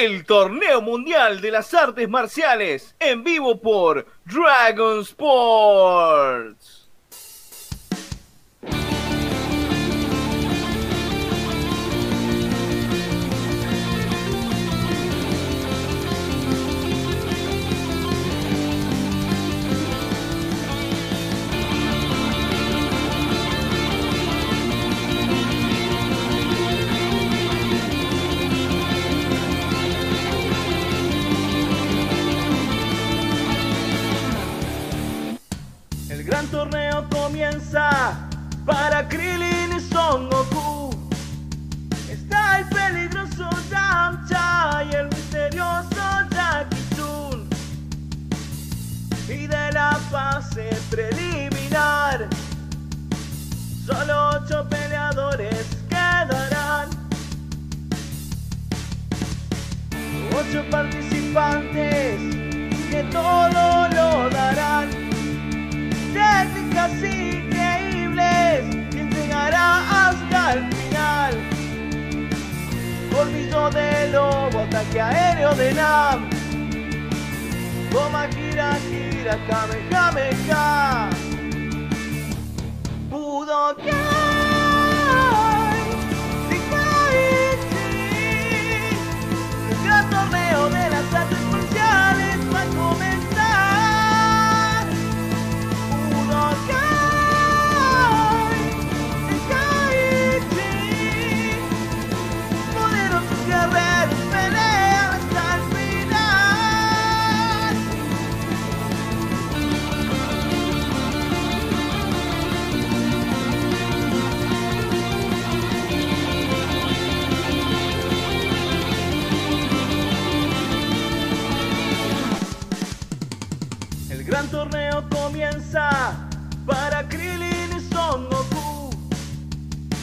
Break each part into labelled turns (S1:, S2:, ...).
S1: el torneo mundial de las artes marciales, en vivo por Dragon Sports. Fase preliminar, solo ocho peleadores quedarán. Ocho participantes que todo lo darán técnicas increíbles que llegará hasta el final. Colmillo de lobo, ataque aéreo de Nam. Goma gira, gira, Kamehameha. Budokai. Nikaichi. Para Krillin y Son Goku.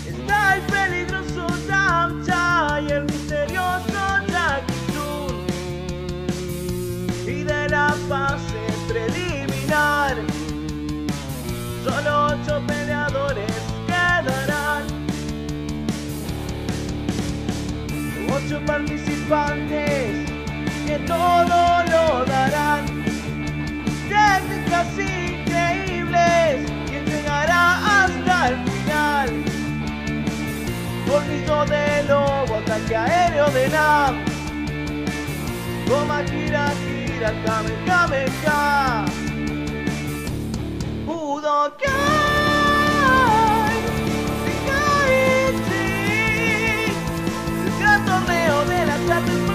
S1: Está el peligroso Yamcha y el misterioso Jackie Chun. Y de la fase preliminar, solo ocho peleadores quedarán. Ocho participantes que todo lo darán técnicas increíbles el final. De lobo, ataque aéreo de Nam. Goma gira, gira, Kamehameha. Budokai. Tenkaichi. El gran torneo de las artes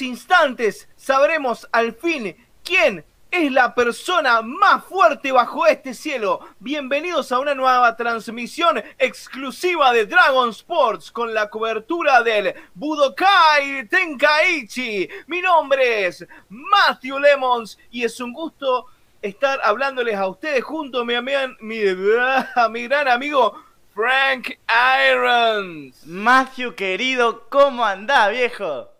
S1: instantes sabremos al fin quién es la persona más fuerte bajo este cielo. Bienvenidos a una nueva transmisión exclusiva de Dragon Sports con la cobertura del Budokai Tenkaichi. Mi nombre es Matthew Lemons y es un gusto estar hablándoles a ustedes junto a mi, mi, a mi gran amigo Frank Irons.
S2: Matthew querido, ¿cómo anda, viejo?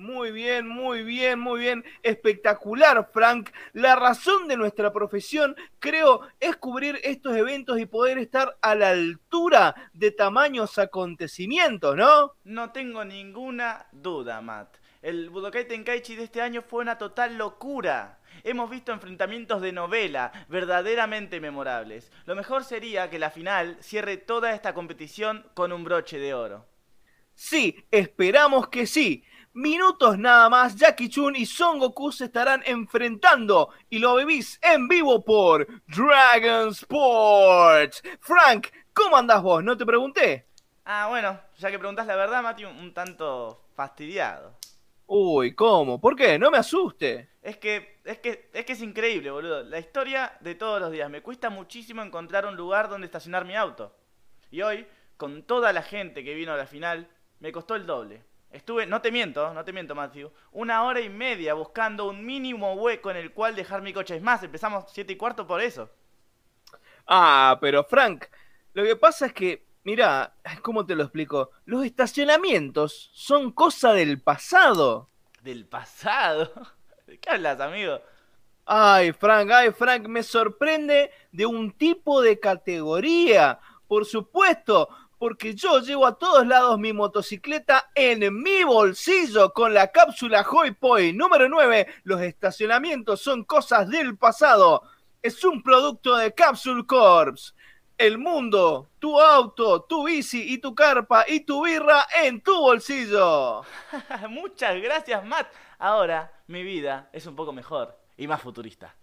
S1: Muy bien, muy bien, muy bien. Espectacular, Frank. La razón de nuestra profesión, creo, es cubrir estos eventos y poder estar a la altura de tamaños acontecimientos, ¿no?
S2: No tengo ninguna duda, Matt. El Budokai Tenkaichi de este año fue una total locura. Hemos visto enfrentamientos de novela verdaderamente memorables. Lo mejor sería que la final cierre toda esta competición con un broche de oro.
S1: Sí, esperamos que sí. Minutos nada más, Jackie Chun y Son Goku se estarán enfrentando y lo vivís en vivo por Dragon Sports. Frank, ¿cómo andás vos? ¿No te pregunté?
S2: Ah, bueno, ya que preguntás la verdad, Mati, un tanto fastidiado.
S1: Uy, ¿cómo? ¿Por qué? No me asuste.
S2: Es que, es que, es que es increíble, boludo. La historia de todos los días. Me cuesta muchísimo encontrar un lugar donde estacionar mi auto. Y hoy, con toda la gente que vino a la final, me costó el doble. Estuve, no te miento, no te miento, Matthew, una hora y media buscando un mínimo hueco en el cual dejar mi coche. Es más, empezamos siete y cuarto por eso.
S1: Ah, pero Frank, lo que pasa es que, mira, ¿cómo te lo explico? Los estacionamientos son cosa del pasado.
S2: ¿Del pasado? ¿De qué hablas, amigo?
S1: Ay, Frank, ay, Frank, me sorprende de un tipo de categoría. Por supuesto, porque yo llevo a todos lados mi motocicleta en mi bolsillo con la cápsula Hoi Poi número 9. Los estacionamientos son cosas del pasado. Es un producto de Capsule Corps. El mundo, tu auto, tu bici y tu carpa y tu birra en tu bolsillo.
S2: Muchas gracias, Matt. Ahora mi vida es un poco mejor y más futurista.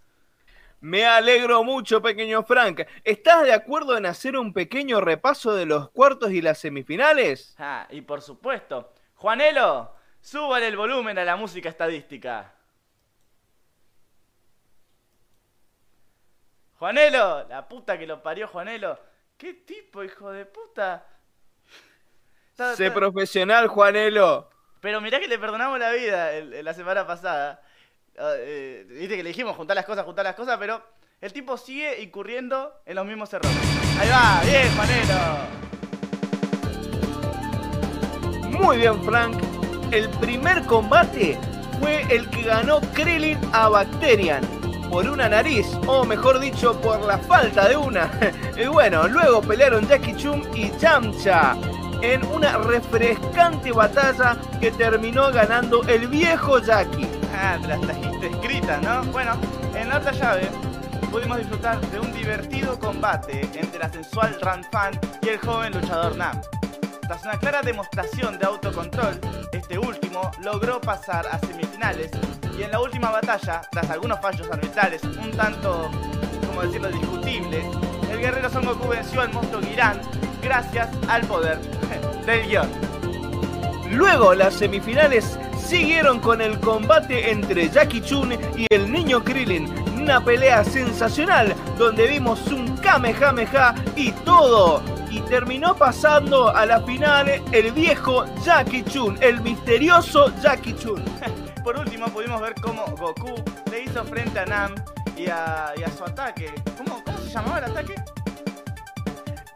S1: Me alegro mucho, pequeño Frank. ¿Estás de acuerdo en hacer un pequeño repaso de los cuartos y las semifinales?
S2: Ah, y por supuesto. Juanelo, súbale el volumen a la música estadística. Juanelo, la puta que lo parió Juanelo. ¿Qué tipo, hijo de puta?
S1: sé profesional, Juanelo.
S2: Pero mirá que le perdonamos la vida la semana pasada. Ah, eh, que le dijimos juntar las cosas, juntar las cosas, pero el tipo sigue incurriendo en los mismos errores. Ahí va, bien,
S1: Manero. Muy bien, Frank. El primer combate fue el que ganó Krillin a Bacterian por una nariz, o mejor dicho, por la falta de una. y bueno, luego pelearon Jackie Chun y Yamcha en una refrescante batalla que terminó ganando el viejo Jackie.
S2: Las trajiste escritas, ¿no? Bueno, en la otra llave pudimos disfrutar de un divertido combate entre la sensual Ran Fan y el joven luchador Nam. Tras una clara demostración de autocontrol, este último logró pasar a semifinales y en la última batalla, tras algunos fallos arbitrales un tanto, como decirlo, discutibles, el guerrero Son Goku venció al monstruo Giran gracias al poder del guion.
S1: Luego las semifinales siguieron con el combate entre Jackie Chun y el niño Krillin. Una pelea sensacional donde vimos un Kamehameha y todo. Y terminó pasando a la final el viejo Jackie Chun, el misterioso Jackie Chun.
S2: Por último pudimos ver cómo Goku le hizo frente a Nam y a, su ataque. ¿Cómo, ¿Cómo se llamaba el ataque?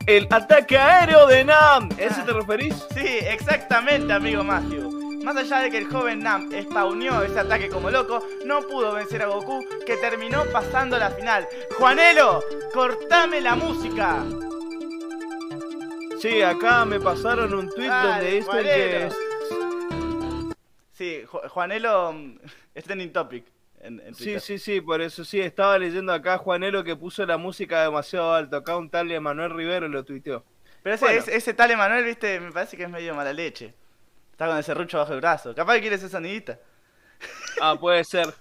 S1: El ataque aéreo de Nam. ¿Ese ah. te referís?
S2: Sí, exactamente, amigo Matthew. Más allá de que el joven Nam spawneó ese ataque como loco, no pudo vencer a Goku, que terminó pasando la final. Juanelo, cortame la música.
S1: Sí, acá me pasaron un tweet donde dice que...
S2: Sí, Juanelo mm, es trending topic.
S1: sí, sí, sí, por eso sí, estaba leyendo acá Juanelo que puso la música demasiado alto. Acá un tal Emanuel Rivero lo tuiteó.
S2: Pero ese, ese tal Emanuel, viste, me parece que es medio mala leche. Está con ese rucho bajo el brazo. Capaz que quiere ser sonidita.
S1: Ah, puede ser.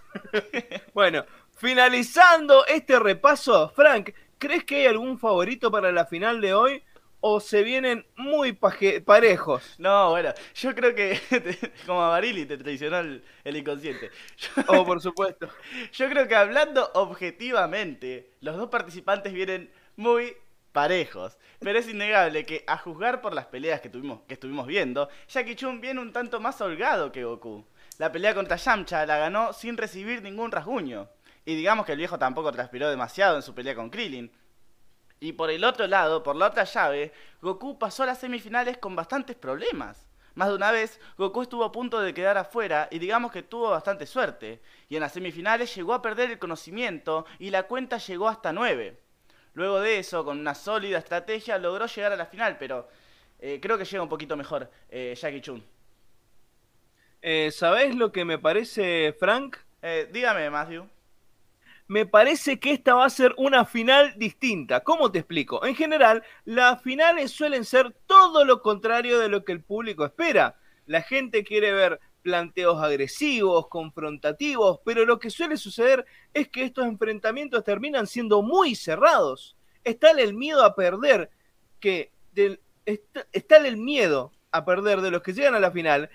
S1: bueno, finalizando este repaso, Frank, ¿crees que hay algún favorito para la final de hoy? o se vienen muy parejos?
S2: No, bueno, yo creo que como a Barili te traicionó el, inconsciente.
S1: oh, por supuesto.
S2: Yo creo que hablando objetivamente, los dos participantes vienen muy parejos. Pero es innegable que, a juzgar por las peleas que, tuvimos, que estuvimos viendo, Jackie Chun viene un tanto más holgado que Goku. La pelea contra Yamcha la ganó sin recibir ningún rasguño. Y digamos que el viejo tampoco transpiró demasiado en su pelea con Krillin. Y por el otro lado, por la otra llave, Goku pasó a las semifinales con bastantes problemas. Más de una vez, Goku estuvo a punto de quedar afuera y digamos que tuvo bastante suerte. Y en las semifinales llegó a perder el conocimiento y la cuenta llegó hasta 9. Luego de eso, con una sólida estrategia, logró llegar a la final, pero eh, creo que llega un poquito mejor eh, Jackie Chun.
S1: Eh, ¿Sabés lo que me parece, Frank?
S2: Eh, dígame, Matthew
S1: me parece que esta va a ser una final distinta. ¿Cómo te explico? En general, las finales suelen ser todo lo contrario de lo que el público espera. La gente quiere ver planteos agresivos, confrontativos, pero lo que suele suceder es que estos enfrentamientos terminan siendo muy cerrados. Está el miedo a perder, que está, el miedo a perder de los que llegan a la final,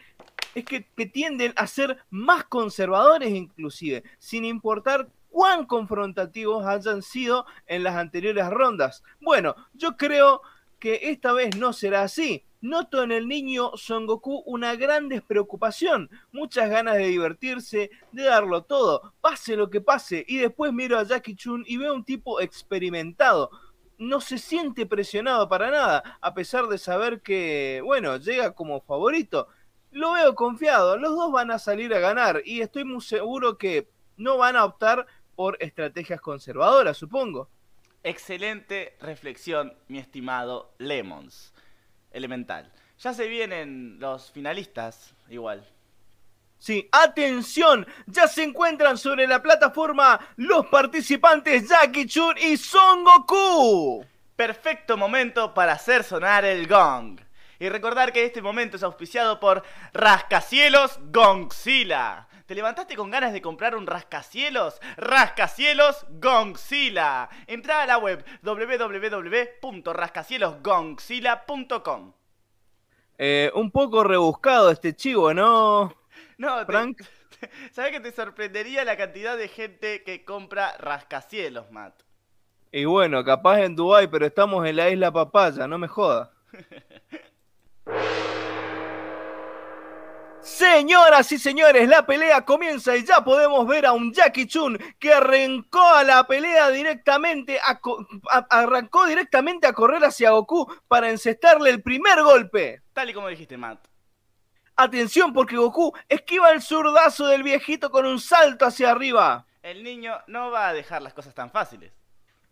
S1: es que, que tienden a ser más conservadores inclusive, sin importar cuán confrontativos hayan sido en las anteriores rondas. Bueno, yo creo que esta vez no será así. Noto en el niño Son Goku una gran despreocupación, muchas ganas de divertirse, de darlo todo, pase lo que pase, y después miro a Jackie Chun y veo un tipo experimentado. No se siente presionado para nada, a pesar de saber que, bueno, llega como favorito. Lo veo confiado, los dos van a salir a ganar y estoy muy seguro que no van a optar por estrategias conservadoras, supongo.
S2: Excelente reflexión, mi estimado Lemons. Elemental. Ya se vienen los finalistas, igual.
S1: Sí, atención, ya se encuentran sobre la plataforma los participantes Jackie Chun y Son Goku.
S2: Perfecto momento para hacer sonar el gong. Y recordar que este momento es auspiciado por Rascacielos Gongzilla ¿Te levantaste con ganas de comprar un rascacielos? Rascacielos Gongzilla. Entra a la web www.rascacielosgongzilla.com.
S1: Eh, un poco rebuscado este chivo, ¿no?
S2: No, Frank. ¿Sabes que te sorprendería la cantidad de gente que compra rascacielos, Matt?
S1: Y bueno, capaz en Dubai, pero estamos en la isla Papaya, no me jodas. Señoras y señores, la pelea comienza y ya podemos ver a un Jackie Chun que arrancó a la pelea directamente, a, arrancó directamente a correr hacia Goku para encestarle el primer golpe.
S2: Tal y como dijiste, Matt.
S1: Atención porque Goku esquiva el zurdazo del viejito con un salto hacia arriba.
S2: El niño no va a dejar las cosas tan fáciles.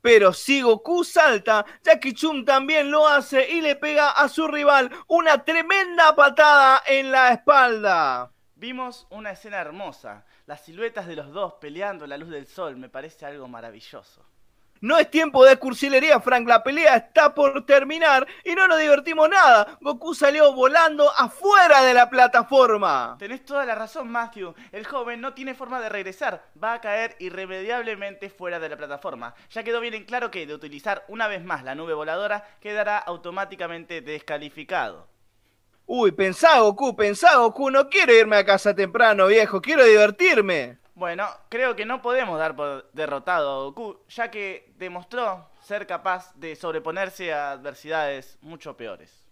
S1: Pero si Goku salta, Jackie Chun también lo hace y le pega a su rival una tremenda patada en la espalda.
S2: Vimos una escena hermosa, las siluetas de los dos peleando a la luz del sol, me parece algo maravilloso.
S1: No es tiempo de cursilería, Frank. La pelea está por terminar y no nos divertimos nada. Goku salió volando afuera de la plataforma.
S2: Tenés toda la razón, Matthew. El joven no tiene forma de regresar. Va a caer irremediablemente fuera de la plataforma. Ya quedó bien en claro que de utilizar una vez más la nube voladora quedará automáticamente descalificado.
S1: Uy, pensá, Goku, pensá, Goku. No quiero irme a casa temprano, viejo. Quiero divertirme.
S2: Bueno, creo que no podemos dar por derrotado a Goku, ya que demostró ser capaz de sobreponerse a adversidades mucho peores.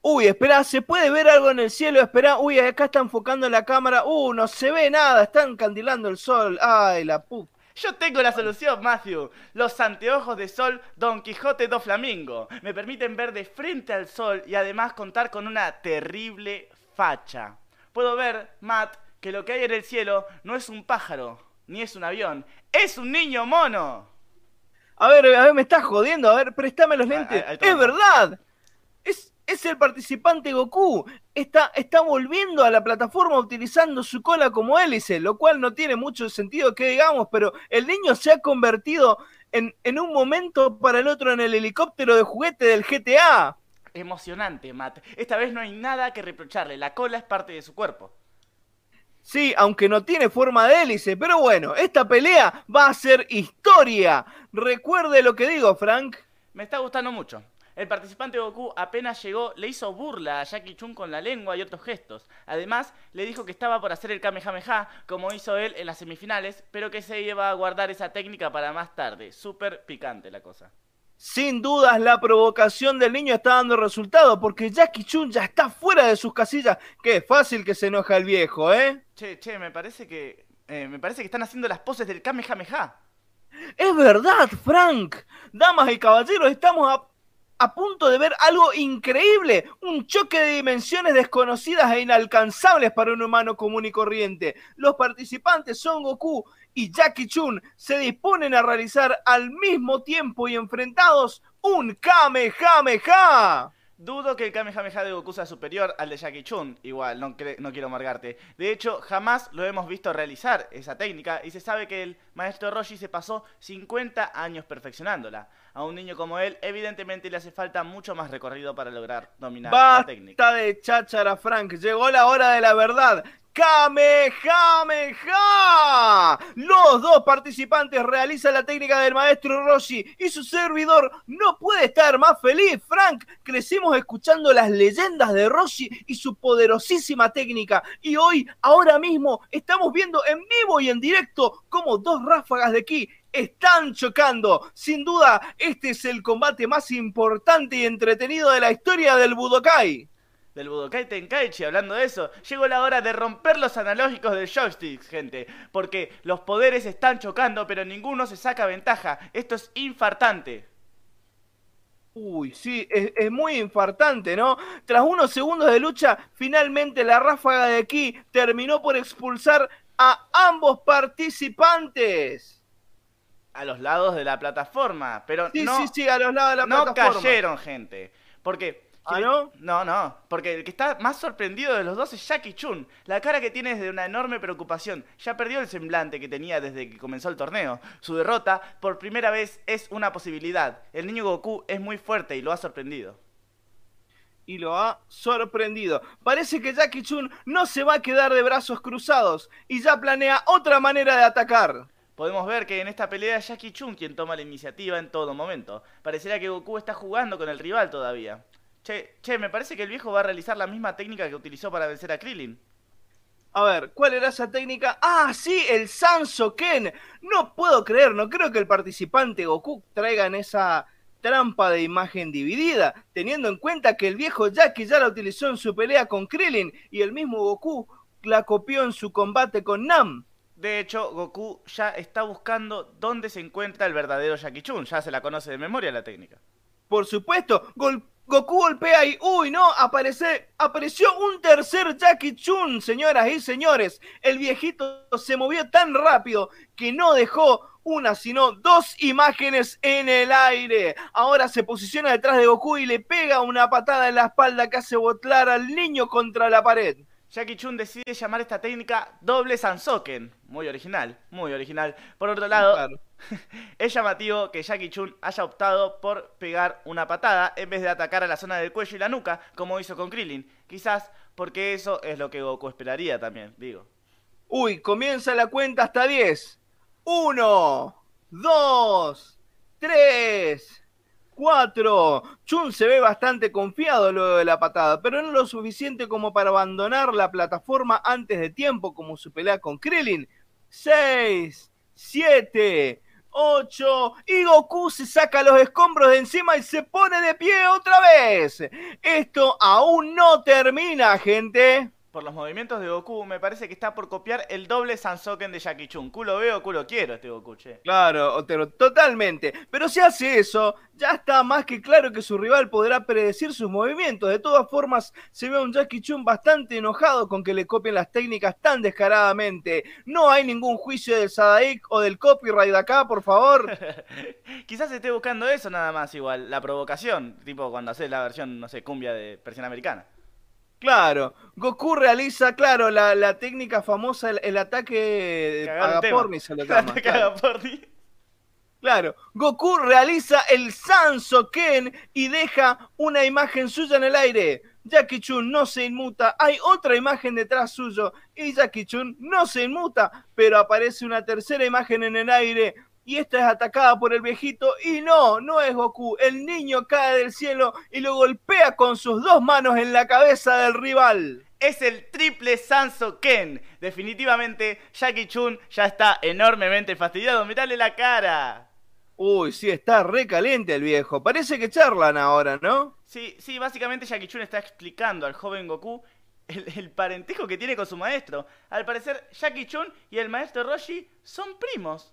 S1: Uy, espera, ¿se puede ver algo en el cielo? Espera, uy, acá está enfocando la cámara. Uh, no se ve nada, está encandilando el sol. Ay, la puta.
S2: Yo tengo la solución, Matthew. Los anteojos de sol Don Quijote do Flamingo me permiten ver de frente al sol y además contar con una terrible facha. Puedo ver, Matt, que lo que hay en el cielo no es un pájaro, ni es un avión, es un niño mono.
S1: A ver, a ver, me estás jodiendo, a ver, préstame los lentes. es verdad. Es, es el participante Goku. Está, está volviendo a la plataforma utilizando su cola como hélice, lo cual no tiene mucho sentido que digamos, pero el niño se ha convertido en, en un momento para el otro en el helicóptero de juguete del GTA.
S2: Emocionante, Matt. Esta vez no hay nada que reprocharle. La cola es parte de su cuerpo.
S1: Sí, aunque no tiene forma de hélice, pero bueno, esta pelea va a ser historia. Recuerde lo que digo, Frank.
S2: Me está gustando mucho. El participante Goku apenas llegó le hizo burla a Jackie Chun con la lengua y otros gestos. Además, le dijo que estaba por hacer el Kamehameha, como hizo él en las semifinales, pero que se iba a guardar esa técnica para más tarde. Súper picante la cosa.
S1: Sin dudas, la provocación del niño está dando resultado, porque Jackie Chun ya está fuera de sus casillas. Qué fácil que se enoja el viejo, ¿eh?
S2: Che, che, me parece que. eh, me parece que están haciendo las poses del Kamehameha.
S1: Es verdad, Frank. Damas y caballeros, estamos a, a punto de ver algo increíble. Un choque de dimensiones desconocidas e inalcanzables para un humano común y corriente. Los participantes Son Goku y Jackie Chun se disponen a realizar al mismo tiempo y enfrentados un Kamehameha.
S2: Dudo que el Kamehameha de Goku sea superior al de Jackie Chun. Igual, no, quiero amargarte. De hecho, jamás lo hemos visto realizar esa técnica y se sabe que el maestro Roshi se pasó 50 años perfeccionándola. A un niño como él, evidentemente le hace falta mucho más recorrido para lograr dominar la técnica.
S1: Basta de cháchara, Frank. Llegó la hora de la verdad. ¡Kamehameha! Los dos participantes realizan la técnica del maestro Roshi y su servidor no puede estar más feliz. Frank, crecimos escuchando las leyendas de Roshi y su poderosísima técnica. Y hoy, ahora mismo, estamos viendo en vivo y en directo cómo dos ráfagas de ki están chocando. Sin duda, este es el combate más importante y entretenido de la historia del Budokai.
S2: Del Budokai Tenkaichi, hablando de eso, llegó la hora de romper los analógicos del joystick, gente. Porque los poderes están chocando, pero ninguno se saca ventaja. Esto es infartante.
S1: Uy, sí, es, es muy infartante, ¿no? Tras unos segundos de lucha, finalmente la ráfaga de ki terminó por expulsar a ambos participantes.
S2: A los lados de la plataforma. Pero
S1: Sí,
S2: no,
S1: sí, sí, a los lados de la
S2: no
S1: plataforma.
S2: cayeron, gente. Porque.
S1: ¿Ah, no?
S2: No, no. Porque el que está más sorprendido de los dos es Jackie Chun. La cara que tiene es de una enorme preocupación. Ya perdió el semblante que tenía desde que comenzó el torneo. Su derrota, por primera vez, es una posibilidad. El niño Goku es muy fuerte y lo ha sorprendido.
S1: y lo ha sorprendido. Parece que Jackie Chun no se va a quedar de brazos cruzados y ya planea otra manera de atacar.
S2: Podemos ver que en esta pelea es Jackie Chun quien toma la iniciativa en todo momento. Pareciera que Goku está jugando con el rival todavía. Che, che, me parece que el viejo va a realizar la misma técnica que utilizó para vencer a Krillin.
S1: A ver, ¿cuál era esa técnica? Ah, sí, el Sansoken. No puedo creer, no creo que el participante Goku traiga en esa trampa de imagen dividida, teniendo en cuenta que el viejo Jackie ya la utilizó en su pelea con Krillin y el mismo Goku la copió en su combate con Nam.
S2: De hecho, Goku ya está buscando dónde se encuentra el verdadero Jackie Chun. Ya se la conoce de memoria la técnica.
S1: Por supuesto, gol- Goku golpea y uy, no, aparece, apareció un tercer Jackie Chun, señoras y señores. El viejito se movió tan rápido que no dejó una, sino dos imágenes en el aire. Ahora se posiciona detrás de Goku y le pega una patada en la espalda que hace botlar al niño contra la pared.
S2: Jackie Chun decide llamar esta técnica doble Sansoken. Muy original, muy original. Por otro lado,
S1: Claro.
S2: es llamativo que Jackie Chun haya optado por pegar una patada en vez de atacar a la zona del cuello y la nuca, como hizo con Krillin. Quizás porque eso es lo que Goku esperaría también, digo.
S1: Uy, comienza la cuenta hasta 10. 1, 2, 3, 4. Chun se ve bastante confiado luego de la patada, pero no lo suficiente como para abandonar la plataforma antes de tiempo, como su pelea con Krillin. 6, 7, 8. Y Goku se saca los escombros de encima y se pone de pie otra vez. Esto aún no termina, gente.
S2: Por los movimientos de Goku, me parece que está por copiar el doble Sansoken de Jackie Chun. Culo veo, culo quiero este Goku, che.
S1: Claro, Otero, totalmente. Pero si hace eso, ya está más que claro que su rival podrá predecir sus movimientos. De todas formas, se ve a un Jackie Chun bastante enojado con que le copien las técnicas tan descaradamente. No hay ningún juicio del Sadaik o del copyright acá, por favor.
S2: Quizás esté buscando eso nada más igual, la provocación, tipo cuando haces la versión, no sé, cumbia de persiana americana.
S1: Claro, Goku realiza, claro, la, la técnica famosa, el, el ataque
S2: tema.
S1: Agaporni se lo llama. Claro, Goku realiza el Sansoken y deja una imagen suya en el aire. Jackie Chun no se inmuta, hay otra imagen detrás suyo y Jackie Chun no se inmuta, pero aparece una tercera imagen en el aire y esta es atacada por el viejito y no, no es Goku. El niño cae del cielo y lo golpea con sus dos manos en la cabeza del rival.
S2: Es el triple Sanso Ken. Definitivamente Jackie Chun ya está enormemente fastidiado. Mirale la cara.
S1: Uy, sí, está re caliente el viejo. Parece que charlan ahora, ¿no?
S2: Sí, sí, básicamente Jackie Chun está explicando al joven Goku el, parentesco que tiene con su maestro. Al parecer, Jackie Chun y el maestro Roshi son primos.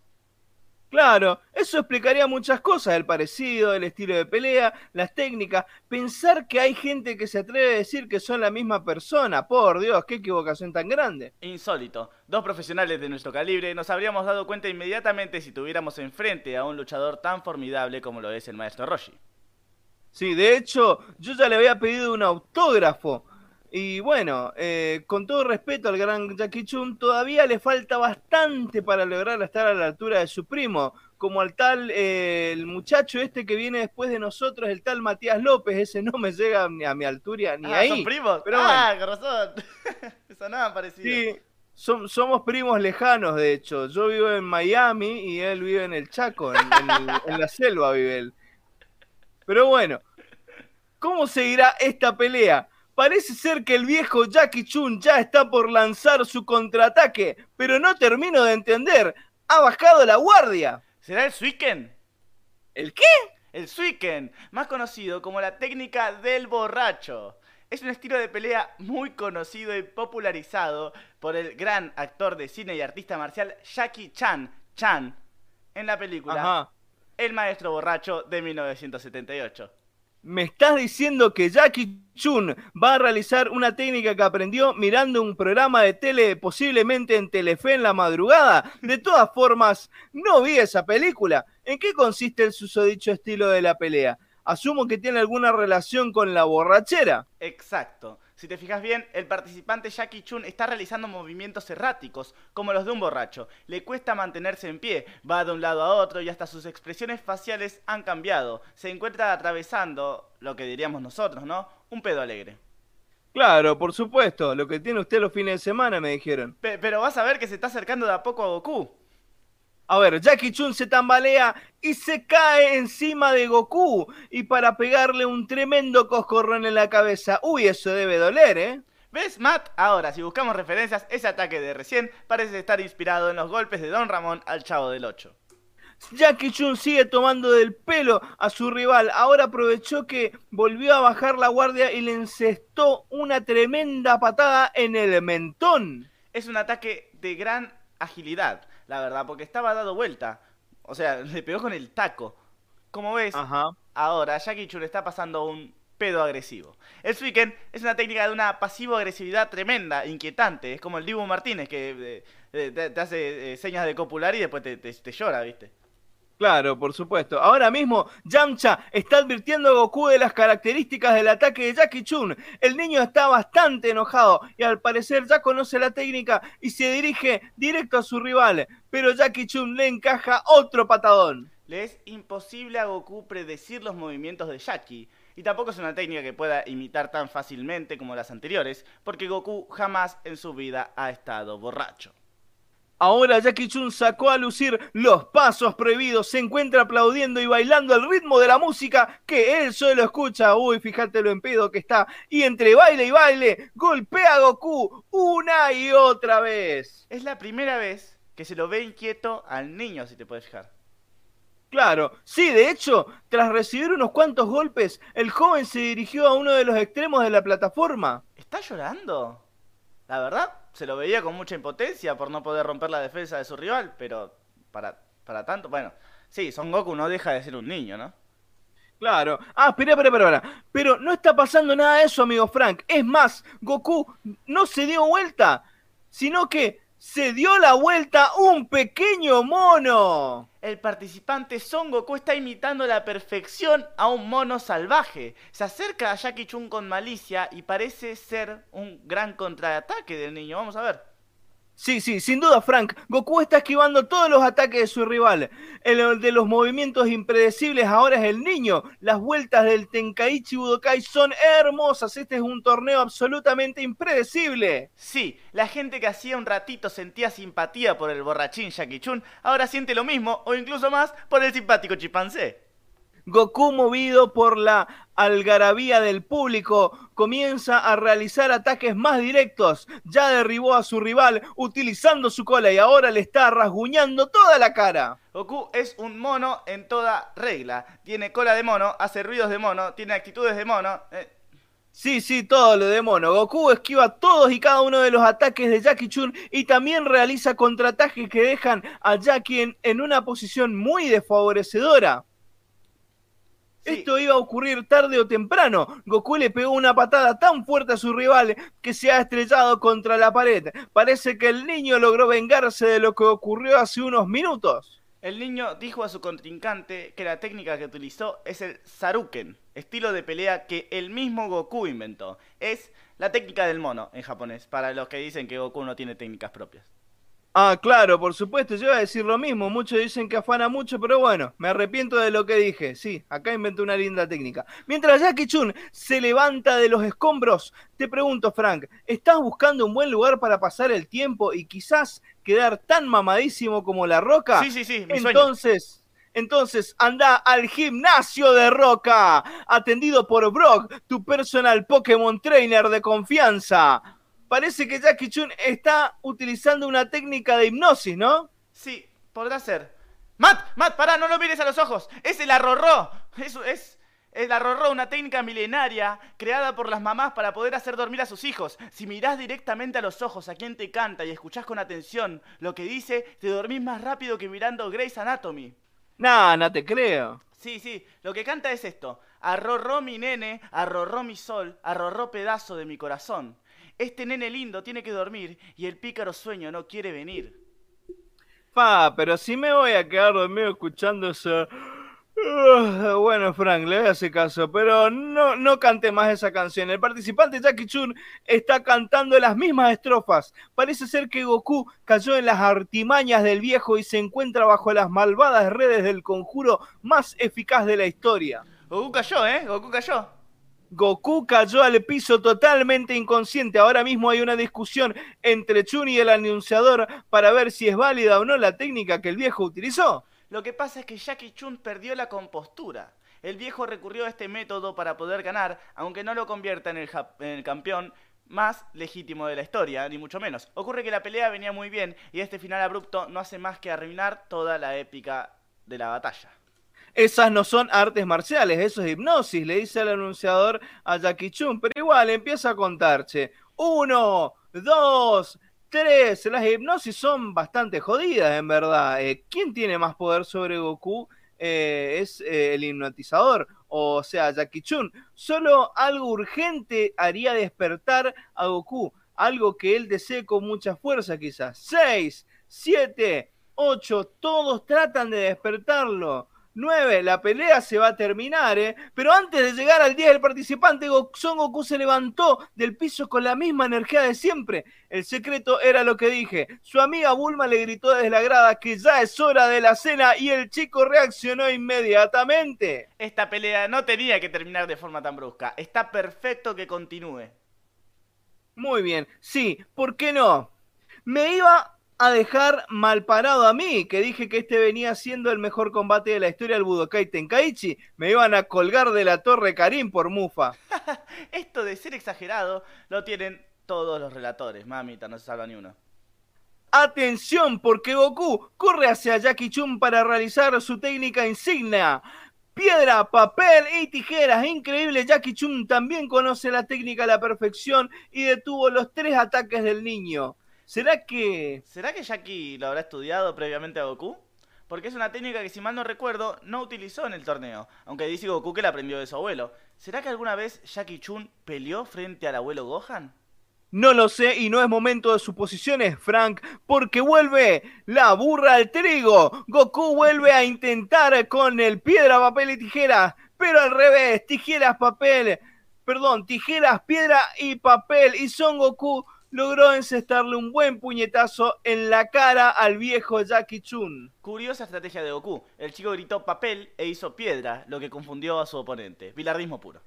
S1: Claro, eso explicaría muchas cosas, el parecido, el estilo de pelea, las técnicas. Pensar que hay gente que se atreve a decir que son la misma persona, por Dios, qué equivocación tan grande.
S2: Insólito. Dos profesionales de nuestro calibre nos habríamos dado cuenta inmediatamente si tuviéramos enfrente a un luchador tan formidable como lo es el maestro Roshi.
S1: Sí, de hecho, yo ya le había pedido un autógrafo y bueno, eh, con todo respeto al gran Jackie Chun, todavía le falta bastante para lograr estar a la altura de su primo, como al tal, eh, el muchacho este que viene después de nosotros, el tal Matías López, ese no me llega ni a mi altura ni
S2: ah,
S1: ahí.
S2: ¿Son primos? Pero ah, con razón. Eso nada parecido.
S1: Sí, somos primos lejanos, de hecho. Yo vivo en Miami y él vive en el Chaco, en la selva vive él. Pero bueno, ¿cómo seguirá esta pelea? Parece ser que el viejo Jackie Chun ya está por lanzar su contraataque, pero no termino de entender. Ha bajado la guardia.
S2: ¿Será el Suiken?
S1: ¿El qué?
S2: El Suiken, más conocido como la técnica del borracho. Es un estilo de pelea muy conocido y popularizado por el gran actor de cine y artista marcial Jackie Chan, Chan, en la película El Maestro Borracho de 1978.
S1: ¿Me estás diciendo que Jackie Chun va a realizar una técnica que aprendió mirando un programa de tele, posiblemente en Telefe en la madrugada? De todas formas, no vi esa película. ¿En qué consiste el susodicho estilo de la pelea? Asumo que tiene alguna relación con la borrachera.
S2: Exacto. Si te fijas bien, el participante Jackie Chun está realizando movimientos erráticos, como los de un borracho. Le cuesta mantenerse en pie, va de un lado a otro y hasta sus expresiones faciales han cambiado. Se encuentra atravesando, lo que diríamos nosotros, ¿no? Un pedo alegre.
S1: Claro, por supuesto, lo que tiene usted los fines de semana, me dijeron.
S2: pero vas a ver que se está acercando de a poco a Goku.
S1: A ver, Jackie Chun se tambalea y se cae encima de Goku. Y para pegarle un tremendo coscorrón en la cabeza. Uy, eso debe doler, ¿eh?
S2: ¿Ves, Matt? Ahora, si buscamos referencias, ese ataque de recién parece estar inspirado en los golpes de Don Ramón al Chavo del 8.
S1: Jackie Chun sigue tomando del pelo a su rival. Ahora aprovechó que volvió a bajar la guardia y le encestó una tremenda patada en el mentón.
S2: Es un ataque de gran agilidad la verdad, porque estaba dado vuelta. O sea, le pegó con el taco. Como ves, ahora Jackie Chun está pasando un pedo agresivo. El Suiken es una técnica de una pasivo-agresividad tremenda, inquietante. Es como el Dibu Martínez que eh, eh, te, hace eh, señas de copular y después te llora, ¿viste?
S1: Claro, por supuesto. Ahora mismo, Yamcha está advirtiendo a Goku de las características del ataque de Jackie Chun. El niño está bastante enojado y al parecer ya conoce la técnica y se dirige directo a su rival. Pero Jackie Chun le encaja otro patadón.
S2: Le es imposible a Goku predecir los movimientos de Jackie. Y tampoco es una técnica que pueda imitar tan fácilmente como las anteriores, porque Goku jamás en su vida ha estado borracho.
S1: Ahora Jackie Chun sacó a lucir los pasos prohibidos, se encuentra aplaudiendo y bailando al ritmo de la música que él solo escucha. Uy, fíjate lo empedo que está. Y entre baile y baile, golpea a Goku una y otra vez.
S2: Es la primera vez que se lo ve inquieto al niño, si te puedes fijar.
S1: Claro, sí, de hecho, tras recibir unos cuantos golpes, el joven se dirigió a uno de los extremos de la plataforma.
S2: ¿Está llorando? La verdad, se lo veía con mucha impotencia por no poder romper la defensa de su rival, pero para, para tanto, bueno, sí, Son Goku no deja de ser un niño, ¿no?
S1: Claro. Ah, espera, espera, espera. Pero no está pasando nada de eso, amigo Frank. Es más, Goku no se dio vuelta, sino que se dio la vuelta un pequeño mono.
S2: El participante Son Goku está imitando a la perfección a un mono salvaje. Se acerca a Jackie Chun con malicia y parece ser un gran contraataque del niño. Vamos a ver.
S1: Sí, sí, sin duda, Frank. Goku está esquivando todos los ataques de su rival. El de los movimientos impredecibles ahora es el niño. Las vueltas del Tenkaichi Budokai son hermosas. Este es un torneo absolutamente impredecible.
S2: Sí, la gente que hacía un ratito sentía simpatía por el borrachín Jackie Chun, ahora siente lo mismo o incluso más por el simpático chimpancé.
S1: Goku, movido por la algarabía del público, comienza a realizar ataques más directos. Ya derribó a su rival utilizando su cola y ahora le está rasguñando toda la cara.
S2: Goku es un mono en toda regla. Tiene cola de mono, hace ruidos de mono, tiene actitudes de mono. Eh.
S1: Sí, sí, todo lo de mono. Goku esquiva todos y cada uno de los ataques de Jackie Chun y también realiza contraataques que dejan a Jackie en una posición muy desfavorecedora. Esto iba a ocurrir tarde o temprano. Goku le pegó una patada tan fuerte a su rival que se ha estrellado contra la pared. Parece que el niño logró vengarse de lo que ocurrió hace unos minutos.
S2: El niño dijo a su contrincante que la técnica que utilizó es el Saruken, estilo de pelea que el mismo Goku inventó. Es la técnica del mono en japonés, para los que dicen que Goku no tiene técnicas propias.
S1: Ah, claro, por supuesto, yo iba a decir lo mismo. Muchos dicen que afana mucho, pero bueno, me arrepiento de lo que dije. Sí, acá inventé una linda técnica. Mientras Jackie Chun se levanta de los escombros, te pregunto, Frank, ¿estás buscando un buen lugar para pasar el tiempo y quizás quedar tan mamadísimo como la roca?
S2: Sí, sí, sí.
S1: Mi entonces. Entonces anda al gimnasio de Roca, atendido por Brock, tu personal Pokémon Trainer de confianza parece que Jackie Chun está utilizando una técnica de hipnosis, ¿no?
S2: Sí, podrá ser. Matt, Matt, pará, no lo mires a los ojos. Es el arrorró. Eso es el arrorró, una técnica milenaria creada por las mamás para poder hacer dormir a sus hijos. Si mirás directamente a los ojos a quien te canta y escuchás con atención lo que dice, te dormís más rápido que mirando Grey's Anatomy.
S1: No, no te creo.
S2: Sí, sí, lo que canta es esto. Arrorró mi nene, arrorró mi sol, arrorró pedazo de mi corazón. Este nene lindo tiene que dormir y el pícaro sueño no quiere venir.
S1: Pa, pero si me voy a quedar dormido escuchando eso. Uh, bueno, Frank, le voy a hacer caso, pero no, no cante más esa canción. El participante Jackie Chun está cantando las mismas estrofas. Parece ser que Goku cayó en las artimañas del viejo y se encuentra bajo las malvadas redes del conjuro más eficaz de la historia.
S2: Goku cayó, ¿eh? Goku cayó.
S1: Goku cayó al piso totalmente inconsciente. Ahora mismo hay una discusión entre Chun y el anunciador para ver si es válida o no la técnica que el viejo utilizó.
S2: Lo que pasa es que Jackie Chun perdió la compostura. El viejo recurrió a este método para poder ganar, aunque no lo convierta en el, en el campeón más legítimo de la historia, ni mucho menos. Ocurre que la pelea venía muy bien y este final abrupto no hace más que arruinar toda la épica de la batalla.
S1: Esas no son artes marciales, eso es hipnosis, le dice el anunciador a Jackie Chun. Pero igual empieza a contarse. Uno, dos, tres. Las hipnosis son bastante jodidas, en verdad. Eh, ¿Quién tiene más poder sobre Goku? Eh, es eh, el hipnotizador, o sea, Jackie Chun. Solo algo urgente haría despertar a Goku. Algo que él desee con mucha fuerza, quizás. Seis, siete, ocho. Todos tratan de despertarlo. 9, la pelea se va a terminar, ¿eh? Pero antes de llegar al día del participante, Son Goku se levantó del piso con la misma energía de siempre. El secreto era lo que dije. Su amiga Bulma le gritó desde la grada que ya es hora de la cena y el chico reaccionó inmediatamente.
S2: Esta pelea no tenía que terminar de forma tan brusca. Está perfecto que continúe.
S1: Muy bien, sí, ¿por qué no? Me iba a dejar mal parado a mí, que dije que este venía siendo el mejor combate de la historia del Budokai Tenkaichi. Me iban a colgar de la torre Karim por mufa.
S2: Esto de ser exagerado lo tienen todos los relatores, mamita, no se salva ni uno.
S1: Atención, porque Goku corre hacia Jackie Chun para realizar su técnica insignia. Piedra, papel y tijeras. Increíble, Jackie Chun también conoce la técnica a la perfección y detuvo los tres ataques del niño. ¿Será que...
S2: ¿Será que Jackie lo habrá estudiado previamente a Goku? Porque es una técnica que, si mal no recuerdo, no utilizó en el torneo, aunque dice Goku que la aprendió de su abuelo. ¿Será que alguna vez Jackie Chun peleó frente al abuelo Gohan?
S1: No lo sé y no es momento de suposiciones, Frank, porque vuelve la burra al trigo. Goku vuelve a intentar con el piedra, papel y tijera, pero al revés, tijeras, papel, perdón, tijeras, piedra y papel. Y Son Goku logró encestarle un buen puñetazo en la cara al viejo Jackie Chun.
S2: Curiosa estrategia de Goku. El chico gritó papel e hizo piedra, lo que confundió a su oponente. Bilardismo puro.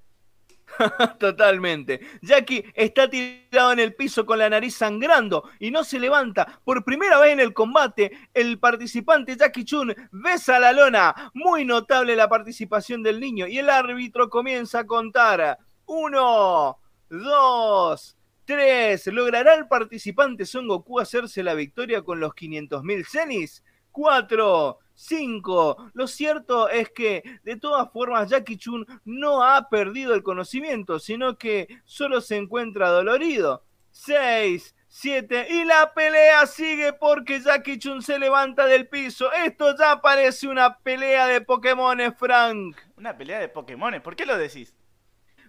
S1: Totalmente. Jackie está tirado en el piso con la nariz sangrando y no se levanta. Por primera vez en el combate, el participante Jackie Chun besa la lona. Muy notable la participación del niño. Y el árbitro comienza a contar. Uno, dos, tres. ¿Logrará el participante Son Goku hacerse la victoria con los 500.000 cenis? Cuatro, 5. Lo cierto es que, de todas formas, Jackie Chun no ha perdido el conocimiento, sino que solo se encuentra dolorido. 6. 7. Y la pelea sigue porque Jackie Chun se levanta del piso. Esto ya parece una pelea de Pokémon, Frank.
S2: Una pelea de Pokémon, ¿por qué lo decís?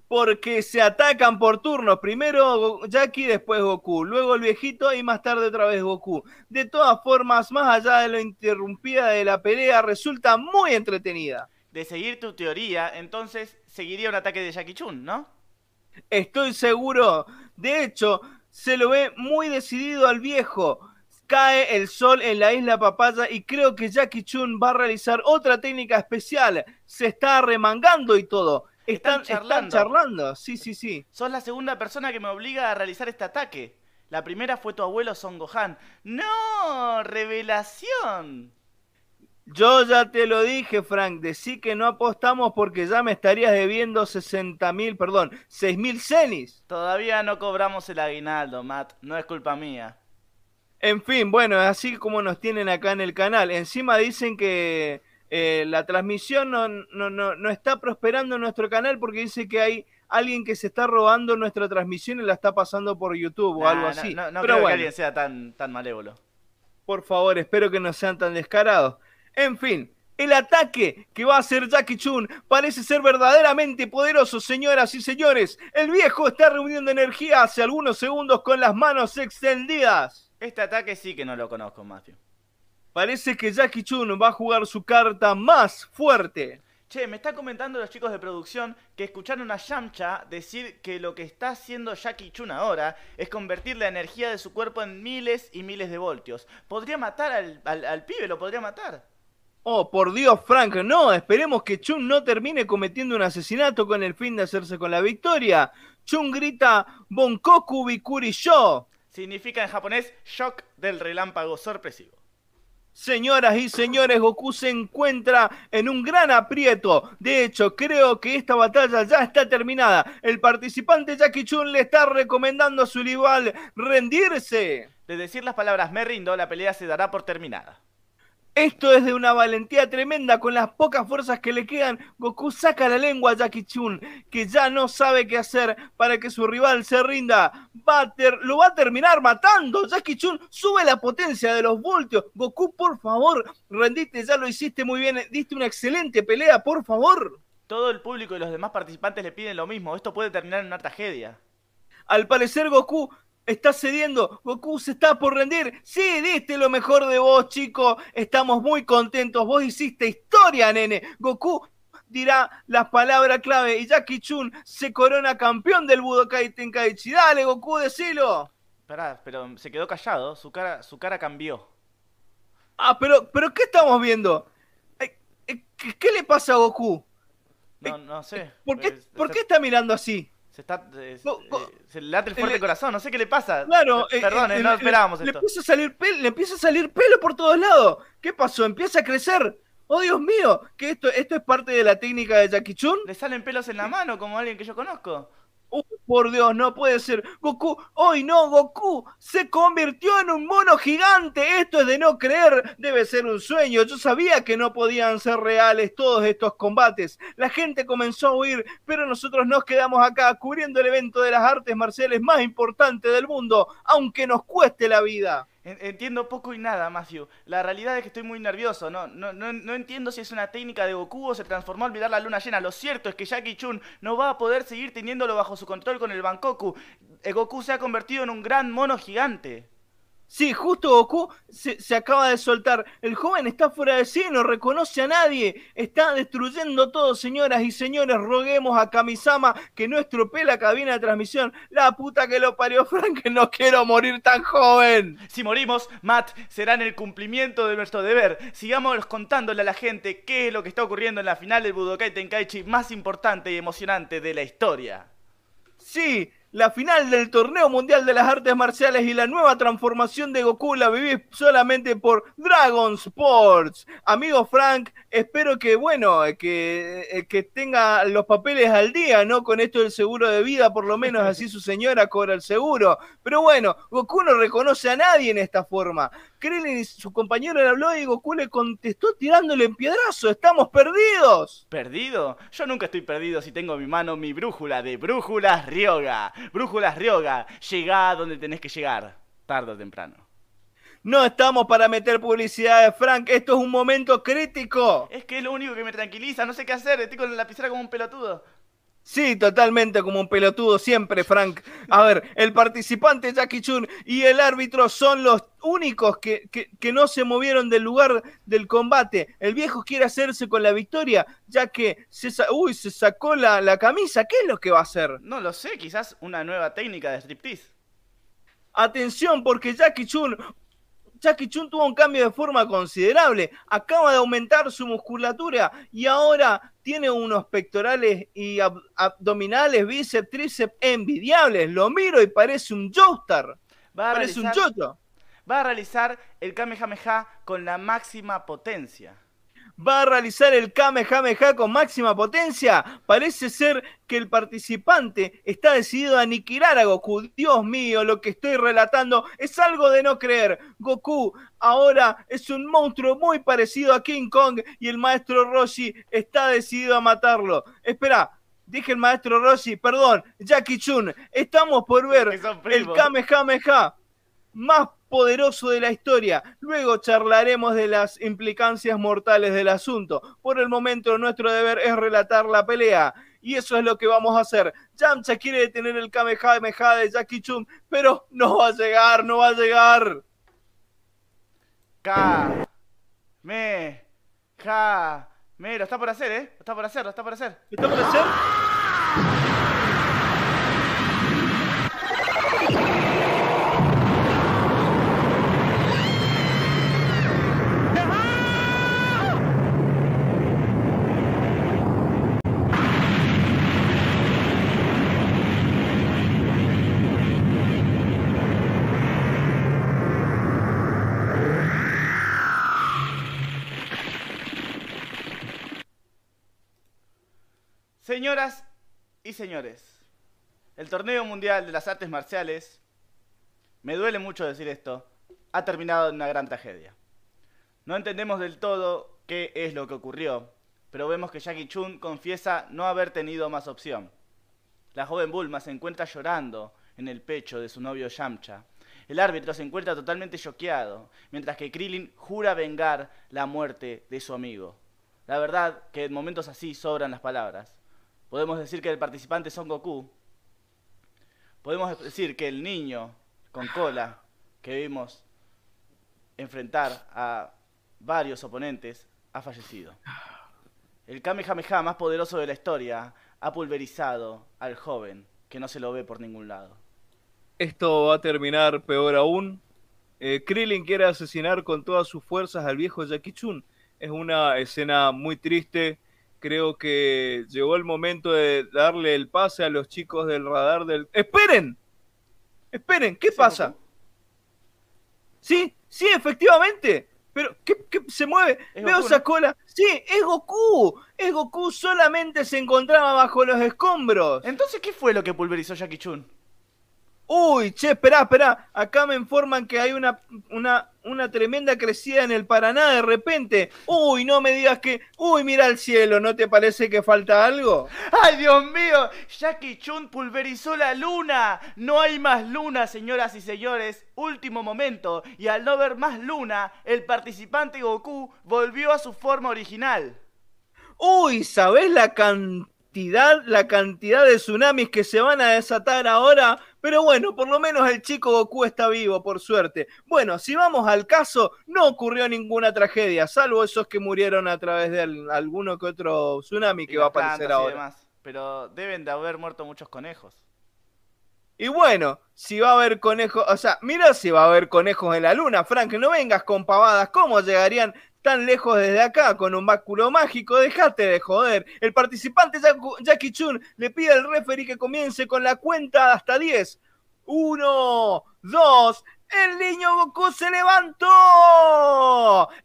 S1: Porque se atacan por turnos. Primero Jackie, después Goku, luego el viejito y más tarde otra vez Goku. De todas formas, más allá de lo interrumpida de la pelea, resulta muy entretenida.
S2: De seguir tu teoría, entonces seguiría un ataque de Jackie Chun, ¿no?
S1: Estoy seguro. De hecho, se lo ve muy decidido al viejo. Cae el sol en la isla Papaya y creo que Jackie Chun va a realizar otra técnica especial. Se está remangando y todo. Están, charlando. charlando. Sí, sí, sí.
S2: Sos la segunda persona que me obliga a realizar este ataque. La primera fue tu abuelo Son Gohan. ¡No! ¡Revelación!
S1: Yo ya te lo dije, Frank. Decí que no apostamos porque ya me estarías debiendo 60 mil, perdón, 6 mil cenis.
S2: Todavía no cobramos el aguinaldo, Matt. No es culpa mía.
S1: En fin, bueno, así como nos tienen acá en el canal. Encima dicen que eh, la transmisión no, no, no, no, está prosperando en nuestro canal porque dice que hay alguien que se está robando nuestra transmisión y la está pasando por YouTube o algo así.
S2: No, creo que alguien sea tan, tan malévolo.
S1: Por favor, espero que no sean tan descarados. En fin, el ataque que va a hacer Jackie Chun parece ser verdaderamente poderoso, señoras y señores. El viejo está reuniendo energía hace algunos segundos con las manos extendidas.
S2: Este ataque sí que no lo conozco, Matthew.
S1: Parece que Jackie Chun va a jugar su carta más fuerte.
S2: Che, me está comentando los chicos de producción que escucharon a Yamcha decir que lo que está haciendo Jackie Chun ahora es convertir la energía de su cuerpo en miles y miles de voltios. Podría matar al, al, pibe, lo podría matar.
S1: Oh, por Dios, Frank, no, esperemos que Chun no termine cometiendo un asesinato con el fin de hacerse con la victoria. Chun grita Bonkoku Bikuri.
S2: Significa en japonés shock del relámpago sorpresivo.
S1: Señoras y señores, Goku se encuentra en un gran aprieto. De hecho, creo que esta batalla ya está terminada. El participante Jackie Chun le está recomendando a su rival rendirse.
S2: De decir las palabras me rindo, la pelea se dará por terminada.
S1: Esto es de una valentía tremenda. Con las pocas fuerzas que le quedan, Goku saca la lengua a Jackie Chun, que ya no sabe qué hacer para que su rival se rinda. Butter lo va a terminar matando. Jackie Chun sube la potencia de los voltios. Goku, por favor, rendite, ya lo hiciste muy bien. Diste una excelente pelea, por favor.
S2: Todo el público y los demás participantes le piden lo mismo. Esto puede terminar en una tragedia.
S1: Al parecer, Goku está cediendo, Goku se está por rendir. Sí, diste lo mejor de vos, chico. Estamos muy contentos. Vos hiciste historia, nene. Goku dirá las palabras clave y Jackie Chun se corona campeón del Budokai Tenkaichi. Dale, Goku, decilo.
S2: Esperá, pero se quedó callado. Su cara, su cara cambió.
S1: Ah, pero, pero ¿qué estamos viendo? Eh, eh, ¿Qué, le pasa a Goku?
S2: No, no sé.
S1: ¿Por qué, ¿por qué está mirando así?
S2: Se está. Eh, se le late el fuerte corazón, no sé qué le pasa.
S1: Claro,
S2: perdón, no esperábamos
S1: esto. Le empieza, a salir pelo, le empieza a salir pelo por todos lados. ¿Qué pasó? Empieza a crecer. ¡Oh, Dios mío! ¿Que esto, esto es parte de la técnica de Jackie Chun?
S2: Le salen pelos en la mano como alguien que yo conozco.
S1: ¡Oh, por Dios, no puede ser. Goku, hoy no, Goku se convirtió en un mono gigante. Esto es de no creer, debe ser un sueño. Yo sabía que no podían ser reales todos estos combates. La gente comenzó a huir, pero nosotros nos quedamos acá cubriendo el evento de las artes marciales más importante del mundo, aunque nos cueste la vida.
S2: Entiendo poco y nada, Matthew. La realidad es que estoy muy nervioso. No, no, no, entiendo si es una técnica de Goku o se transformó al mirar la luna llena. Lo cierto es que Jackie Chun no va a poder seguir teniéndolo bajo su control con el Bankoku. El Goku se ha convertido en un gran mono gigante.
S1: Sí, justo Goku se, se, acaba de soltar. El joven está fuera de sí, no reconoce a nadie. Está destruyendo todo, señoras y señores. Roguemos a Kamisama que no estropee la cabina de transmisión. La puta que lo parió, Frank, que no quiero morir tan joven.
S2: Si morimos, Matt, será en el cumplimiento de nuestro deber. Sigamos contándole a la gente qué es lo que está ocurriendo en la final del Budokai Tenkaichi más importante y emocionante de la historia.
S1: Sí, la final del torneo mundial de las artes marciales y la nueva transformación de Goku la vivís solamente por Dragon Sports. Amigo Frank, espero que, bueno, que, eh, que tenga los papeles al día, ¿no? Con esto del seguro de vida, por lo menos así su señora cobra el seguro. Pero bueno, Goku no reconoce a nadie en esta forma. Krillin y su compañero le habló y Goku le contestó tirándole en piedrazo. ¡Estamos perdidos!
S2: ¿Perdido? Yo nunca estoy perdido si tengo en mi mano mi brújula de Brújulas Ryoga. Brújulas Ryoga, llegá donde tenés que llegar, tarde o temprano.
S1: No estamos para meter publicidad, Frank. Esto es un momento crítico.
S2: Es que es lo único que me tranquiliza. No sé qué hacer. Estoy con la lapicera como un pelotudo.
S1: Sí, totalmente como un pelotudo siempre, Frank. A ver, el participante Jackie Chun y el árbitro son los únicos que, que, no se movieron del lugar del combate. El viejo quiere hacerse con la victoria, ya que se, uy, se sacó la, la camisa. ¿Qué es lo que va a hacer?
S2: No lo sé, quizás una nueva técnica de striptease.
S1: Atención, porque Jackie Chun Jackie Chun tuvo un cambio de forma considerable. Acaba de aumentar su musculatura y ahora tiene unos pectorales y abdominales, bíceps, tríceps envidiables. Lo miro y parece un Joestar. Parece un.
S2: Va a realizar el Kamehameha con la máxima potencia
S1: va a realizar el Kamehameha con máxima potencia. Parece ser que el participante está decidido a aniquilar a Goku. Dios mío, lo que estoy relatando es algo de no creer. Goku ahora es un monstruo muy parecido a King Kong y el maestro Roshi está decidido a matarlo. Espera, dije el maestro Roshi, perdón, Jackie Chun. Estamos por ver el Kamehameha más poderoso de la historia. Luego charlaremos de las implicancias mortales del asunto. Por el momento nuestro deber es relatar la pelea. Y eso es lo que vamos a hacer. Yamcha quiere detener el Kamehameha de Jackie Chun, pero no va a llegar, no va a llegar.
S2: K. Me. Ja. Me. Lo está por hacer, ¿eh? Lo está por hacer, lo está por hacer.
S1: ¿Lo está por hacer?
S2: Señoras y señores, el torneo mundial de las artes marciales, me duele mucho decir esto, ha terminado en una gran tragedia. No entendemos del todo qué es lo que ocurrió, pero vemos que Jackie Chun confiesa no haber tenido más opción. La joven Bulma se encuentra llorando en el pecho de su novio Yamcha. El árbitro se encuentra totalmente choqueado, mientras que Krillin jura vengar la muerte de su amigo. La verdad que en momentos así sobran las palabras. Podemos decir que el participante Son Goku. Podemos decir que el niño con cola que vimos enfrentar a varios oponentes ha fallecido. El Kamehameha más poderoso de la historia ha pulverizado al joven que no se lo ve por ningún lado.
S1: Esto va a terminar peor aún. Eh, Krillin quiere asesinar con todas sus fuerzas al viejo Jackie Chun. Es una escena muy triste creo que llegó el momento de darle el pase a los chicos del radar del... ¡Esperen! ¡Esperen! ¿Qué pasa? Sí, sí, efectivamente. Pero, ¿qué, se mueve? Veo esa cola. Sí, es Goku. Es Goku, solamente se encontraba bajo los escombros.
S2: Entonces, ¿qué fue lo que pulverizó Jackie Chun?
S1: Uy, che, espera, espera. Acá me informan que hay una, una, una tremenda crecida en el Paraná de repente. Uy, no me digas que. Uy, mira al cielo, ¿no te parece que falta algo?
S2: ¡Ay, Dios mío! Jackie Chun pulverizó la luna. No hay más luna, señoras y señores. Último momento. Y al no ver más luna, el participante Goku volvió a su forma original.
S1: Uy, ¿sabés la cantidad? Cantidad, la cantidad de tsunamis que se van a desatar ahora. Pero bueno, por lo menos el chico Goku está vivo, por suerte. Bueno, si vamos al caso, no ocurrió ninguna tragedia, salvo esos que murieron a través de alguno que otro tsunami que va a aparecer ahora.
S2: Pero deben de haber muerto muchos conejos.
S1: Y bueno, si va a haber conejos, o sea, mira si va a haber conejos en la luna, Frank, no vengas con pavadas, ¿cómo llegarían tan lejos desde acá con un báculo mágico? Dejate de joder. El participante Jackie Chun le pide al referee que comience con la cuenta hasta 10. Uno, dos, el niño Goku se levantó.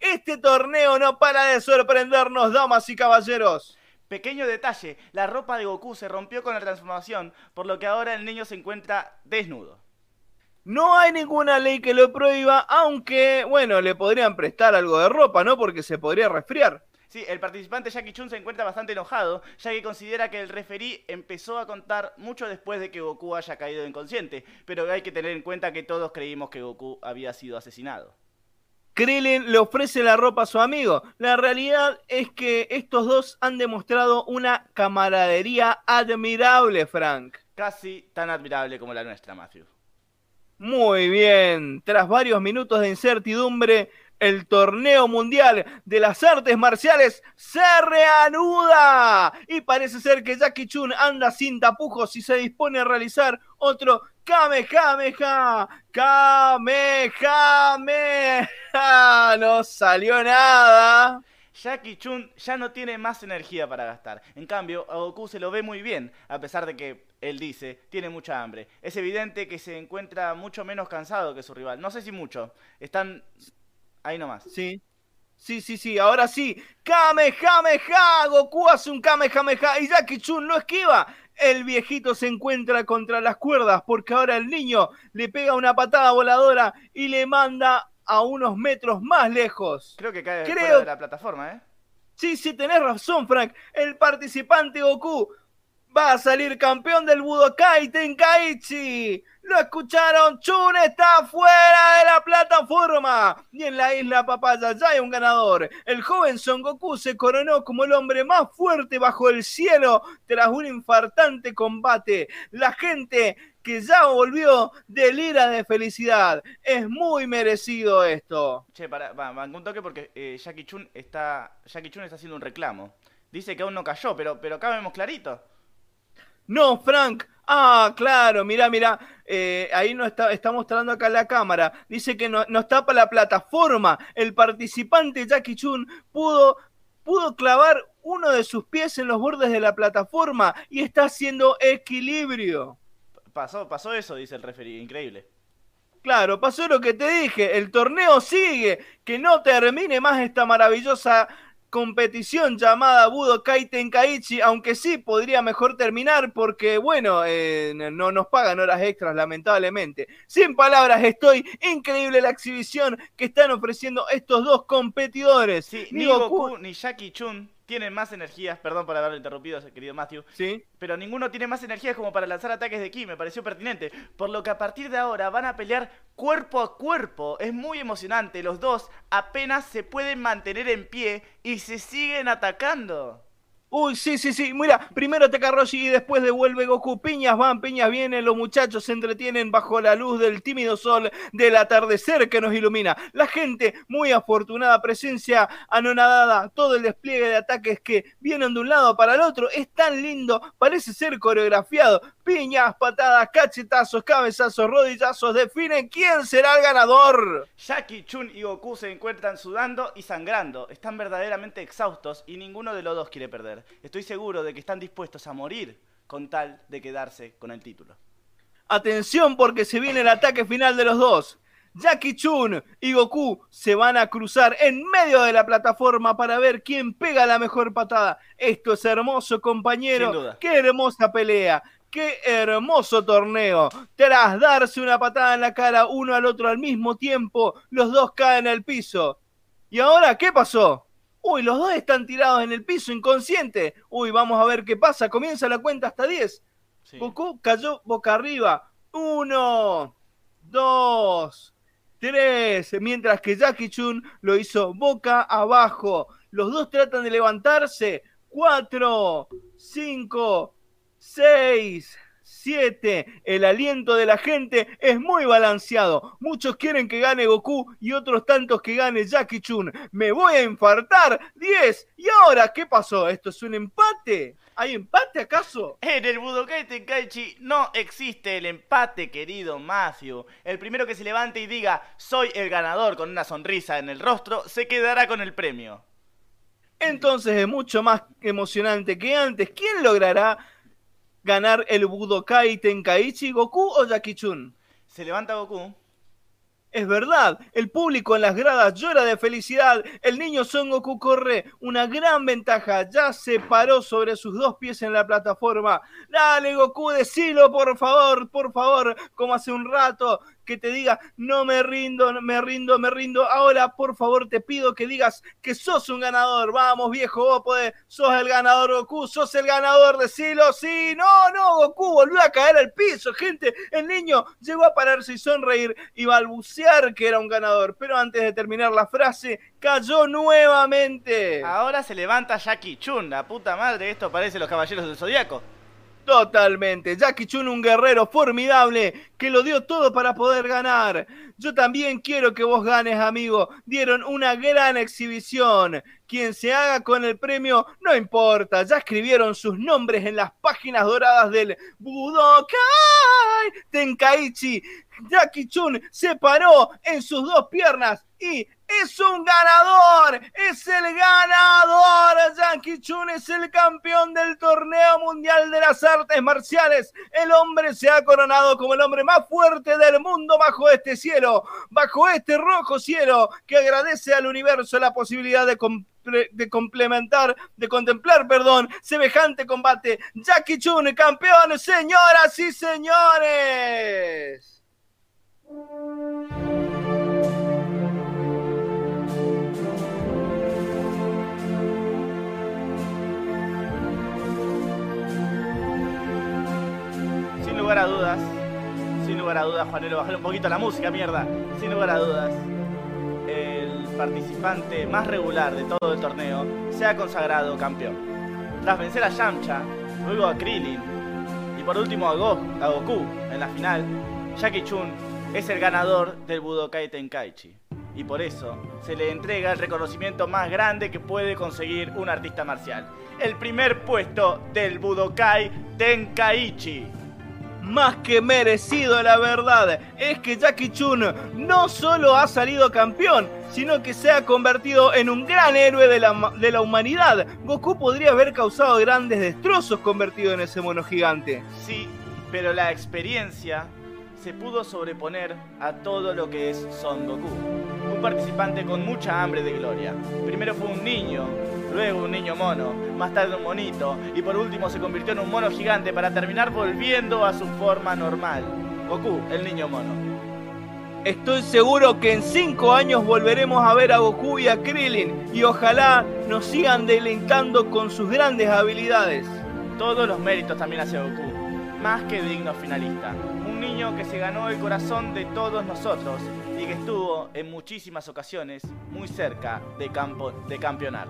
S1: Este torneo no para de sorprendernos, damas y caballeros.
S2: Pequeño detalle, la ropa de Goku se rompió con la transformación, por lo que ahora el niño se encuentra desnudo.
S1: No hay ninguna ley que lo prohíba, aunque, bueno, le podrían prestar algo de ropa, ¿no? Porque se podría resfriar.
S2: Sí, el participante Jackie Chun se encuentra bastante enojado, ya que considera que el referí empezó a contar mucho después de que Goku haya caído inconsciente, pero hay que tener en cuenta que todos creímos que Goku había sido asesinado.
S1: Krillin le ofrece la ropa a su amigo. La realidad es que estos dos han demostrado una camaradería admirable, Frank.
S2: Casi tan admirable como la nuestra, Matthew.
S1: Muy bien. Tras varios minutos de incertidumbre, el torneo mundial de las artes marciales se reanuda. Y parece ser que Jackie Chun anda sin tapujos y se dispone a realizar otro Kamehameha. Kamehameha. No salió nada.
S2: Jackie Chun ya no tiene más energía para gastar. En cambio, a Goku se lo ve muy bien, a pesar de que él dice, tiene mucha hambre. Es evidente que se encuentra mucho menos cansado que su rival. No sé si mucho. Están Ahí nomás.
S1: Sí. Sí, sí, sí, ahora sí. Kamehameha. Goku hace un Kamehameha y Jackie Chun no esquiva. El viejito se encuentra contra las cuerdas porque ahora el niño le pega una patada voladora y le manda a unos metros más lejos.
S2: Creo que cae Creo... de la plataforma, ¿eh?
S1: Sí, sí, tenés razón, Frank. El participante Goku va a salir campeón del Budokai Tenkaichi. Lo escucharon, Chun está fuera de la plataforma. Y en la isla Papaya ya hay un ganador. El joven Son Goku se coronó como el hombre más fuerte bajo el cielo tras un infartante combate. La gente que ya volvió delira de felicidad. Es muy merecido esto.
S2: Che, para, un toque porque eh, Jackie Chun está. Jackie Chun está haciendo un reclamo. Dice que aún no cayó, pero, pero acá vemos clarito.
S1: No, Frank. Ah, claro, mira, mira. Eh, ahí no está, está mostrando acá la cámara. Dice que no, nos tapa la plataforma. El participante Jackie Chun pudo, pudo clavar uno de sus pies en los bordes de la plataforma y está haciendo equilibrio.
S2: Pasó, pasó eso, dice el referee. Increíble.
S1: Claro, pasó lo que te dije. El torneo sigue. Que no termine más esta maravillosa competición llamada Budokai Tenkaichi, aunque sí podría mejor terminar porque, bueno, eh, no nos pagan horas extras, lamentablemente. Sin palabras, estoy increíble la exhibición que están ofreciendo estos dos competidores.
S2: Sí, ni Goku ni Jackie Chun tienen más energías, perdón por haberlo interrumpido, querido Matthew.
S1: Sí.
S2: Pero ninguno tiene más energías como para lanzar ataques de ki, me pareció pertinente. Por lo que a partir de ahora van a pelear cuerpo a cuerpo. Es muy emocionante. Los dos apenas se pueden mantener en pie y se siguen atacando.
S1: Uy, sí, sí, sí. Mira, primero Tekaroshi y después devuelve Goku. Piñas van, piñas vienen. Los muchachos se entretienen bajo la luz del tímido sol del atardecer que nos ilumina. La gente, muy afortunada, presencia anonadada. Todo el despliegue de ataques que vienen de un lado para el otro es tan lindo. Parece ser coreografiado. Piñas, patadas, cachetazos, cabezazos, rodillazos. Definen quién será el ganador.
S2: Jackie, Chun y Goku se encuentran sudando y sangrando. Están verdaderamente exhaustos y ninguno de los dos quiere perder. Estoy seguro de que están dispuestos a morir con tal de quedarse con el título.
S1: Atención porque se viene el ataque final de los dos. Jackie Chun y Goku se van a cruzar en medio de la plataforma para ver quién pega la mejor patada. Esto es hermoso, compañero. Qué hermosa pelea. Qué hermoso torneo. Tras darse una patada en la cara uno al otro al mismo tiempo, los dos caen al piso. ¿Y ahora qué pasó? Uy, los dos están tirados en el piso, inconsciente. Uy, vamos a ver qué pasa. Comienza la cuenta hasta 10. Goku cayó boca arriba. Uno, dos, tres. Mientras que Jackie Chun lo hizo boca abajo. Los dos tratan de levantarse. Cuatro, 5, 6, 7. El aliento de la gente es muy balanceado. Muchos quieren que gane Goku y otros tantos que gane Jackie Chun. Me voy a infartar. 10. ¿Y ahora qué pasó? ¿Esto es un empate? ¿Hay empate acaso?
S2: En el Budokai Tenkaichi no existe el empate, querido Matthew. El primero que se levante y diga soy el ganador con una sonrisa en el rostro se quedará con el premio.
S1: Entonces es mucho más emocionante que antes. ¿Quién logrará ganar el Budokai Tenkaichi, Goku o Jackie Chun?
S2: Se levanta Goku.
S1: Es verdad, el público en las gradas llora de felicidad. El niño Son Goku corre una gran ventaja. Ya se paró sobre sus dos pies en la plataforma. Dale, Goku, decilo, por favor, por favor, como hace un rato que te diga, no me rindo, me rindo, me rindo. Ahora, por favor, te pido que digas que sos un ganador. Vamos, viejo, vos podés, sos el ganador, Goku, sos el ganador, decilo, sí, no, no, Goku, volvió a caer al piso, gente. El niño llegó a pararse y sonreír y balbucear que era un ganador, pero antes de terminar la frase, cayó nuevamente.
S2: Ahora se levanta Jackie Chun, la puta madre, esto parece los caballeros del zodiaco.
S1: Totalmente. Jackie Chun, un guerrero formidable que lo dio todo para poder ganar. Yo también quiero que vos ganes, amigo. Dieron una gran exhibición. Quien se haga con el premio, no importa. Ya escribieron sus nombres en las páginas doradas del Budokai Tenkaichi. Jackie Chun se paró en sus dos piernas y es un ganador, es el ganador. Jackie Chun es el campeón del torneo mundial de las artes marciales. El hombre se ha coronado como el hombre más fuerte del mundo bajo este cielo, bajo este rojo cielo que agradece al universo la posibilidad de, de complementar, de contemplar, perdón, semejante combate. Jackie Chun, campeón, señoras y señores.
S2: Lugar a dudas, sin lugar a dudas, Juanelo, bajar un poquito la música, mierda. Sin lugar a dudas, el participante más regular de todo el torneo se ha consagrado campeón. Tras vencer a Yamcha, luego a Krillin y por último a, a Goku en la final, Jackie Chun es el ganador del Budokai Tenkaichi. Y por eso se le entrega el reconocimiento más grande que puede conseguir un artista marcial. El primer puesto del Budokai Tenkaichi
S1: más que merecido, la verdad. Es que Jackie Chun no solo ha salido campeón, sino que se ha convertido en un gran héroe de la, de la humanidad. Goku podría haber causado grandes destrozos convertido en ese mono gigante.
S2: Sí, pero la experiencia se pudo sobreponer a todo lo que es Son Goku. Un participante con mucha hambre de gloria. Primero fue un niño, luego un niño mono, más tarde un monito, y por último se convirtió en un mono gigante para terminar volviendo a su forma normal. Goku, el niño mono.
S1: Estoy seguro que en 5 años volveremos a ver a Goku y a Krillin y ojalá nos sigan deleitando con sus grandes habilidades.
S2: Todos los méritos también hacia Goku, más que digno finalista. Niño que se ganó el corazón de todos nosotros y que estuvo en muchísimas ocasiones muy cerca de, campo, de campeonar.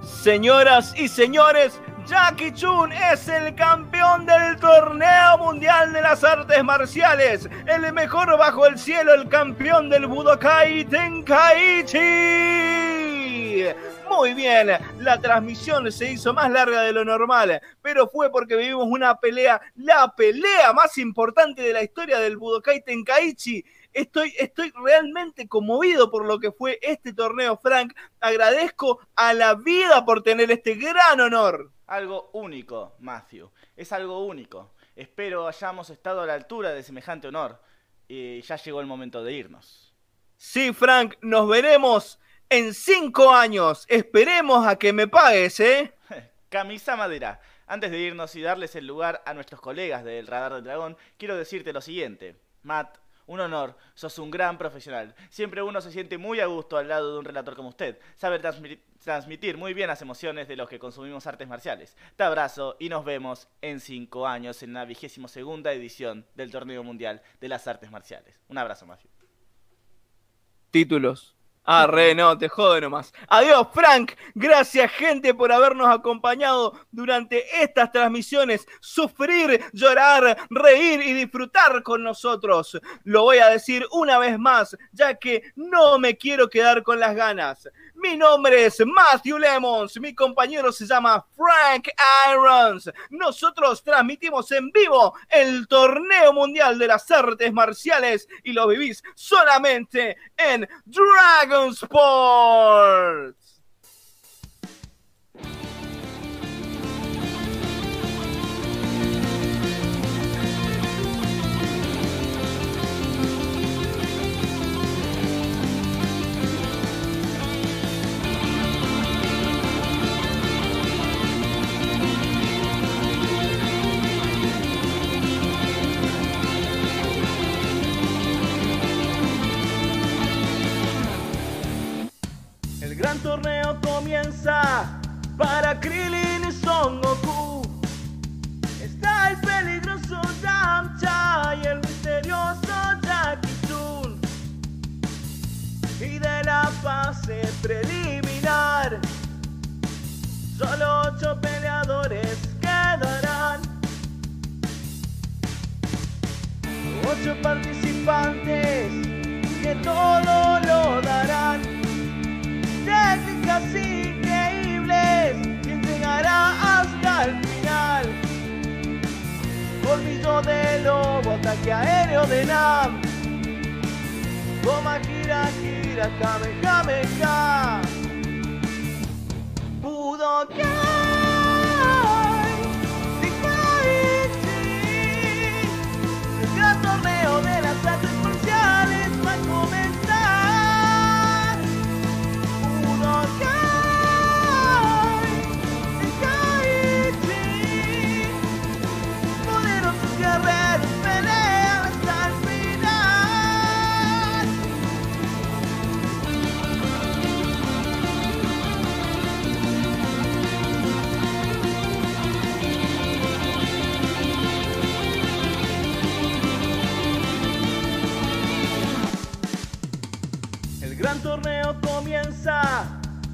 S1: Señoras y señores, Jackie Chun es el campeón del torneo mundial de las artes marciales, el mejor bajo el cielo, el campeón del Budokai Tenkaichi. Muy bien, la transmisión se hizo más larga de lo normal, pero fue porque vivimos una pelea, la pelea más importante de la historia del Budokai Tenkaichi Estoy, estoy realmente conmovido por lo que fue este torneo, Frank. Agradezco a la vida por tener este gran honor.
S2: Algo único, Matthew. Es algo único. Espero hayamos estado a la altura de semejante honor. Y ya llegó el momento de irnos.
S1: Sí, Frank, nos veremos en cinco años. Esperemos a que me pagues, ¿eh?
S2: Camisa madera. Antes de irnos y darles el lugar a nuestros colegas del Radar del Dragón, quiero decirte lo siguiente. Matt, un honor, sos un gran profesional. Siempre uno se siente muy a gusto al lado de un relator como usted. Sabe transmitir muy bien las emociones de los que consumimos artes marciales. Te abrazo y nos vemos en cinco años en la vigésimo segunda edición del Torneo Mundial de las Artes Marciales. Un abrazo, Mafio.
S1: Títulos.
S3: Ah, re, no, te jode nomás. Adiós, Frank. Gracias, gente, por habernos acompañado durante estas transmisiones. Sufrir, llorar, reír y disfrutar con nosotros. Lo voy a decir una vez más, ya que no me quiero quedar con las ganas. Mi nombre es Matthew Lemons, mi compañero se llama Frank Irons. Nosotros transmitimos en vivo el torneo mundial de las artes marciales y lo vivís solamente en Dragon Sports.
S1: Fase preliminar, solo ocho peleadores quedarán. Ocho participantes que todo lo darán técnicas increíbles quien llegará hasta el final. Colmillo de lobo, ataque aéreo de Toma Kira Kira, Kamehameha. Budokai, Nikaichi. Torneo comienza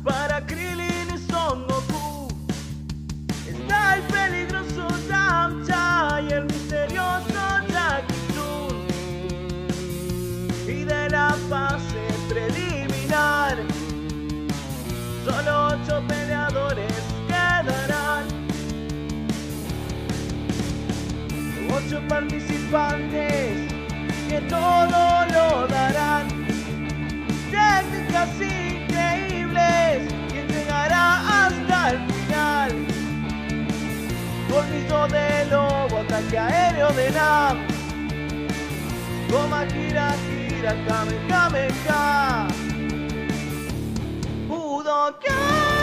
S1: para Krillin y Son Goku. Está el peligroso Yamcha y el misterioso Chun. Y de la fase preliminar, solo ocho peleadores quedarán. Ocho participantes que todo lo darán técnicas increíbles quien llegará hasta el final. Colmillo de lobo, ataque aéreo de Nam. Toma Kira Kira, Kamehameha. Budokai, Nikaichi.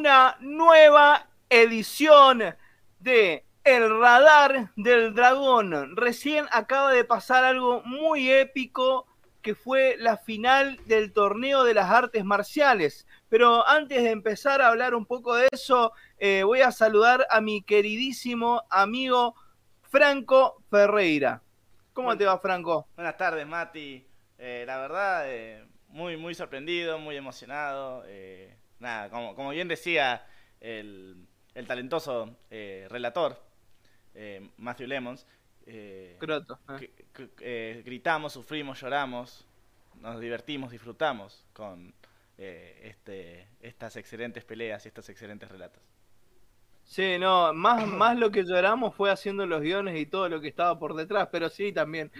S1: Una nueva edición de El Radar del Dragón. Recién acaba de pasar algo muy épico que fue la final del torneo de las artes marciales. Pero antes de empezar a hablar un poco de eso, eh, voy a saludar a mi queridísimo amigo Franco Ferreira. ¿Cómo te va, Franco?
S2: Buenas tardes, Mati. Eh, la verdad, eh, muy, muy sorprendido, muy emocionado. Eh, nada, como, como, bien decía el, el talentoso eh, relator, eh, Matthew Lemons,
S1: Croto,
S2: gritamos, sufrimos, lloramos, nos divertimos, disfrutamos con este, estas excelentes peleas y estos excelentes relatos.
S1: Sí, no, más, más lo que lloramos fue haciendo los guiones y todo lo que estaba por detrás, pero sí también.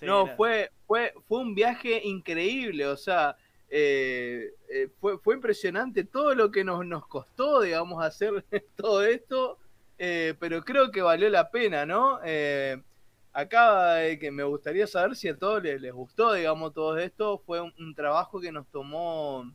S1: Sí, no, era... fue, fue, fue un viaje increíble, o sea, eh, eh, fue, fue impresionante todo lo que nos, nos costó, digamos, hacer todo esto, eh, pero creo que valió la pena, ¿no? Acá que me gustaría saber si a todos les, les gustó, digamos, todo esto, fue un, trabajo que nos tomó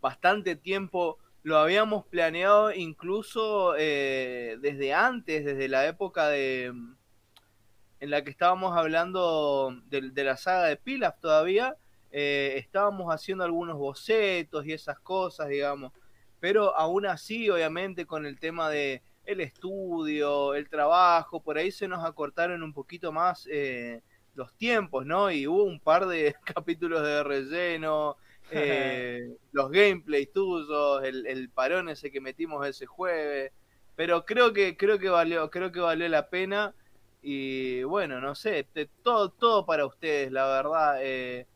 S1: bastante tiempo lo habíamos planeado incluso desde antes, desde la época de en la que estábamos hablando de, de la saga de Pilaf todavía, eh, estábamos haciendo algunos bocetos y esas cosas, digamos, pero aún así, obviamente, con el tema de el estudio, el trabajo, por ahí se nos acortaron un poquito más eh, los tiempos, ¿no? Y hubo un par de capítulos de relleno, eh, los gameplays tuyos, el, el, parón ese que metimos ese jueves. Pero creo que, creo que valió, creo que valió la pena. Y bueno, no sé, te, todo, todo para ustedes, la verdad. Eh,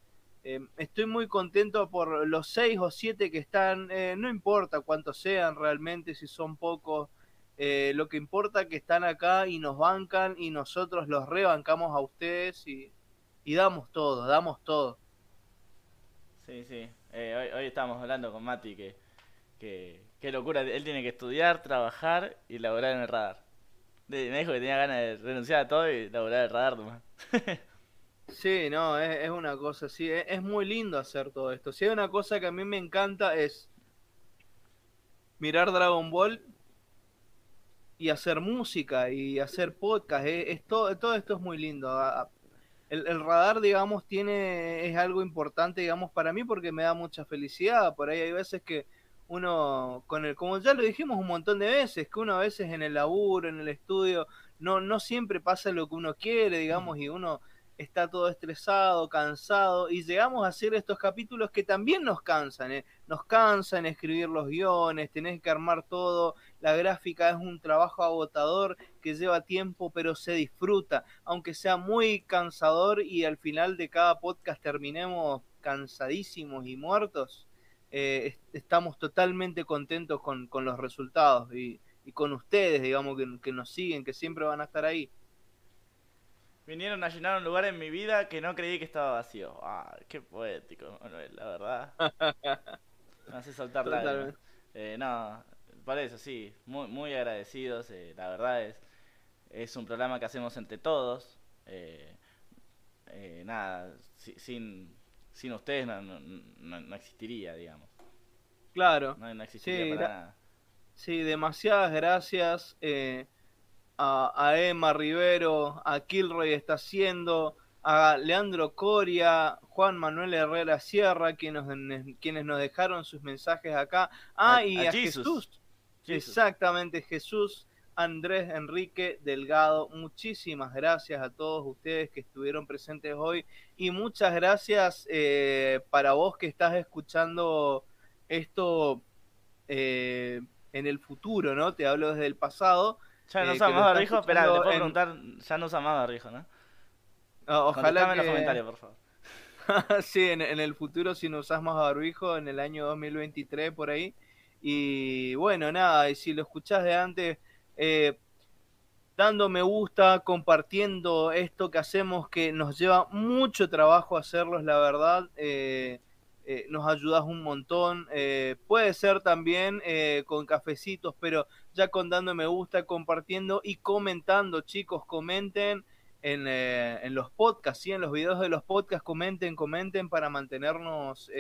S1: eh, estoy muy contento por los seis o siete que están. Eh, no importa cuántos sean realmente, si son pocos. lo que importa es que están acá y nos bancan y nosotros los rebancamos a ustedes y, damos todo, damos todo.
S2: Sí, sí. Eh, hoy, estábamos hablando con Mati que, qué locura. Él tiene que estudiar, trabajar y laborar en el radar. Me dijo que tenía ganas de renunciar a todo y laborar en el radar nomás.
S1: sí, no, es, una cosa así. Es, es, muy lindo hacer todo esto. Si hay una cosa que a mí me encanta es mirar Dragon Ball y hacer música y hacer podcast. Es, es todo, esto es muy lindo el, el, radar, digamos, tiene, es algo importante, digamos, para mí porque me da mucha felicidad. Por ahí hay veces que uno, con el, como ya lo dijimos un montón de veces, que uno a veces en el laburo, en el estudio, no, no siempre pasa lo que uno quiere, digamos, y uno está todo estresado, cansado, y llegamos a hacer estos capítulos que también nos cansan, ¿eh? nos cansan escribir los guiones, tenés que armar todo, la gráfica es un trabajo agotador que lleva tiempo, pero se disfruta, aunque sea muy cansador y al final de cada podcast terminemos cansadísimos y muertos, eh, estamos totalmente contentos con, con los resultados y, con ustedes, digamos, que nos siguen, que siempre van a estar ahí
S2: vinieron a llenar un lugar en mi vida que no creí que estaba vacío. Ah, qué poético, Manuel, la verdad. Me hace soltar lágrimas. Eh, no, por eso sí, muy, muy agradecidos. Eh, la verdad es, es un programa que hacemos entre todos. Eh, eh nada, si, sin, sin ustedes no, no, no, no, existiría, digamos.
S1: Claro.
S2: No, no existiría sí, para nada.
S1: Sí, demasiadas gracias. Eh, a, a, Emma Rivero, a Kilroy está haciendo, a Leandro Coria, Juan Manuel Herrera Sierra, quienes, quienes nos dejaron sus mensajes acá. Ah, y a, a Jesús. Jesús. Exactamente, Jesús. Andrés Enrique Delgado, muchísimas gracias a todos ustedes que estuvieron presentes hoy y muchas gracias eh, para vos que estás escuchando esto eh, en el futuro, ¿no? Te hablo desde el pasado,
S2: ya no eh, usa más barbijo, espera, te puedo en... preguntar, ya no usa más barbijo, ¿no?
S1: Oh, ojalá que...
S2: en los comentarios, por
S1: favor. sí, en, en, el futuro si no usas más barbijo, en el año 2023 por ahí. Y bueno, nada, y si lo escuchás de antes, eh, dando me gusta, compartiendo esto que hacemos, que nos lleva mucho trabajo hacerlos, la verdad. Eh, eh, nos ayudas un montón. Eh, puede ser también con cafecitos, pero ya con dando me gusta, compartiendo y comentando, chicos, comenten en, eh, en los podcasts, ¿sí? en los videos de los podcasts, comenten, comenten para mantenernos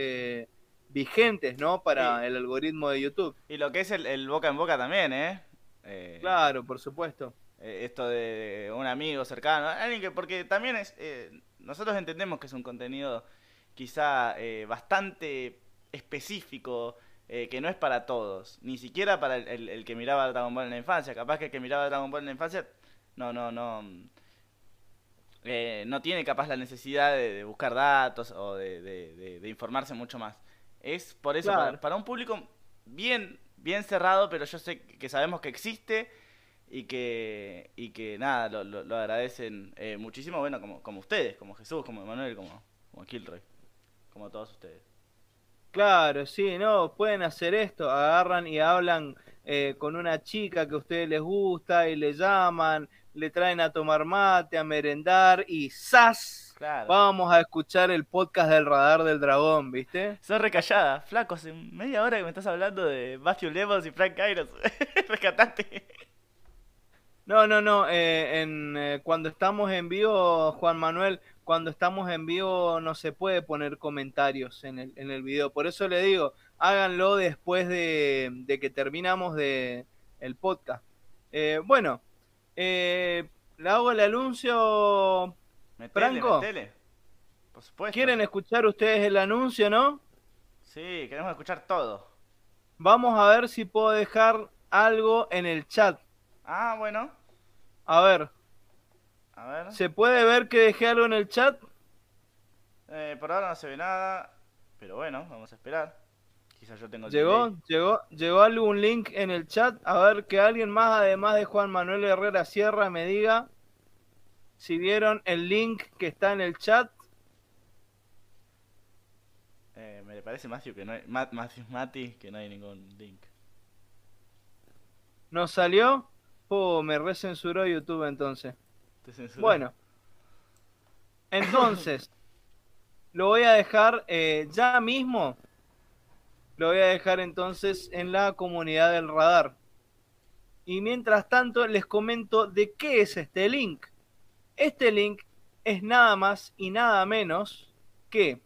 S1: vigentes, ¿no? Para
S2: Sí.
S1: el algoritmo de YouTube.
S2: Y lo que es el, el boca en boca también, ¿eh? Eh,
S1: Claro, por supuesto.
S2: eh, esto de un amigo cercano, alguien que, porque también es, eh, nosotros entendemos que es un contenido quizá eh, bastante específico, eh, que no es para todos, ni siquiera para el, el- el que miraba Dragon Ball en la infancia, capaz que el que miraba Dragon Ball en la infancia, no, no, no, mm, eh, no tiene capaz la necesidad de, de buscar datos o de, de- de- de informarse mucho más. Es por eso,
S1: Claro.
S2: para, para un público bien, bien cerrado, pero yo sé que sabemos que existe y que, y que nada, lo, lo- lo agradecen eh, muchísimo, bueno, como, como ustedes, como Jesús, como Emanuel, como, como Kilroy, como todos ustedes.
S1: Claro, sí, no, pueden hacer esto, agarran y hablan eh, con una chica que a ustedes les gusta y le llaman, le traen a tomar mate, a merendar y ¡zas!
S2: Claro.
S1: Vamos a escuchar el podcast del Radar del Dragón, ¿viste?
S2: Sos recallada, flaco, hace media hora que me estás hablando de Matthew Levels y Frank Kairos. Rescatate.
S1: No, no, no, eh, en, eh, cuando estamos en vivo, Juan Manuel, cuando estamos en vivo no se puede poner comentarios en el, en el video, por eso le digo, háganlo después de, de que terminamos de el podcast. Eh, bueno, eh, le hago el anuncio.
S2: Metele,
S1: Franco.
S2: metele. Por supuesto.
S1: ¿Quieren escuchar ustedes el anuncio, no?
S2: Sí, queremos escuchar todo.
S1: Vamos a ver si puedo dejar algo en el chat.
S2: Ah, bueno.
S1: A ver,
S2: A ver.
S1: ¿se puede ver que dejé algo en el chat?
S2: Eh, por ahora no se ve nada. Pero bueno, vamos a esperar. Quizás yo tengo
S1: ¿Llegó?
S2: delay.
S1: ¿Llegó? ¿Llegó algún link en el chat? A ver que alguien más, además de Juan Manuel Herrera Sierra, me diga si vieron el link que está en el chat.
S2: Eh, me parece Matthew que no hay, Matthew Mati que no hay ningún link.
S1: ¿No salió? Oh, me recensuró YouTube entonces. Bueno, entonces, lo voy a dejar eh, ya mismo. Lo voy a dejar entonces en la comunidad del radar. Y mientras tanto, les comento de qué es este link. Este link es nada más y nada menos que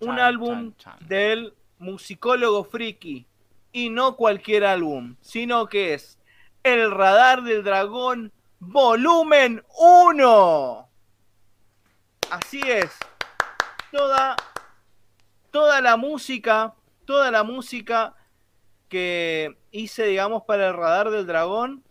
S1: un
S2: Chan,
S1: álbum
S2: chan, chan.
S1: del musicólogo friki. Y no cualquier álbum, sino que es El Radar del Dragón Volumen 1. Así es. Toda, toda la música, toda la música que hice, digamos, para el Radar del Dragón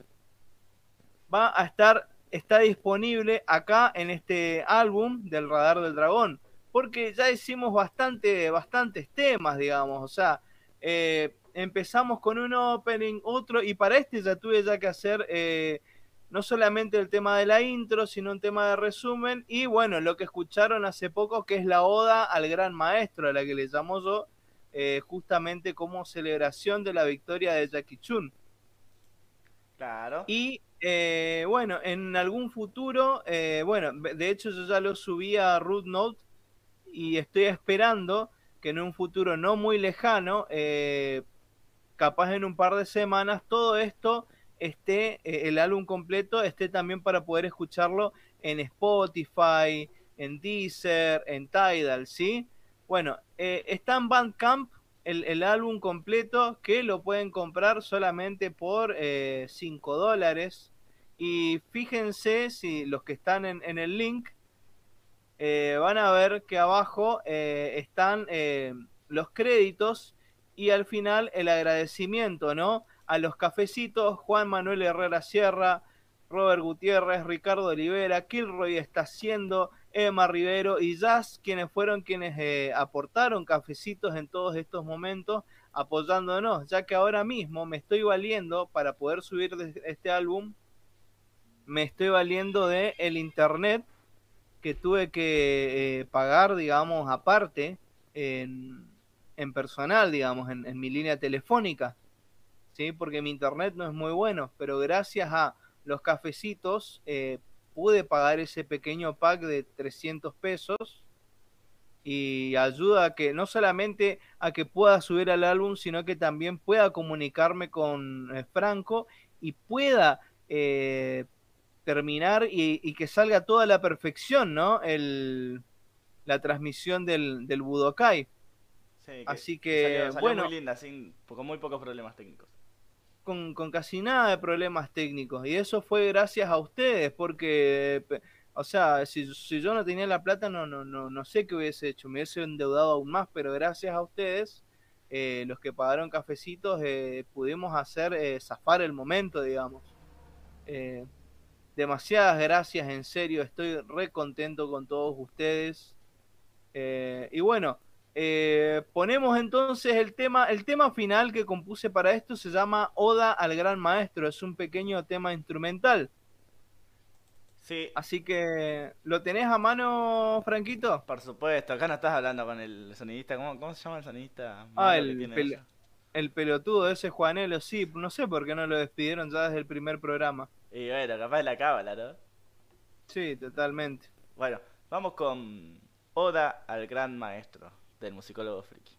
S1: va a estar, está disponible acá en este álbum del Radar del Dragón. Porque ya hicimos bastante, bastantes temas, digamos. O sea, eh, empezamos con un opening, otro, y para este ya tuve ya que hacer eh, no solamente el tema de la intro, sino un tema de resumen, y bueno, lo que escucharon hace poco, que es la oda al gran maestro, a la que le llamo yo, eh, justamente como celebración de la victoria de Jackie Chun.
S2: Claro.
S1: Y eh, bueno, en algún futuro, bueno, de hecho yo ya lo subí a Root Note y estoy esperando que en un futuro no muy lejano, eh, capaz en un par de semanas, todo esto esté, eh, el álbum completo esté también para poder escucharlo en Spotify, en Deezer, en Tidal, ¿sí? Bueno, eh, está en Bandcamp el, el álbum completo que lo pueden comprar solamente por 5 dólares. Y fíjense si los que están en, en el link eh, van a ver que abajo eh, están eh, los créditos y al final el agradecimiento, ¿no? A los cafecitos, Juan Manuel Herrera Sierra, Robert Gutiérrez, Ricardo Olivera, Kilroy está haciendo, Emma Rivero y Jazz, quienes fueron quienes eh, aportaron cafecitos en todos estos momentos, apoyándonos, ya que ahora mismo me estoy valiendo para poder subir este álbum, me estoy valiendo de el internet que tuve que eh, pagar, digamos, aparte, en, en personal, digamos, en, mi línea telefónica, ¿sí? Porque mi internet no es muy bueno, pero gracias a los cafecitos eh, pude pagar ese pequeño pack de 300 pesos y ayuda a que no solamente a que pueda subir al álbum, sino que también pueda comunicarme con eh, Franco y pueda eh, terminar y, y que salga toda la perfección, ¿no? El, la transmisión del, del Budokai. Así que, bueno.
S2: Muy linda, sin, con muy pocos problemas técnicos.
S1: Con, con, casi nada de problemas técnicos. Y eso fue gracias a ustedes, porque, o sea, si, si, yo no tenía la plata, no, no, no, no sé qué hubiese hecho. Me hubiese endeudado aún más, pero gracias a ustedes, eh, los que pagaron cafecitos, eh, pudimos hacer eh, zafar el momento, digamos. demasiadas gracias, en serio, estoy re contento con todos ustedes. y bueno, eh, ponemos entonces el tema, el tema final que compuse para esto se llama Oda al Gran Maestro, es un pequeño tema instrumental.
S2: Sí.
S1: Así que, ¿lo tenés a mano, Franquito?
S2: Por supuesto, acá no estás hablando con el sonidista, ¿cómo, se llama el sonidista?
S1: Ah, el, el pelotudo ese Juanelo, sí, no sé por qué no lo despidieron ya desde el primer programa.
S2: Y bueno, capaz de la cábala, ¿no?
S1: Sí, totalmente.
S2: Bueno, vamos con Oda al Gran Maestro del musicólogo friki.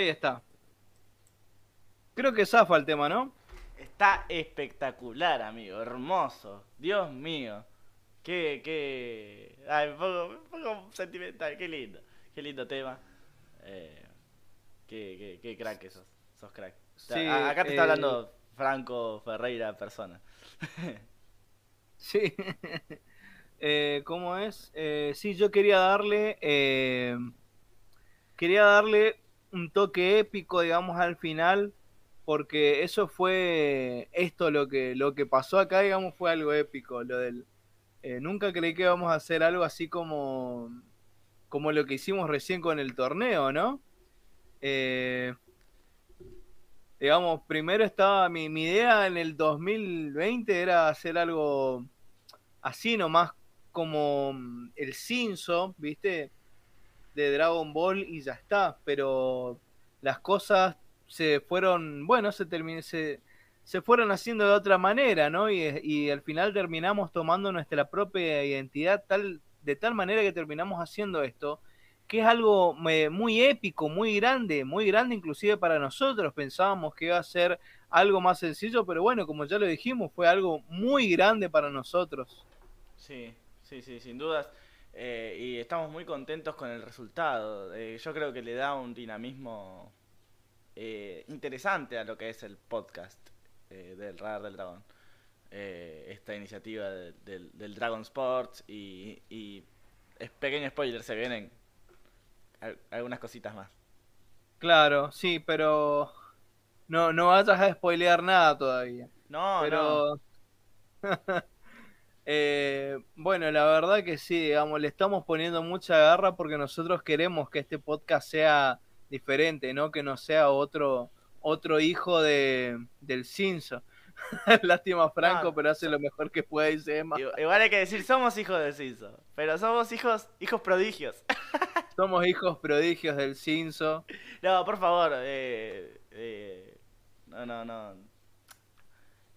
S1: Ahí está. Creo que zafa el tema, ¿no?
S2: Está espectacular, amigo. Hermoso. Dios mío. Qué, qué. Ay, un poco, sentimental. Qué lindo. Qué lindo tema. Eh, qué, qué, crack que sos. Sos crack. acá te está hablando eh, Franco Ferreira, persona.
S1: sí. eh, ¿Cómo es? Sí, yo quería darle. quería darle un toque épico, digamos, al final, porque eso fue esto lo que lo que pasó acá, digamos, fue algo épico, lo del eh, nunca creí que íbamos a hacer algo así como como lo que hicimos recién con el torneo, ¿no? Eh, digamos, primero estaba mi, mi idea en el 2020 era hacer algo así nomás como el Cinso, ¿viste? De Dragon Ball y ya está, pero las cosas se fueron, bueno, se, se, se fueron haciendo de otra manera, ¿no? Y, y, al final terminamos tomando nuestra propia identidad tal, de tal manera que terminamos haciendo esto, que es algo eh, muy épico, muy grande, muy grande inclusive para nosotros. Pensábamos que iba a ser algo más sencillo, pero bueno, como ya lo dijimos, fue algo muy grande para nosotros.
S2: Sí, sí, sí, sin dudas. Eh, y estamos muy contentos con el resultado. Eh, yo creo que le da un dinamismo eh, interesante a lo que es el podcast del Radar del Dragón. esta iniciativa del, del, Dragon Sports y, y es pequeño spoiler, se vienen algunas cositas más.
S1: Claro, sí, pero no, no vayas a spoilear nada todavía.
S2: No,
S1: pero... Eh, bueno, la verdad que sí, digamos, le estamos poniendo mucha garra porque nosotros queremos que este podcast sea diferente, ¿no? Que no sea otro, otro hijo de, del Cinso. Lástima Franco, pero hace lo mejor que puede y se
S2: Igual hay que decir, somos hijos del Cinso, pero somos hijos, hijos prodigios.
S1: somos hijos prodigios del Cinso.
S2: No, por favor, eh, eh, no, no, no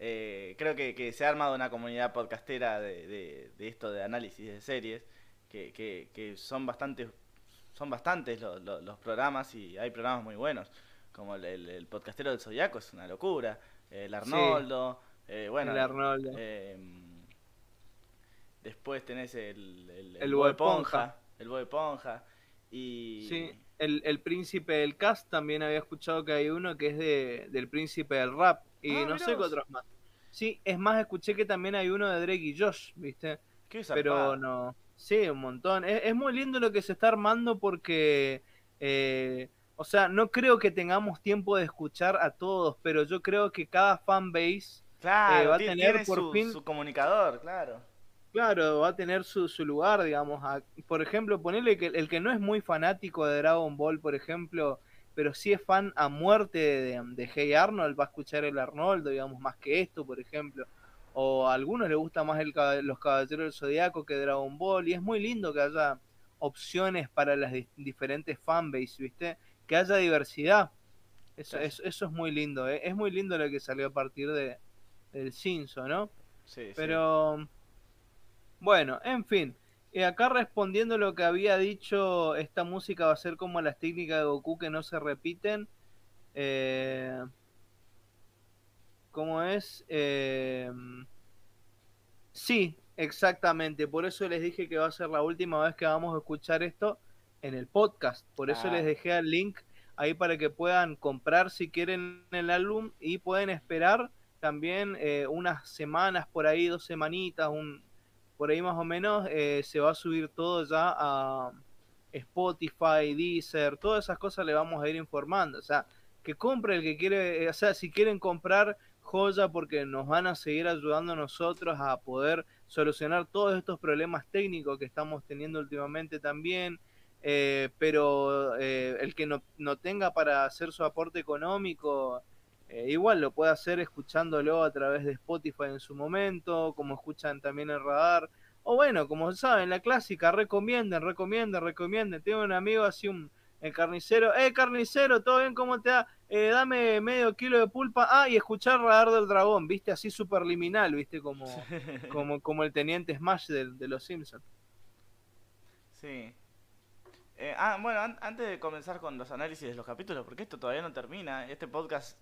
S2: eh, creo que, se ha armado una comunidad podcastera de, esto de análisis de series, que, son bastantes son bastantes los programas y hay programas muy buenos, como el, podcastero del Zodiaco es una locura, el Arnoldo, eh, bueno,
S1: el Arnoldo.
S2: Em, después tenés el, el,
S1: el, el Ponja,
S2: el Boe Ponja y...
S1: Sí, el, el Príncipe del Cast también había escuchado que hay uno que es de, del Príncipe del Rap y ah, no sé qué otros más. Sí, es más, escuché que también hay uno de Drake y Josh, ¿viste?
S2: ¿Qué
S1: Pero no. Sí, un montón. Es, muy lindo lo que se está armando porque. Eh, o sea, no creo que tengamos tiempo de escuchar a todos, pero yo creo que cada fanbase
S2: claro, eh, va a tener por su, fin. Su comunicador, claro.
S1: Claro, va a tener su, su lugar, digamos. por ejemplo, ponerle que el que no es muy fanático de Dragon Ball, por ejemplo, pero si es fan a muerte de, Hey Arnold, va a escuchar el Arnoldo, digamos, más que esto, por ejemplo. O a algunos les gusta más el, los Caballeros del Zodiaco que Dragon Ball, y es muy lindo que haya opciones para las diferentes fanbase, ¿viste? Que haya diversidad. Eso, eso, es muy lindo, ¿eh? es muy lindo lo que salió a partir de, del Cinso, ¿no?
S2: Sí,
S1: Pero, bueno, en fin. Y acá respondiendo lo que había dicho, esta música va a ser como las técnicas de Goku que no se repiten. Eh, ¿Cómo es? Eh, sí, exactamente. Por eso les dije que va a ser la última vez que vamos a escuchar esto en el podcast. Por eso les ah. dejé el link ahí para que puedan comprar si quieren el álbum y pueden esperar también eh, unas semanas por ahí, dos semanitas, un, por ahí más o menos eh, se va a subir todo ya a Spotify, Deezer, todas esas cosas le vamos a ir informando. O sea, que compre el que quiere, eh, o sea, si quieren comprar joya porque nos van a seguir ayudando nosotros a poder solucionar todos estos problemas técnicos que estamos teniendo últimamente también. Eh, pero el que no, no tenga para hacer su aporte económico, eh, igual lo puede hacer escuchándolo a través de Spotify en su momento, como escuchan también el radar. O bueno, como saben, la clásica, recomienden, recomienden, recomienden. Tengo un amigo así, un el carnicero, eh, carnicero, ¿todo bien? ¿Cómo te da? Eh, dame medio kilo de pulpa. Ah, y escuchar Radar del Dragón, ¿viste? Así superliminal, ¿viste? Como, como, como el teniente Smash de, los Simpsons.
S2: Sí. Eh, ah, bueno, antes de comenzar con los análisis de los capítulos, porque esto todavía no termina, este podcast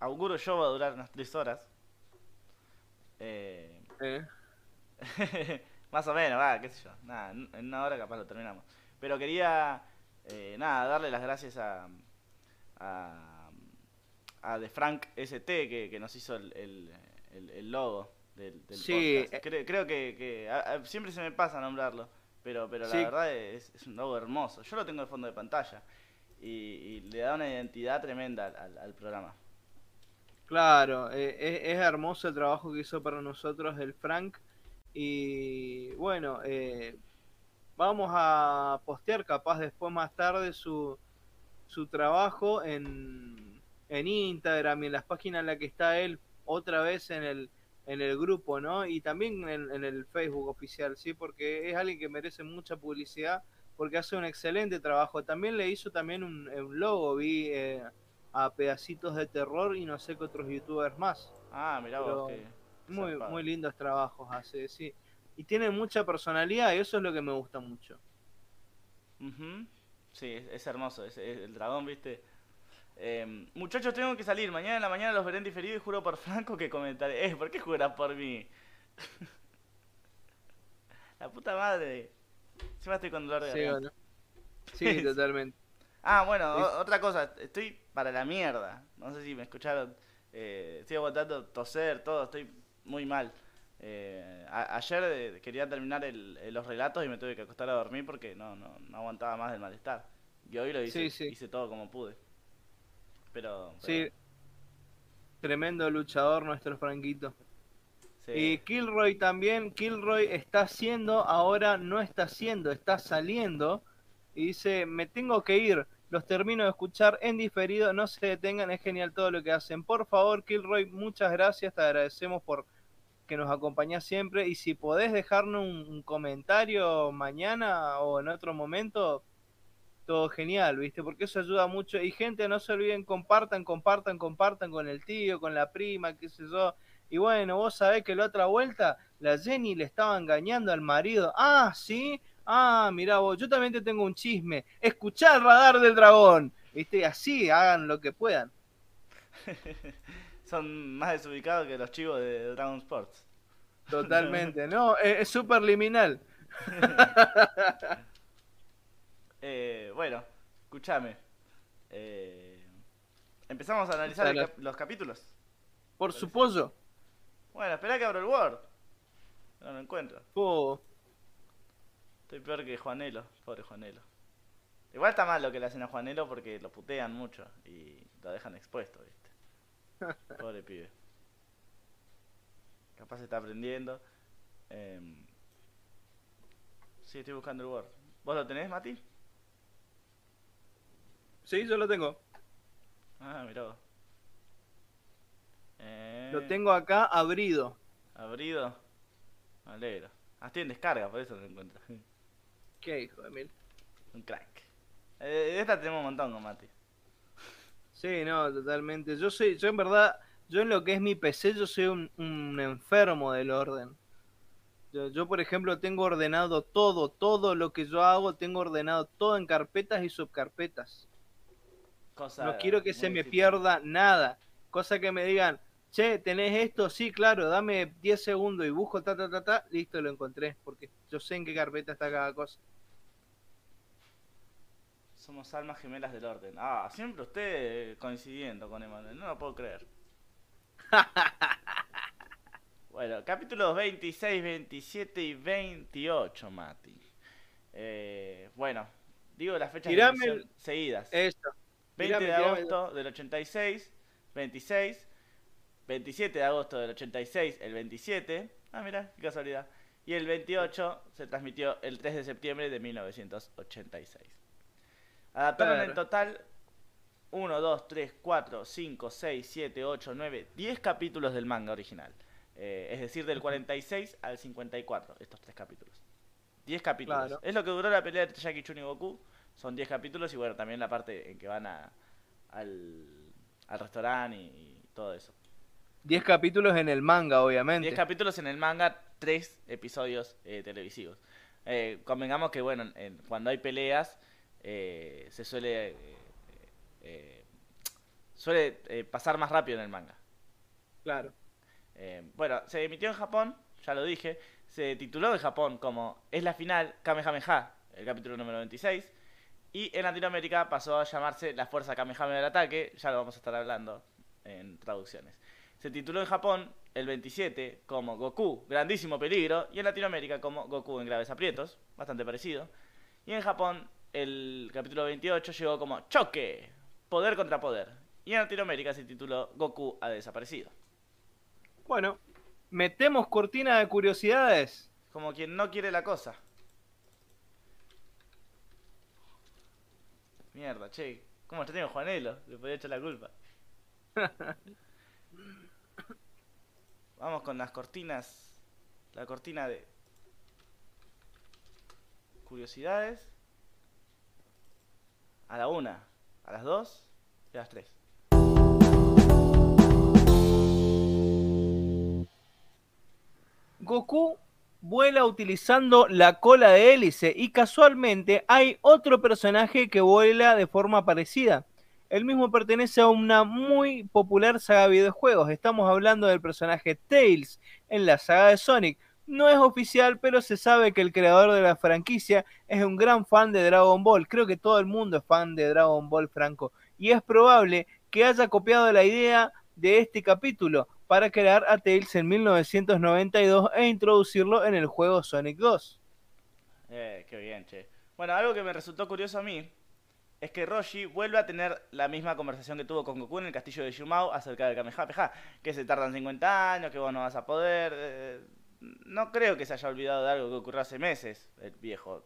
S2: auguro yo va a durar unas tres horas. Eh, más o menos, va, qué sé yo. Nada, en una hora capaz lo terminamos. Pero quería, eh, nada, darle las gracias a, a, a The Frank ST que, que nos hizo el, el, el, logo del, del
S1: sí,
S2: podcast. Eh, creo, que, siempre se me pasa nombrarlo, pero, pero la verdad es, es, un logo hermoso. Yo lo tengo de fondo de pantalla y, y le da una identidad tremenda al, al programa.
S1: Claro, eh, es, hermoso el trabajo que hizo para nosotros el Frank. Y bueno, eh, vamos a postear capaz después más tarde su, su trabajo en, en Instagram y en las páginas en las que está él otra vez en el, en el grupo, ¿no? Y también en, el Facebook oficial, ¿sí? Porque es alguien que merece mucha publicidad porque hace un excelente trabajo. También le hizo también un, un logo, vi... Eh, a pedacitos de terror y no sé qué otros youtubers más.
S2: Ah, mirá vos
S1: Muy, muy lindos trabajos hace, sí. Y tiene mucha personalidad y eso es lo que me gusta mucho.
S2: Sí, es, hermoso, es, el dragón, viste. Em, muchachos, tengo que salir. Mañana en la mañana los veré en diferido y juro por Franco que comentaré. Eh, ¿por qué juras por mí? la puta madre. Encima estoy con dolor de
S1: Sí. Sí, totalmente.
S2: Ah, bueno,
S1: Es-
S2: otra cosa, estoy para la mierda. No sé si me escucharon. Eh, estoy aguantando toser, todo, estoy muy mal. Eh, a- ayer eh, quería terminar el- eh, los relatos y me tuve que acostar a dormir porque no, no, no aguantaba más del malestar. Y hoy lo hice,
S1: Sí, sí.
S2: hice todo como pude. Pero, pero,
S1: Sí. Tremendo luchador nuestro Franquito.
S2: sí.
S1: Y Kilroy también, Kilroy está haciendo, ahora no está haciendo, está saliendo. Y dice, me tengo que ir, los termino de escuchar en diferido, no se detengan, es genial todo lo que hacen. Por favor, Kilroy, muchas gracias, te agradecemos por que nos acompañás siempre. Y si podés dejarnos un, comentario mañana o en otro momento, todo genial, ¿viste? Porque eso ayuda mucho. Y gente, no se olviden, compartan, compartan, compartan con el tío, con la prima, qué sé yo. Y bueno, vos sabés que la otra vuelta la Jenny le estaba engañando al marido. Ah, sí. Ah, mirá vos, yo también te tengo un chisme. Escuchá el radar del dragón. ¿Viste? Así hagan lo que puedan.
S2: Son más desubicados que los chivos de Dragon Sports.
S1: Totalmente, ¿no? Es es súper liminal.
S2: Eh, bueno, escúchame. Eh, empezamos a analizar cap- los capítulos.
S1: Por su pollo.
S2: Bueno, espera que abro el Word. No lo encuentro.
S1: Po,
S2: Estoy peor que Juanelo, pobre Juanelo. Igual está mal lo que le hacen a Juanelo porque lo putean mucho y lo dejan expuesto, ¿viste? Pobre pibe. Capaz está aprendiendo. Em, Sí, estoy buscando el Word. ¿Vos lo tenés, Mati?
S1: Sí, yo lo tengo.
S2: Ah, mirá vos. Eh,
S1: Lo tengo acá abrido.
S2: Abrido. Me alegro. Ah, estoy en descarga, por eso lo encuentro.
S1: Qué hijo de mil.
S2: Un crack. Eh, de esta tenemos un montón con Mati.
S1: Sí, no, totalmente. Yo soy, yo en verdad, yo en lo que es mi PC, yo soy un, un enfermo del orden. Yo, yo, por ejemplo, tengo ordenado todo, todo lo que yo hago, tengo ordenado todo en carpetas y subcarpetas.
S2: Cosa
S1: No quiero que se me
S2: difícil.
S1: pierda nada. Cosa que me digan, che, ¿tenés esto? Sí, claro, dame 10 segundos y busco ta, ta, ta, ta, listo, lo encontré. Porque yo sé en qué carpeta está cada cosa.
S2: Somos almas gemelas del orden. Ah, siempre usted coincidiendo con Emanuel. No lo puedo creer. bueno, capítulos 26, 27 y 28, Mati. Eh, bueno, digo las fechas de
S1: el-
S2: seguidas.
S1: Eso.
S2: 20
S1: tirame,
S2: de agosto del 86, 26, 27 de agosto del 86, el 27. Ah, mira, qué casualidad. Y el 28 se transmitió el 3 de septiembre de 1986. Adaptaron
S1: Claro.
S2: en total 1, 2, 3, 4, 5, 6, 7, 8, 9, 10 capítulos del manga original. Eh, es decir, del 46 al 54, estos tres capítulos. 10 capítulos.
S1: Claro.
S2: Es lo que duró la pelea entre Jackie Chun y Goku. Son 10 capítulos y bueno, también la parte en que van a, al, al restaurante y, y todo eso.
S1: 10 capítulos en el manga, obviamente.
S2: 10 capítulos en el manga, 3 episodios eh, televisivos. Eh, convengamos que bueno, en- cuando hay peleas eh, se suele eh, eh, suele pasar más rápido en el manga.
S1: Claro.
S2: Bueno, se emitió en Japón, ya lo dije. Se tituló en Japón como Es la final Kamehameha, el capítulo número 26. Y en Latinoamérica pasó a llamarse La Fuerza Kamehameha del Ataque, ya lo vamos a estar hablando en traducciones. Se tituló en Japón el 27 como Goku, Grandísimo Peligro, y en Latinoamérica como Goku en Graves Aprietos, bastante parecido. Y en Japón el capítulo 28 llegó como Choque, Poder contra Poder. Y en Latinoamérica se tituló Goku ha desaparecido.
S1: Bueno, metemos cortina de curiosidades.
S2: Como quien no quiere la cosa. Mierda, che. ¿Cómo extraño a Juanelo? Le podía echar la culpa. Vamos con las cortinas. La cortina de curiosidades. A la una, a las dos y a las tres.
S1: Goku vuela utilizando la cola de hélice y casualmente hay otro personaje que vuela de forma parecida. El mismo pertenece a una muy popular saga de videojuegos. Estamos hablando del personaje Tails en la saga de Sonic. No es oficial, pero se sabe que el creador de la franquicia es un gran fan de Dragon Ball. Creo que todo el mundo es fan de Dragon Ball, Franco. Y es probable que haya copiado la idea de este capítulo para crear a Tails en 1992 e introducirlo en el juego Sonic 2.
S2: Eh, qué bien, che. Bueno, algo que me resultó curioso a mí es que Roshi vuelve a tener la misma conversación que tuvo con Goku en el castillo de Shumao acerca del Kamehameha, que se tardan 50 años, que vos no vas a poder. Eh, no creo que se haya olvidado de algo que ocurrió hace meses, el viejo.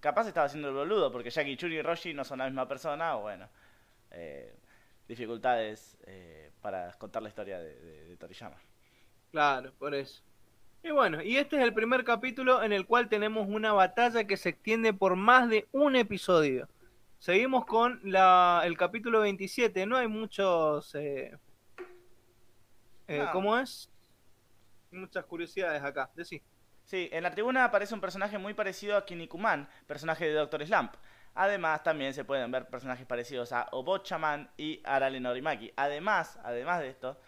S2: Capaz estaba haciendo el boludo, porque Jackie Chun y Roshi no son la misma persona, o bueno, eh, dificultades eh, para contar la historia de, Toriyama.
S1: Claro, por eso. Y bueno, y este es el primer capítulo en el cual tenemos una batalla que se extiende por más de un episodio. Seguimos con la, el capítulo 27, no hay muchos... Eh, ¿Cómo es? Muchas curiosidades acá. Decí.
S2: Sí, en la tribuna aparece un personaje muy parecido a Kinnikuman, personaje de Doctor Slump. Además, también se pueden ver personajes parecidos a Obochaman y Arale Norimaki. Además, además de esto,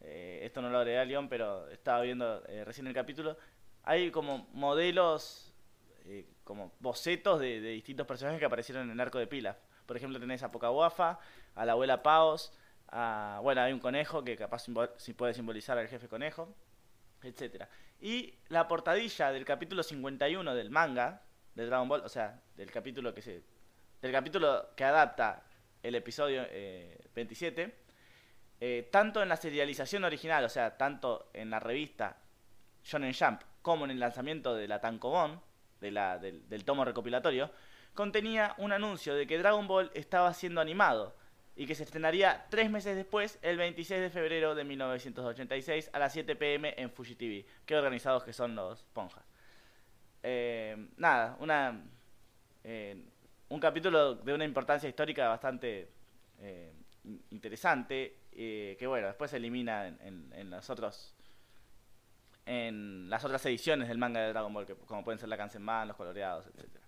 S2: eh, esto no lo agregué a León, pero estaba viendo eh, recién el capítulo, hay como modelos, eh, como bocetos de, distintos personajes que aparecieron en el arco de Pilaf. Por ejemplo, tenés a Pokawafa, a la abuela Paos, a, bueno, hay un conejo que capaz si puede simbolizar al jefe conejo etcétera. Y la portadilla del capítulo 51 del manga de Dragon Ball, o sea, del capítulo que se del capítulo que adapta el episodio 27, eh, eh, tanto en la serialización original, o sea, tanto en la revista Shonen Jump como en el lanzamiento de la Tankobon, de la, del, del tomo recopilatorio, contenía un anuncio de que Dragon Ball estaba siendo animado y que se estrenaría tres meses después, el 26 de febrero de 1986, a las 7 pm en Fuji TV. Qué organizados que son los Ponjas. Eh, nada, una, eh, un capítulo de una importancia histórica bastante eh, interesante, que bueno, después se elimina en, en, los otros en las otras ediciones del manga de Dragon Ball, como pueden ser la Kansenban, los coloreados, etcétera.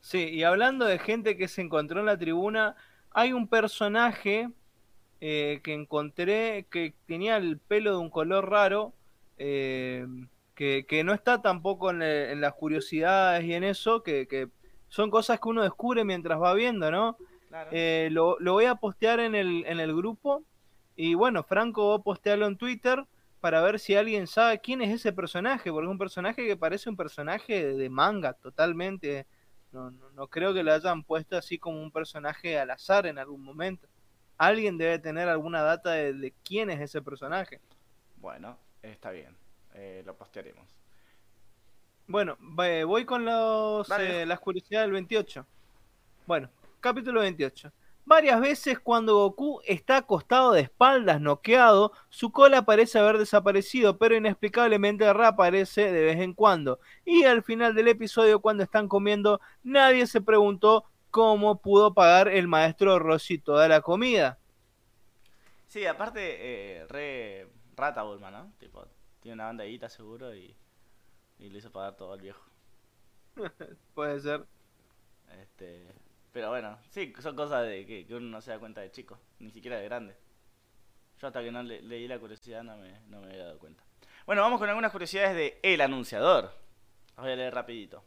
S1: Sí, y hablando de gente que se encontró en la tribuna, hay un personaje eh, que encontré que tenía el pelo de un color raro, eh, que, no está tampoco en, las curiosidades y en eso, que, son cosas que uno descubre mientras va viendo, ¿no? Eh, lo, voy a postear en el, en el grupo y bueno, Franco va a postearlo en Twitter para ver si alguien sabe quién es ese personaje, porque es un personaje que parece un personaje de manga totalmente no, no, no creo que lo hayan puesto así como un personaje al azar en algún momento. Alguien debe tener alguna data de, quién es ese personaje.
S2: Bueno, está bien. Eh, lo postearemos.
S1: Bueno, voy con los, eh, las curiosidades del 28. Bueno, capítulo 28. Varias veces cuando Goku está acostado de espaldas, noqueado, su cola parece haber desaparecido, pero inexplicablemente reaparece de vez en cuando. Y al final del episodio, cuando están comiendo, nadie se preguntó cómo pudo pagar el maestro Rossi toda la comida.
S2: Sí, aparte, eh, re rata Bulma, ¿no? Tipo, tiene una banda de seguro y, y le hizo pagar todo al viejo.
S1: Puede ser.
S2: Este, pero bueno, sí, son cosas de que, uno no se da cuenta de chico, ni siquiera de grande. Yo hasta que no leí la curiosidad no me, no me había dado cuenta. Bueno, vamos con algunas curiosidades de El Anunciador. Las voy a leer rapidito.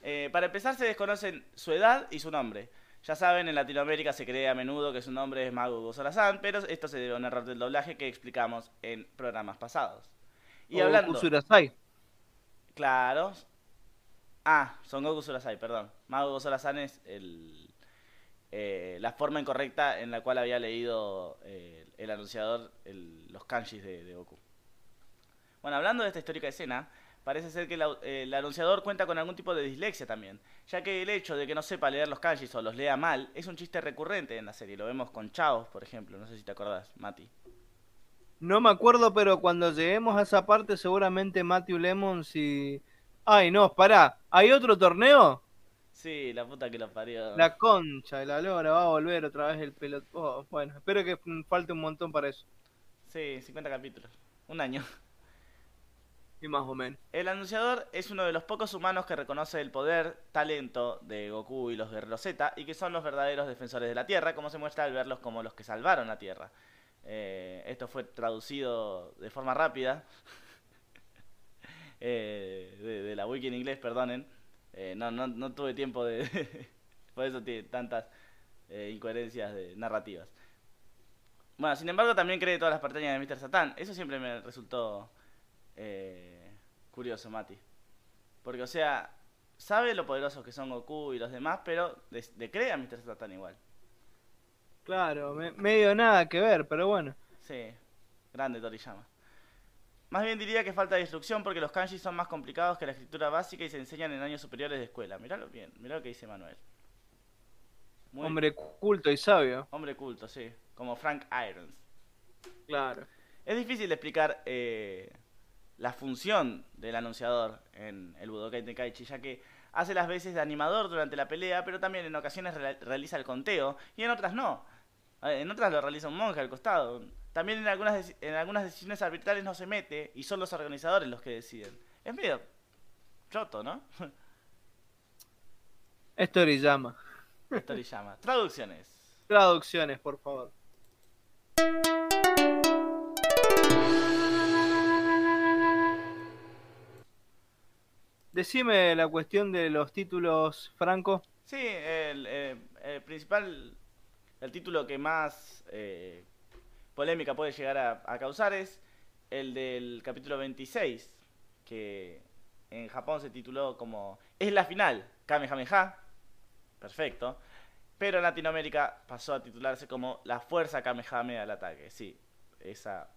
S2: Eh, para empezar se desconocen su edad y su nombre. Ya saben, en Latinoamérica se cree a menudo que su nombre es Mago Gozorazán, pero esto se debe a un error del doblaje que explicamos en programas pasados.
S1: Y hablando...
S2: Claro, Ah, Son Goku Surasai, perdón. Mago Sorasan es el, eh, la forma incorrecta en la cual había leído eh, el anunciador los kanjis de, Goku. Bueno, hablando de esta histórica escena, parece ser que el anunciador cuenta con algún tipo de dislexia también, ya que el hecho de que no sepa leer los kanjis o los lea mal es un chiste recurrente en la serie. Lo vemos con Chaos, por ejemplo. No sé si te acordás, Mati.
S1: No me acuerdo, pero cuando lleguemos a esa parte, seguramente Matthew Lemon, si Ay, no, pará. ¿Hay otro torneo?
S2: Sí, la puta que lo parió.
S1: La concha de la lora va a volver otra vez el pelot. Oh, bueno, espero que falte un montón para eso.
S2: Sí, 50 capítulos. Un año.
S1: Y más o menos.
S2: El anunciador es uno de los pocos humanos que reconoce el poder, talento de Goku y los guerreros Z y que son los verdaderos defensores de la Tierra, como se muestra al verlos como los que salvaron la Tierra. Eh, esto fue traducido de forma rápida eh, de, la wiki en inglés, perdonen. Eh, no, no, no tuve tiempo de... por eso tiene tantas eh, incoherencias de narrativas. Bueno, sin embargo, también cree todas las parteñas de Mr. Satan. Eso siempre me resultó curioso, Mati. Porque, o sea, sabe lo poderosos que son Goku y los demás, pero de, cree a Mr. Satan igual.
S1: Claro, medio nada que ver, pero bueno.
S2: Sí, grande Toriyama. Más bien diría que falta de instrucción porque los kanji son más complicados que la escritura básica y se enseñan en años superiores de escuela. Miralo bien, mirá lo que dice Manuel.
S1: Hombre culto y sabio.
S2: Hombre culto, sí. Como Frank Irons.
S1: Claro.
S2: Es difícil explicar eh, la función del anunciador en el Budokai Tenkaichi, ya que hace las veces de animador durante la pelea, pero también en ocasiones realiza el conteo y en otras no. Eh, en otras lo realiza un monje al costado. También en algunas, en algunas decisiones arbitrales no se mete y son los organizadores los que deciden. Es medio choto, ¿no?
S1: Storyama.
S2: Storyama. Traducciones.
S1: Traducciones, por favor. Decime la cuestión de los títulos, Franco.
S2: Sí, el, eh, principal, el título que más eh, polémica puede llegar a, causar es el del capítulo 26, que en Japón se tituló como Es la final, Kamehameha. Perfecto. Pero en Latinoamérica pasó a titularse como La fuerza Kamehameha al ataque. Sí, esa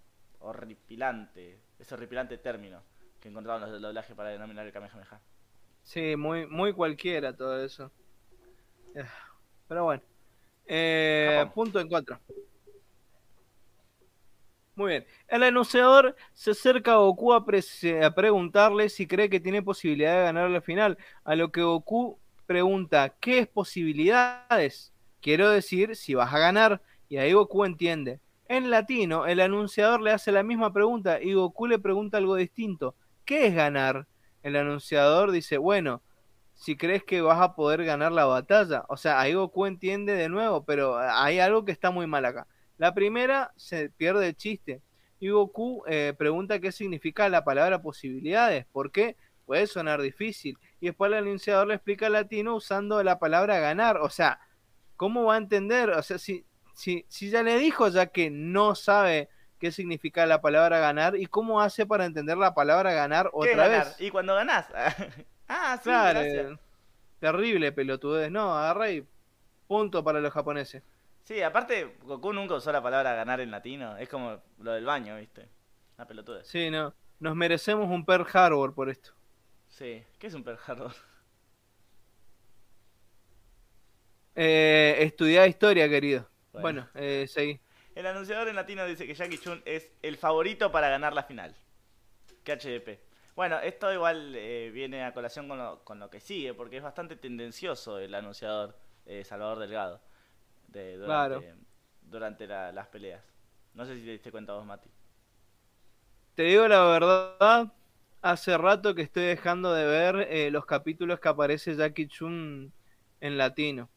S2: horripilante, ese horripilante término que encontraron los del doblaje para denominar el Kamehameha.
S1: Sí, muy, muy cualquiera todo eso. Eh, pero bueno. Eh, punto en contra. Muy bien. El anunciador se acerca a Goku a, preguntarle si cree que tiene posibilidad de ganar la final. A lo que Goku pregunta, ¿qué es posibilidades? Quiero decir, si vas a ganar. Y ahí Goku entiende. En latino, el anunciador le hace la misma pregunta y Goku le pregunta algo distinto. ¿Qué es ganar? El anunciador dice, bueno, si crees que vas a poder ganar la batalla. O sea, ahí Goku entiende de nuevo, pero hay algo que está muy mal acá. La primera se pierde el chiste. Y Goku eh, pregunta qué significa la palabra posibilidades. ¿Por qué? Puede sonar difícil. Y después el anunciador le explica latino usando la palabra ganar. O sea, ¿cómo va a entender? O sea, si, si, si ya le dijo ya que no sabe qué significa la palabra ganar y cómo hace para entender la palabra ganar otra vez.
S2: Y cuando ganás.
S1: ah, sí, claro, Terrible pelotudez. No, agarra y punto para los japoneses.
S2: Sí, aparte, Goku nunca usó la palabra ganar en latino. Es como lo del baño, ¿viste? La pelotudez.
S1: Sí, no. Nos merecemos un Pearl Harbor por esto.
S2: Sí. ¿Qué es un Pearl Harbor?
S1: Eh, estudiar historia, querido. Bueno, eh, seguí.
S2: El anunciador en latino dice que Jackie Chun es el favorito para ganar la final. Que HDP. Bueno, esto igual eh, viene a colación con lo, con lo, que sigue, porque es bastante tendencioso el anunciador eh, Salvador Delgado de, durante, durante las peleas. No sé si te diste cuenta vos, Mati.
S1: Te digo la verdad, hace rato que estoy dejando de ver eh, los capítulos que aparece Jackie Chun en latino.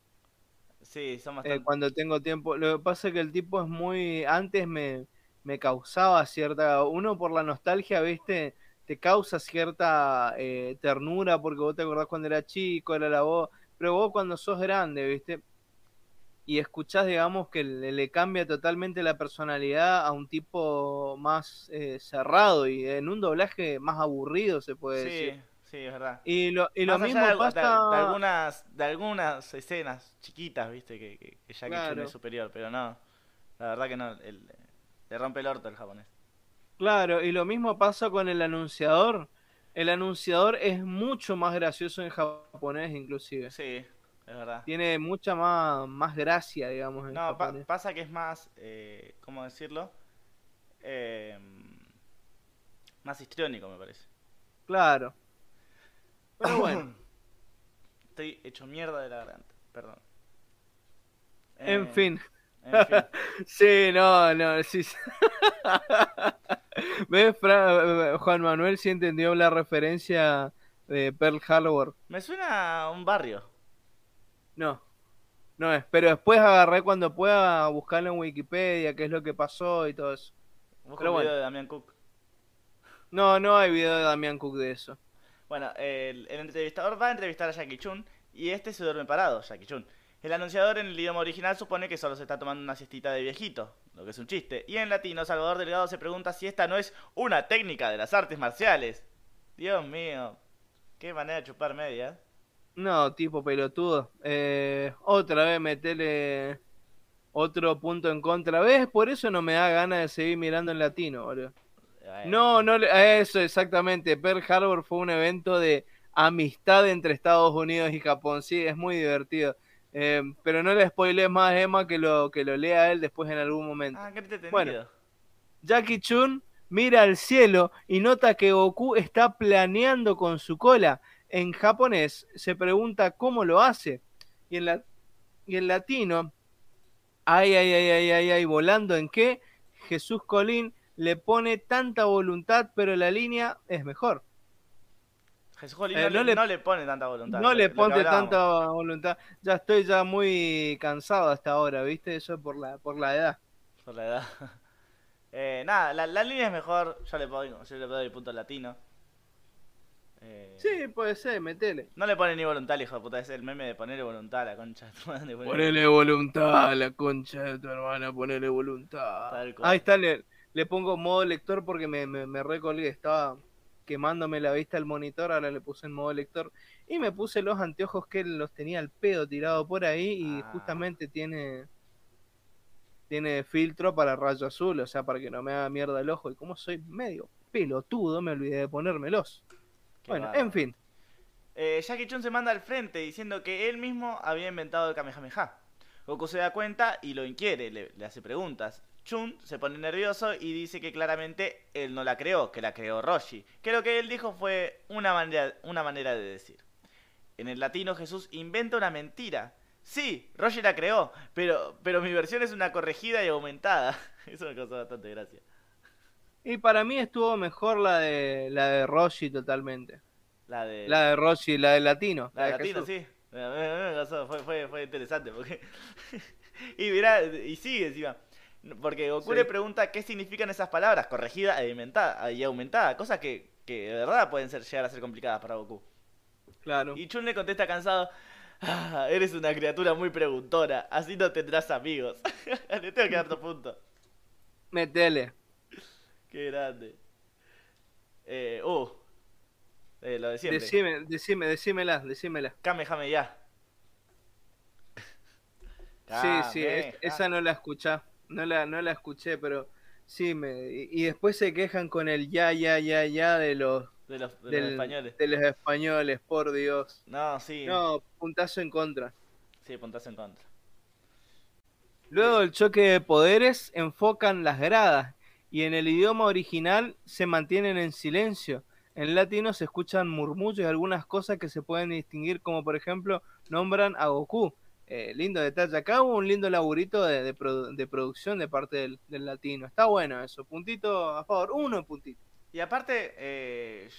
S2: Sí, son
S1: eh, cuando tengo tiempo. Lo que pasa es que el tipo es muy. Antes me, me causaba cierta. Uno por la nostalgia, ¿viste? Te causa cierta eh, ternura porque vos te acordás cuando era chico, era la voz. Pero vos cuando sos grande, ¿viste? Y escuchás, digamos, que le, cambia totalmente la personalidad a un tipo más eh, cerrado y en un doblaje más aburrido, se puede sí. decir.
S2: Sí, es verdad.
S1: Y lo, y lo mismo pasa...
S2: De, algunas, de algunas escenas chiquitas, viste, que, que, que Jackie es superior, pero no. La verdad que no, le rompe el orto el japonés.
S1: Claro, y lo mismo pasa con el anunciador. El anunciador es mucho más gracioso en japonés, inclusive.
S2: Sí, es verdad.
S1: Tiene mucha más, más gracia, digamos.
S2: En no, pasa que es más, eh, ¿cómo decirlo? Eh, más histriónico, me parece.
S1: Claro. Pero bueno.
S2: Estoy hecho mierda de la garganta, perdón.
S1: en eh, fin. sí, no, no, sí. ¿Ves, Juan Manuel sí entendió la referencia de Pearl Harbor?
S2: Me suena a un barrio.
S1: No, no es, pero después agarré cuando pueda buscarlo en Wikipedia, qué es lo que pasó y todo eso.
S2: Pero bueno. de Damián Cook.
S1: No, no hay video de Damián Cook de eso.
S2: Bueno, el, el entrevistador va a entrevistar a Jackie Chun y este se duerme parado, Jackie Chun. El anunciador en el idioma original supone que solo se está tomando una siestita de viejito, lo que es un chiste. Y en latino, Salvador Delgado se pregunta si esta no es una técnica de las artes marciales. Dios mío, qué manera de chupar media.
S1: No, tipo pelotudo. Eh, otra vez metele otro punto en contra. ¿Ves? Por eso no me da ganas de seguir mirando en latino, boludo. No, no, eso exactamente. Pearl Harbor fue un evento de amistad entre Estados Unidos y Japón. Sí, es muy divertido. Eh, pero no le spoilees más, Emma, que lo, que lo lea él después en algún momento.
S2: Ah, qué
S1: bueno, Jackie Chun mira al cielo y nota que Goku está planeando con su cola. En japonés se pregunta cómo lo hace. Y en, la, y en latino, ay, ay, ay, ay, ay, ay, volando en qué, Jesús Colín le pone tanta voluntad, pero la línea es mejor.
S2: Jesús Colín eh, no, le, no, le, pone tanta voluntad.
S1: No le pone tanta voluntad. Ya estoy ya muy cansado hasta ahora, ¿viste? Eso por la, por la edad.
S2: Por la edad. Eh, nada, la, la, línea es mejor. Yo le, pongo, yo le doy el punto latino.
S1: Eh, sí, puede ser, metele.
S2: No le pone ni voluntad, hijo de puta. Es el meme de ponerle voluntad a la concha de tu.
S1: Ponele voluntad a la concha de tu hermana, ponele voluntad. Ahí está, le, le, pongo modo lector porque me, me, me recolgué. Estaba quemándome la vista al monitor, ahora le puse en modo lector y me puse los anteojos que él los tenía al pedo tirado por ahí y ah. justamente tiene tiene filtro para rayo azul, o sea, para que no me haga mierda el ojo y como soy medio pelotudo me olvidé de ponérmelos. bueno, en fin.
S2: Eh, Jackie Chun se manda al frente diciendo que él mismo había inventado el Kamehameha. Goku se da cuenta y lo inquiere, le hace preguntas. Chun se pone nervioso y dice que claramente él no la creó, que la creó Roshi. Que lo que él dijo fue una manera, una manera de decir. En el latino Jesús inventa una mentira. Sí, Roshi la creó, pero, pero mi versión es una corregida y aumentada. Eso me causó bastante gracia.
S1: Y para mí estuvo mejor la de la de Roshi totalmente.
S2: La de
S1: la de Roshi, la de latino.
S2: La de, latino, sí. Fue, fue, fue interesante porque y mira, y sigue encima. Porque Goku le pregunta qué significan esas palabras, corregida e y aumentada, cosas que, que de verdad pueden ser, llegar a ser complicadas para Goku.
S1: Claro.
S2: Y Chun le contesta cansado, ah, eres una criatura muy preguntora, así no tendrás amigos. le tengo que dar tu punto.
S1: Metele.
S2: Qué grande. Eh, uh. Eh, lo de siempre.
S1: Decime, decime, decímela, decímela.
S2: Kamehame ya.
S1: Sí, sí, esa no la escuchá no la, no la escuché, pero sí, me, y, después se quejan con el ya, ya, ya, ya de los,
S2: de los, españoles.
S1: De los españoles, por Dios.
S2: No, sí.
S1: No, puntazo en contra.
S2: Sí, puntazo en contra.
S1: Luego del choque de poderes enfocan las gradas y en el idioma original se mantienen en silencio. En latino se escuchan murmullos y algunas cosas que se pueden distinguir, como por ejemplo nombran a Goku, eh, lindo detalle. Acá hubo un lindo laburito de, producción de parte del, latino. Está bueno eso. Puntito a favor. Uno puntito.
S2: Y aparte, eh,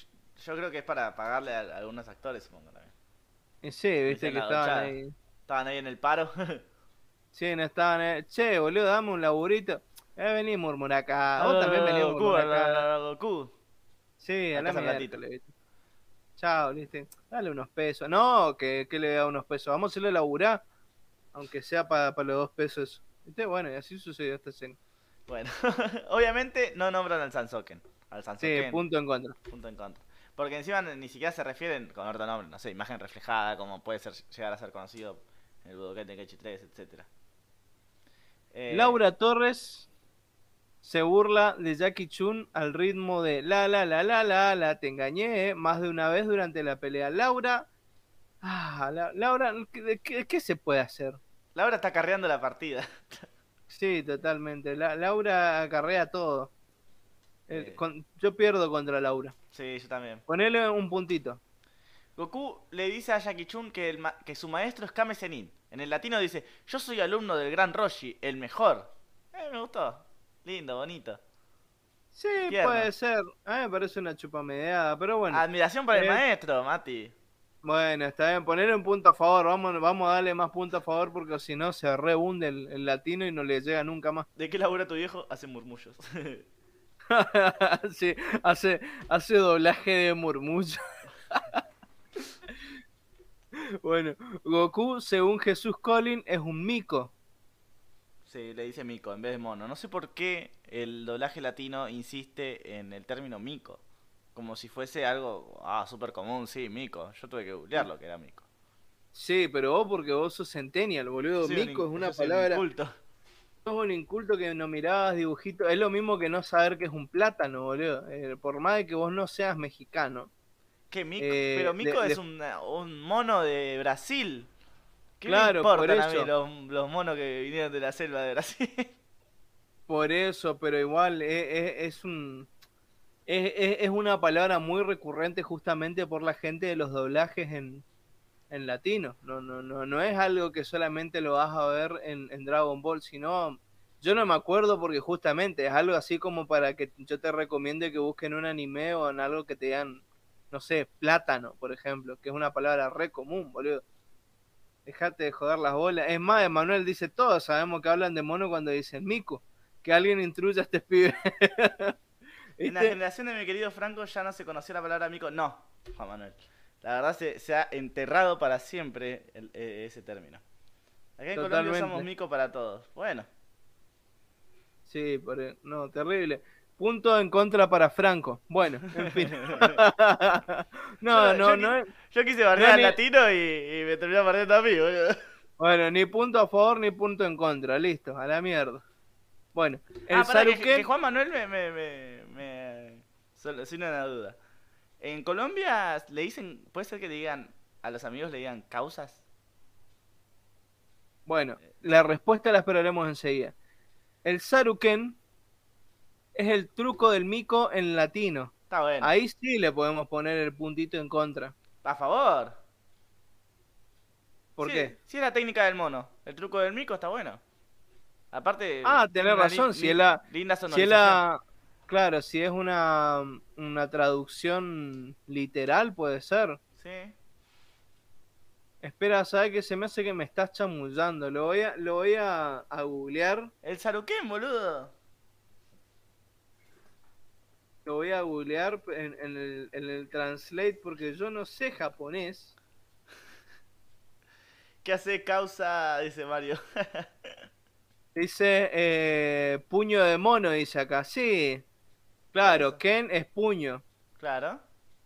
S2: yo creo que es para pagarle a, algunos actores, supongo también.
S1: sí, viste que estaban ahí.
S2: Estaban ahí en el paro.
S1: sí, no estaban ahí. Che, boludo, dame un laburito. Eh, vení murmurar acá. Vos también venís.
S2: Goku.
S1: Sí, a la miércoles, Chao, ¿viste? Dale unos pesos. No, que, que le da unos pesos. Vamos a hacerle laburar aunque sea para los dos pesos. Bueno, y así sucedió esta escena.
S2: Bueno, obviamente no nombran al Sansoken. Al
S1: Sí, punto en contra.
S2: Punto en contra. Porque encima ni siquiera se refieren con otro nombre, no sé, imagen reflejada, como puede ser llegar a ser conocido en el Budokai Tenkaichi 3, etc.
S1: Eh, Laura Torres se burla de Jackie Chun al ritmo de la la la la la la te engañé más de una vez durante la pelea. Laura Ah, Laura, ¿qué, ¿qué, se puede hacer?
S2: Laura está carreando la partida.
S1: Sí, totalmente. La, Laura carrea todo. yo pierdo contra Laura.
S2: Sí, yo también.
S1: Ponele un puntito.
S2: Goku le dice a Jackie Chun que, el que su maestro es Kame Senin. En el latino dice, yo soy alumno del gran Roshi, el mejor. Eh, me gustó. Lindo, bonito.
S1: Sí, puede ser. A mí me parece una chupamedeada, pero bueno.
S2: Admiración para el eh, maestro, Mati.
S1: Bueno, está bien, poner un punto a favor, vamos, vamos a darle más puntos a favor porque si no se rehunde el, latino y no le llega nunca más.
S2: ¿De qué labura tu viejo? Hace murmullos.
S1: sí, hace, hace doblaje de murmullo. bueno, Goku, según Jesús Collin, es un mico.
S2: Sí, le dice mico en vez de mono. No sé por qué el doblaje latino insiste en el término mico. Como si fuese algo, ah, súper común, sí, mico. Yo tuve que googlear lo que era mico.
S1: Sí, pero vos porque vos sos centennial, boludo. mico es una palabra...
S2: Inculto.
S1: Sos un inculto que no mirabas dibujitos. Es lo mismo que no saber que es un plátano, boludo. Eh, por más de que vos no seas mexicano.
S2: ¿Qué mico? Eh, pero mico es Un, un mono de Brasil. ¿Qué
S1: claro,
S2: me importan a mí los, monos que vinieron de la selva de Brasil?
S1: Por eso, pero igual es, un... Es, una palabra muy recurrente justamente por la gente de los doblajes en, en latino. No, no, no, no es algo que solamente lo vas a ver en, Dragon Ball, sino yo no me acuerdo porque justamente es algo así como para que yo te recomiende que busquen un anime o en algo que te digan, no sé, plátano, por ejemplo, que es una palabra re común, boludo. Dejate de joder las bolas. Es más, Emanuel dice todos sabemos que hablan de mono cuando dicen mico. Que alguien instruya a este pibe.
S2: en la generación de mi querido Franco ya no se conoció la palabra mico. No, Juan Manuel. La verdad se, ha enterrado para siempre e, ese término. Acá en Colombia usamos mico para todos. Bueno.
S1: Sí, no, terrible. Punto en contra para Franco. Bueno, en fin.
S2: no, no, no. Yo quise barrer al latino y, me terminó barriendo a mí, boludo.
S1: Bueno, ni punto a favor ni punto en contra. Listo, a la mierda. Bueno,
S2: el ah, que, Juan Manuel me, me, me, me... Solo, sin una duda. En Colombia le dicen, puede ser que digan, a los amigos le digan causas.
S1: Bueno, la respuesta la esperaremos enseguida. El Saruken es el truco del mico en latino.
S2: Está bueno.
S1: Ahí sí le podemos poner el puntito en contra.
S2: A favor.
S1: ¿Por qué?
S2: Sí, es la técnica del mono. El truco del mico está bueno. Aparte.
S1: Ah, tenés razón. si es la.
S2: Linda
S1: si es la. Claro, si es una, una traducción literal, puede ser.
S2: Sí.
S1: Espera, ¿sabes qué se me hace que me estás chamullando? Lo voy a, lo voy a, a googlear.
S2: El Saruken, boludo
S1: lo voy a googlear en, el, en el translate porque yo no sé japonés.
S2: ¿Qué hace causa? Dice Mario.
S1: dice eh, puño de mono, dice acá. Sí, claro, Ken es puño.
S2: Claro.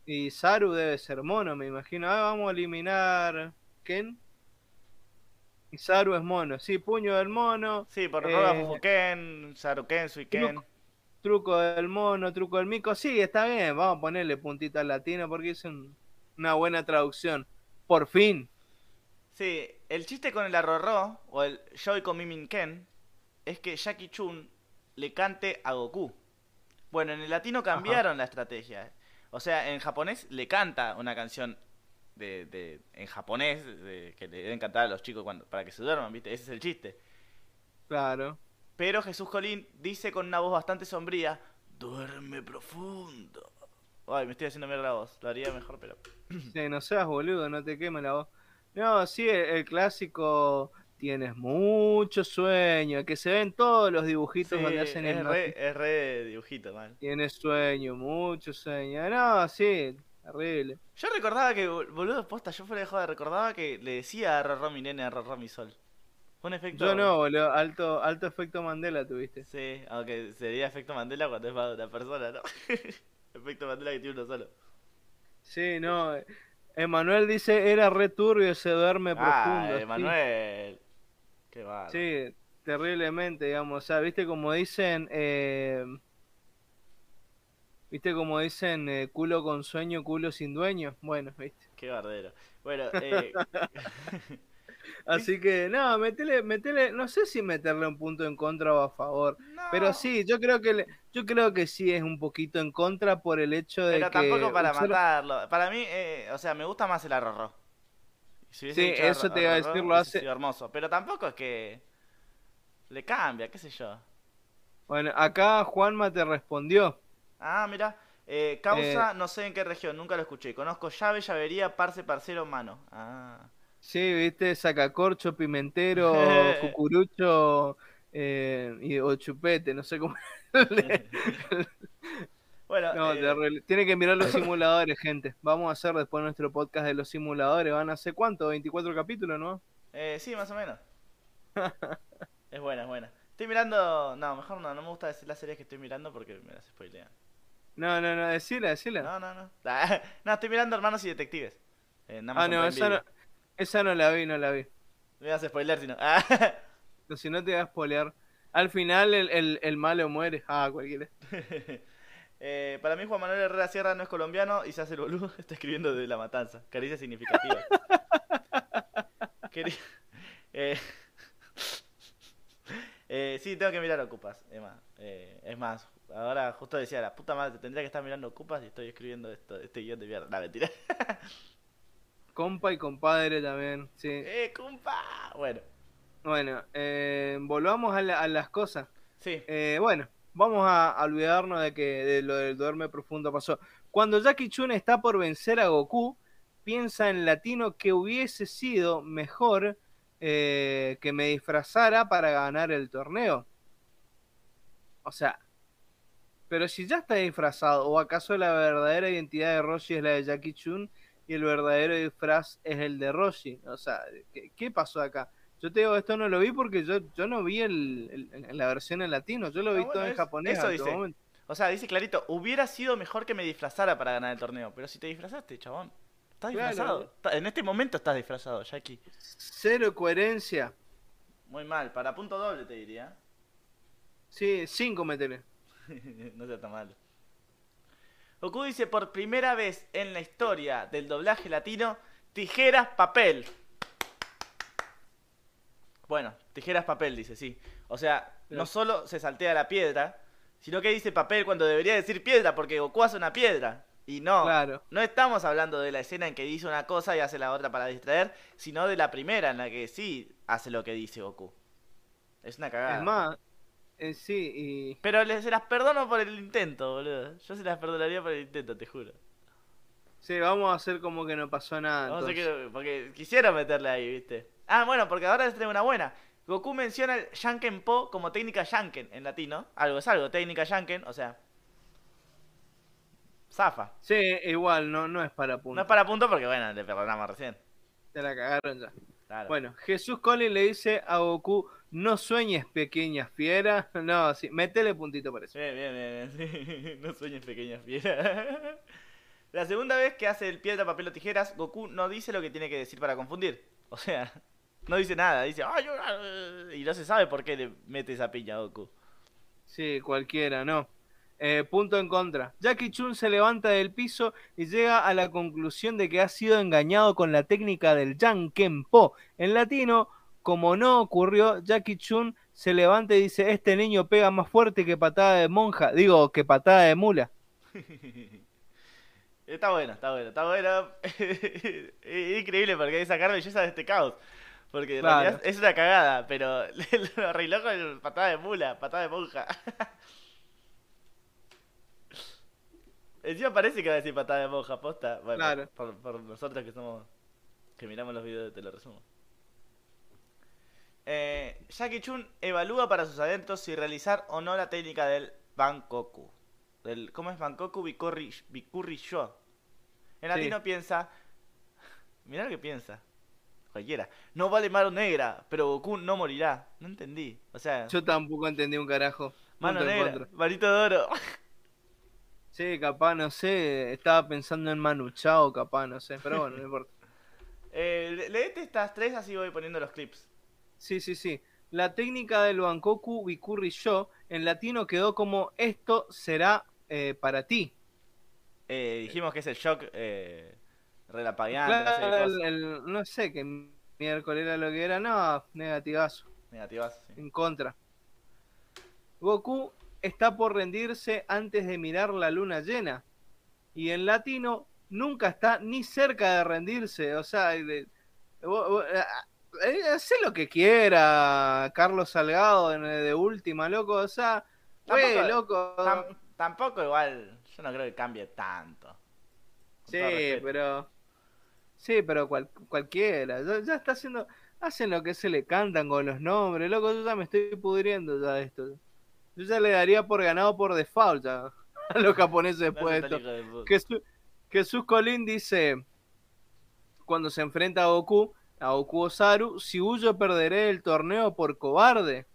S1: Y Saru debe ser mono, me imagino. Ah, vamos a eliminar Ken. Y Saru es mono. Sí, puño del mono.
S2: Sí, por eh, Ken, Saru Ken, Sui Ken
S1: truco del mono, truco del mico. Sí, está bien, vamos a ponerle puntita al latino porque es una buena traducción. Por fin.
S2: Sí, el chiste con el arrorró o el Joy con Mimin Ken es que Jackie Chun le cante a Goku. Bueno, en el latino cambiaron la estrategia. O sea, en japonés le canta una canción de, de en japonés que le deben cantar a los chicos cuando, para que se duerman, ¿viste? Ese es el chiste.
S1: Claro.
S2: Pero Jesús Colín dice con una voz bastante sombría, duerme profundo. Ay, me estoy haciendo mierda la voz, lo haría mejor, pero...
S1: Sí, no seas boludo, no te queme la voz. No, sí, el, clásico tienes mucho sueño, que se ven todos los dibujitos donde hacen
S2: es el... Re, es re dibujito, man.
S1: Tienes sueño, mucho sueño. No, sí, terrible.
S2: Yo recordaba que, boludo, posta, yo fuera de joda, recordaba que le decía a Rorro mi nene, a Rorro mi sol. Un efecto...
S1: Yo no, boludo. Alto, alto efecto Mandela tuviste.
S2: Sí, aunque sería efecto Mandela cuando es para una persona, ¿no? efecto Mandela que tiene uno solo.
S1: Sí, no. Emanuel dice, era re turbio ese duerme ah, profundo.
S2: Emanuel. Qué.
S1: Sí, terriblemente, digamos. O sea, viste como dicen... Eh... ¿Viste como dicen eh, culo con sueño, culo sin dueño? Bueno, viste.
S2: Qué bardero. Bueno, eh...
S1: Así que, no, metele, metele, no sé si meterle un punto en contra o a favor. Pero sí, yo creo que yo creo que sí es un poquito en contra por el hecho de
S2: pero
S1: que.
S2: Pero tampoco para matarlo. Para mí, eh, o sea, me gusta más el arroz.
S1: Sí, eso te iba a decir, lo hace.
S2: hermoso. Pero tampoco es que. Le cambia, qué sé yo.
S1: Bueno, acá Juanma te respondió.
S2: Ah, mira. Eh, causa, eh, no sé en qué región, nunca lo escuché. Conozco llave, llavería, parce, parcero, mano. Ah.
S1: Sí, viste, sacacorcho, pimentero, cucurucho, eh, y, o chupete, no sé cómo.
S2: Bueno,
S1: No,
S2: eh.
S1: Tiene que mirar los simuladores, gente. Vamos a hacer después nuestro podcast de los simuladores. ¿Van a hacer cuánto? ¿24 capítulos, no?
S2: eh, sí, más o menos. es buena, es buena. Estoy mirando. No, mejor no, no me gusta decir las series que estoy mirando porque me las spoilean.
S1: No, no, no, decila, decila.
S2: No, no, no. No, estoy mirando Hermanos y Detectives. En
S1: ah, no esa, no, esa no la vi, no la vi.
S2: Me vas a spoiler si no.
S1: Si no te vas a spoilear. Al final el, el, el malo muere. Ah, cualquiera.
S2: Eh, para mí Juan Manuel Herrera Sierra no es colombiano y se hace el boludo. Está escribiendo de la matanza. Caricia significativa. Quería- eh, eh, sí, tengo que mirar Ocupas. Es más, eh, es más, ahora justo decía, la puta madre, tendría que estar mirando Ocupas y estoy escribiendo esto, este guion de mierda. No, mentira.
S1: Compa y compadre también, sí.
S2: ¡Eh, compa! Bueno,
S1: Bueno, eh, volvamos a, la- a las cosas.
S2: sí.
S1: Eh, bueno, vamos a, olvidarnos de que de lo del duerme profundo pasó. Cuando Jackie Chun está por vencer a Goku, piensa en latino que hubiese sido mejor eh, que me disfrazara para ganar el torneo. O sea, pero si ya está disfrazado, ¿o acaso la verdadera identidad de Roshi es la de Jackie Chun y el verdadero disfraz es el de Roshi? O sea, ¿qué, qué pasó acá? Yo te digo, esto no lo vi porque yo, yo no vi el, el- la versión en latino, yo lo
S2: Ah,
S1: vi
S2: bueno,
S1: todo en japonés.
S2: eso dice.
S1: momento.
S2: O sea, dice clarito, hubiera sido mejor que me disfrazara para ganar el torneo. Pero si te disfrazaste, chabón. Estás disfrazado. En este momento estás disfrazado, Jackie.
S1: Cero coherencia.
S2: Muy mal, para punto doble te diría.
S1: Sí, cinco metele.
S2: no sea tan malo. Goku dice por primera vez en la historia del doblaje latino, tijeras, papel. Bueno, tijeras, papel, dice, sí. O sea, no solo se saltea la piedra, sino que dice papel cuando debería decir piedra, porque Goku hace una piedra. Y no,
S1: Claro.
S2: no estamos hablando de la escena en que dice una cosa y hace la otra para distraer, sino de la primera en la que sí hace lo que dice Goku. Es una cagada.
S1: Es más, eh, sí, y
S2: Pero les, se las perdono por el intento, boludo. Yo se las perdonaría por el intento, te juro.
S1: sí, vamos a hacer como que no pasó nada.
S2: Vamos a
S1: entonces.
S2: que- porque quisieron meterle ahí, ¿viste? Ah, bueno, porque ahora les traigo una buena. Goku menciona el Shanken Po como técnica Shanken en latino. Algo es algo, técnica Shanken, o sea. Zafa.
S1: Sí, igual, no, no es para punto.
S2: No es para punto porque, bueno, le perdonamos recién.
S1: Te la cagaron ya.
S2: Claro.
S1: Bueno, Jesús Collins le dice a Goku, no sueñes pequeña fiera. No, sí, métele puntito por eso.
S2: Bien, bien, bien. bien. No sueñes pequeñas fieras. La segunda vez que hace el piedra, papel o tijeras, Goku no dice lo que tiene que decir para confundir. O sea, no dice nada. Dice, "Ay, yo, ah", y no se sabe por qué le mete esa piña a Goku.
S1: Sí, cualquiera, no. Eh, punto en contra. Jackie Chun se levanta del piso y llega a la conclusión de que ha sido engañado con la técnica del Janken Po. En latino, como no ocurrió, Jackie Chun se levanta y dice, este niño pega más fuerte que patada de monja, digo, que patada de mula.
S2: Está bueno, está bueno, está bueno. Es increíble porque hay sacar belleza de este caos. Porque en
S1: Claro.
S2: realidad es una cagada, pero lo arregló con patada de mula, patada de monja. Encima parece que va a decir patada de monja, posta. Bueno,
S1: Claro.
S2: por, por nosotros que somos. que miramos los videos de Te lo resumo. Eh, Jackie Chun evalúa para sus adentros si realizar o no la técnica del Bankoku. Del, ¿Cómo es Bankoku Bikurri, Sho? En
S1: Sí.
S2: latino piensa. Mirá lo que piensa. Cualquiera. No vale mano negra, pero Goku no morirá. No entendí. O sea,
S1: Yo tampoco entendí un carajo.
S2: mano negra,
S1: contra.
S2: de oro.
S1: Sí, capaz, no sé, estaba pensando en Manu Chao, capaz, no sé, pero bueno, no importa.
S2: Eh, le- leete estas tres, así voy poniendo los clips.
S1: Sí, sí, sí. La técnica del Bankoku Bikurri Sho en latino quedó como esto será eh, para ti.
S2: Eh, dijimos que es el shock eh, relapagueante, no sé qué
S1: Claro,
S2: cosa.
S1: el- el- no sé qué miércoles era lo que era, no, negativazo,
S2: Negativas, sí.
S1: en contra. Goku está por rendirse antes de mirar la luna llena. Y en latino nunca está ni cerca de rendirse. O sea, de- vos- vos- eh, eh, hace lo que quiera, Carlos Salgado de, de última, loco. O sea, güey,
S2: Tampoco-
S1: loco.
S2: Tam- tampoco igual, yo no creo que cambie tanto.
S1: Sí, pero. Sí, pero cual- cualquiera. Ya, ya está haciendo. hacen lo que se le cantan con los nombres, loco, yo ya me estoy pudriendo ya de esto. Yo ya le daría por ganado por default ya, a los japoneses después de esto. Jesús, Jesús Colín dice, cuando se enfrenta a Goku, a Goku Osaru, si huyo perderé el torneo por cobarde.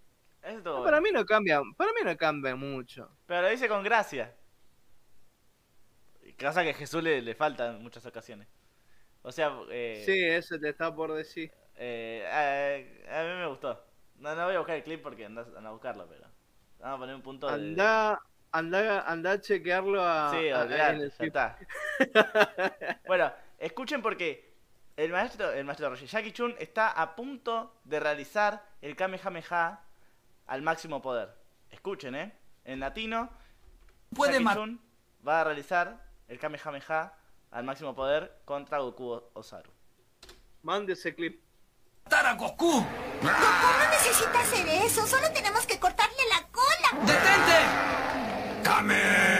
S1: para mí no cambia, para mí no cambia mucho.
S2: Pero lo dice con gracia. Cosa que a Jesús le, le falta en muchas ocasiones. O sea, eh,
S1: sí, eso te está por decir.
S2: Eh, a, mí me gustó. No, no voy a buscar el clip porque andas, a buscarlo, pero vamos a poner un punto
S1: anda, Anda, anda a chequearlo a...
S2: Sí, a, está. bueno, escuchen porque el maestro, el maestro Roshi, Jackie Chun está a punto de realizar el Kamehameha al máximo poder. Escuchen, ¿eh? En latino, Puede Jackie Chun va a realizar el Kamehameha al máximo poder contra Goku Osaru.
S1: Mande ese clip.
S4: ¡Tara Goku! Goku
S5: no necesita hacer eso, solo tenemos que cortarle la cola.
S4: ¡Detente! ¡Kame!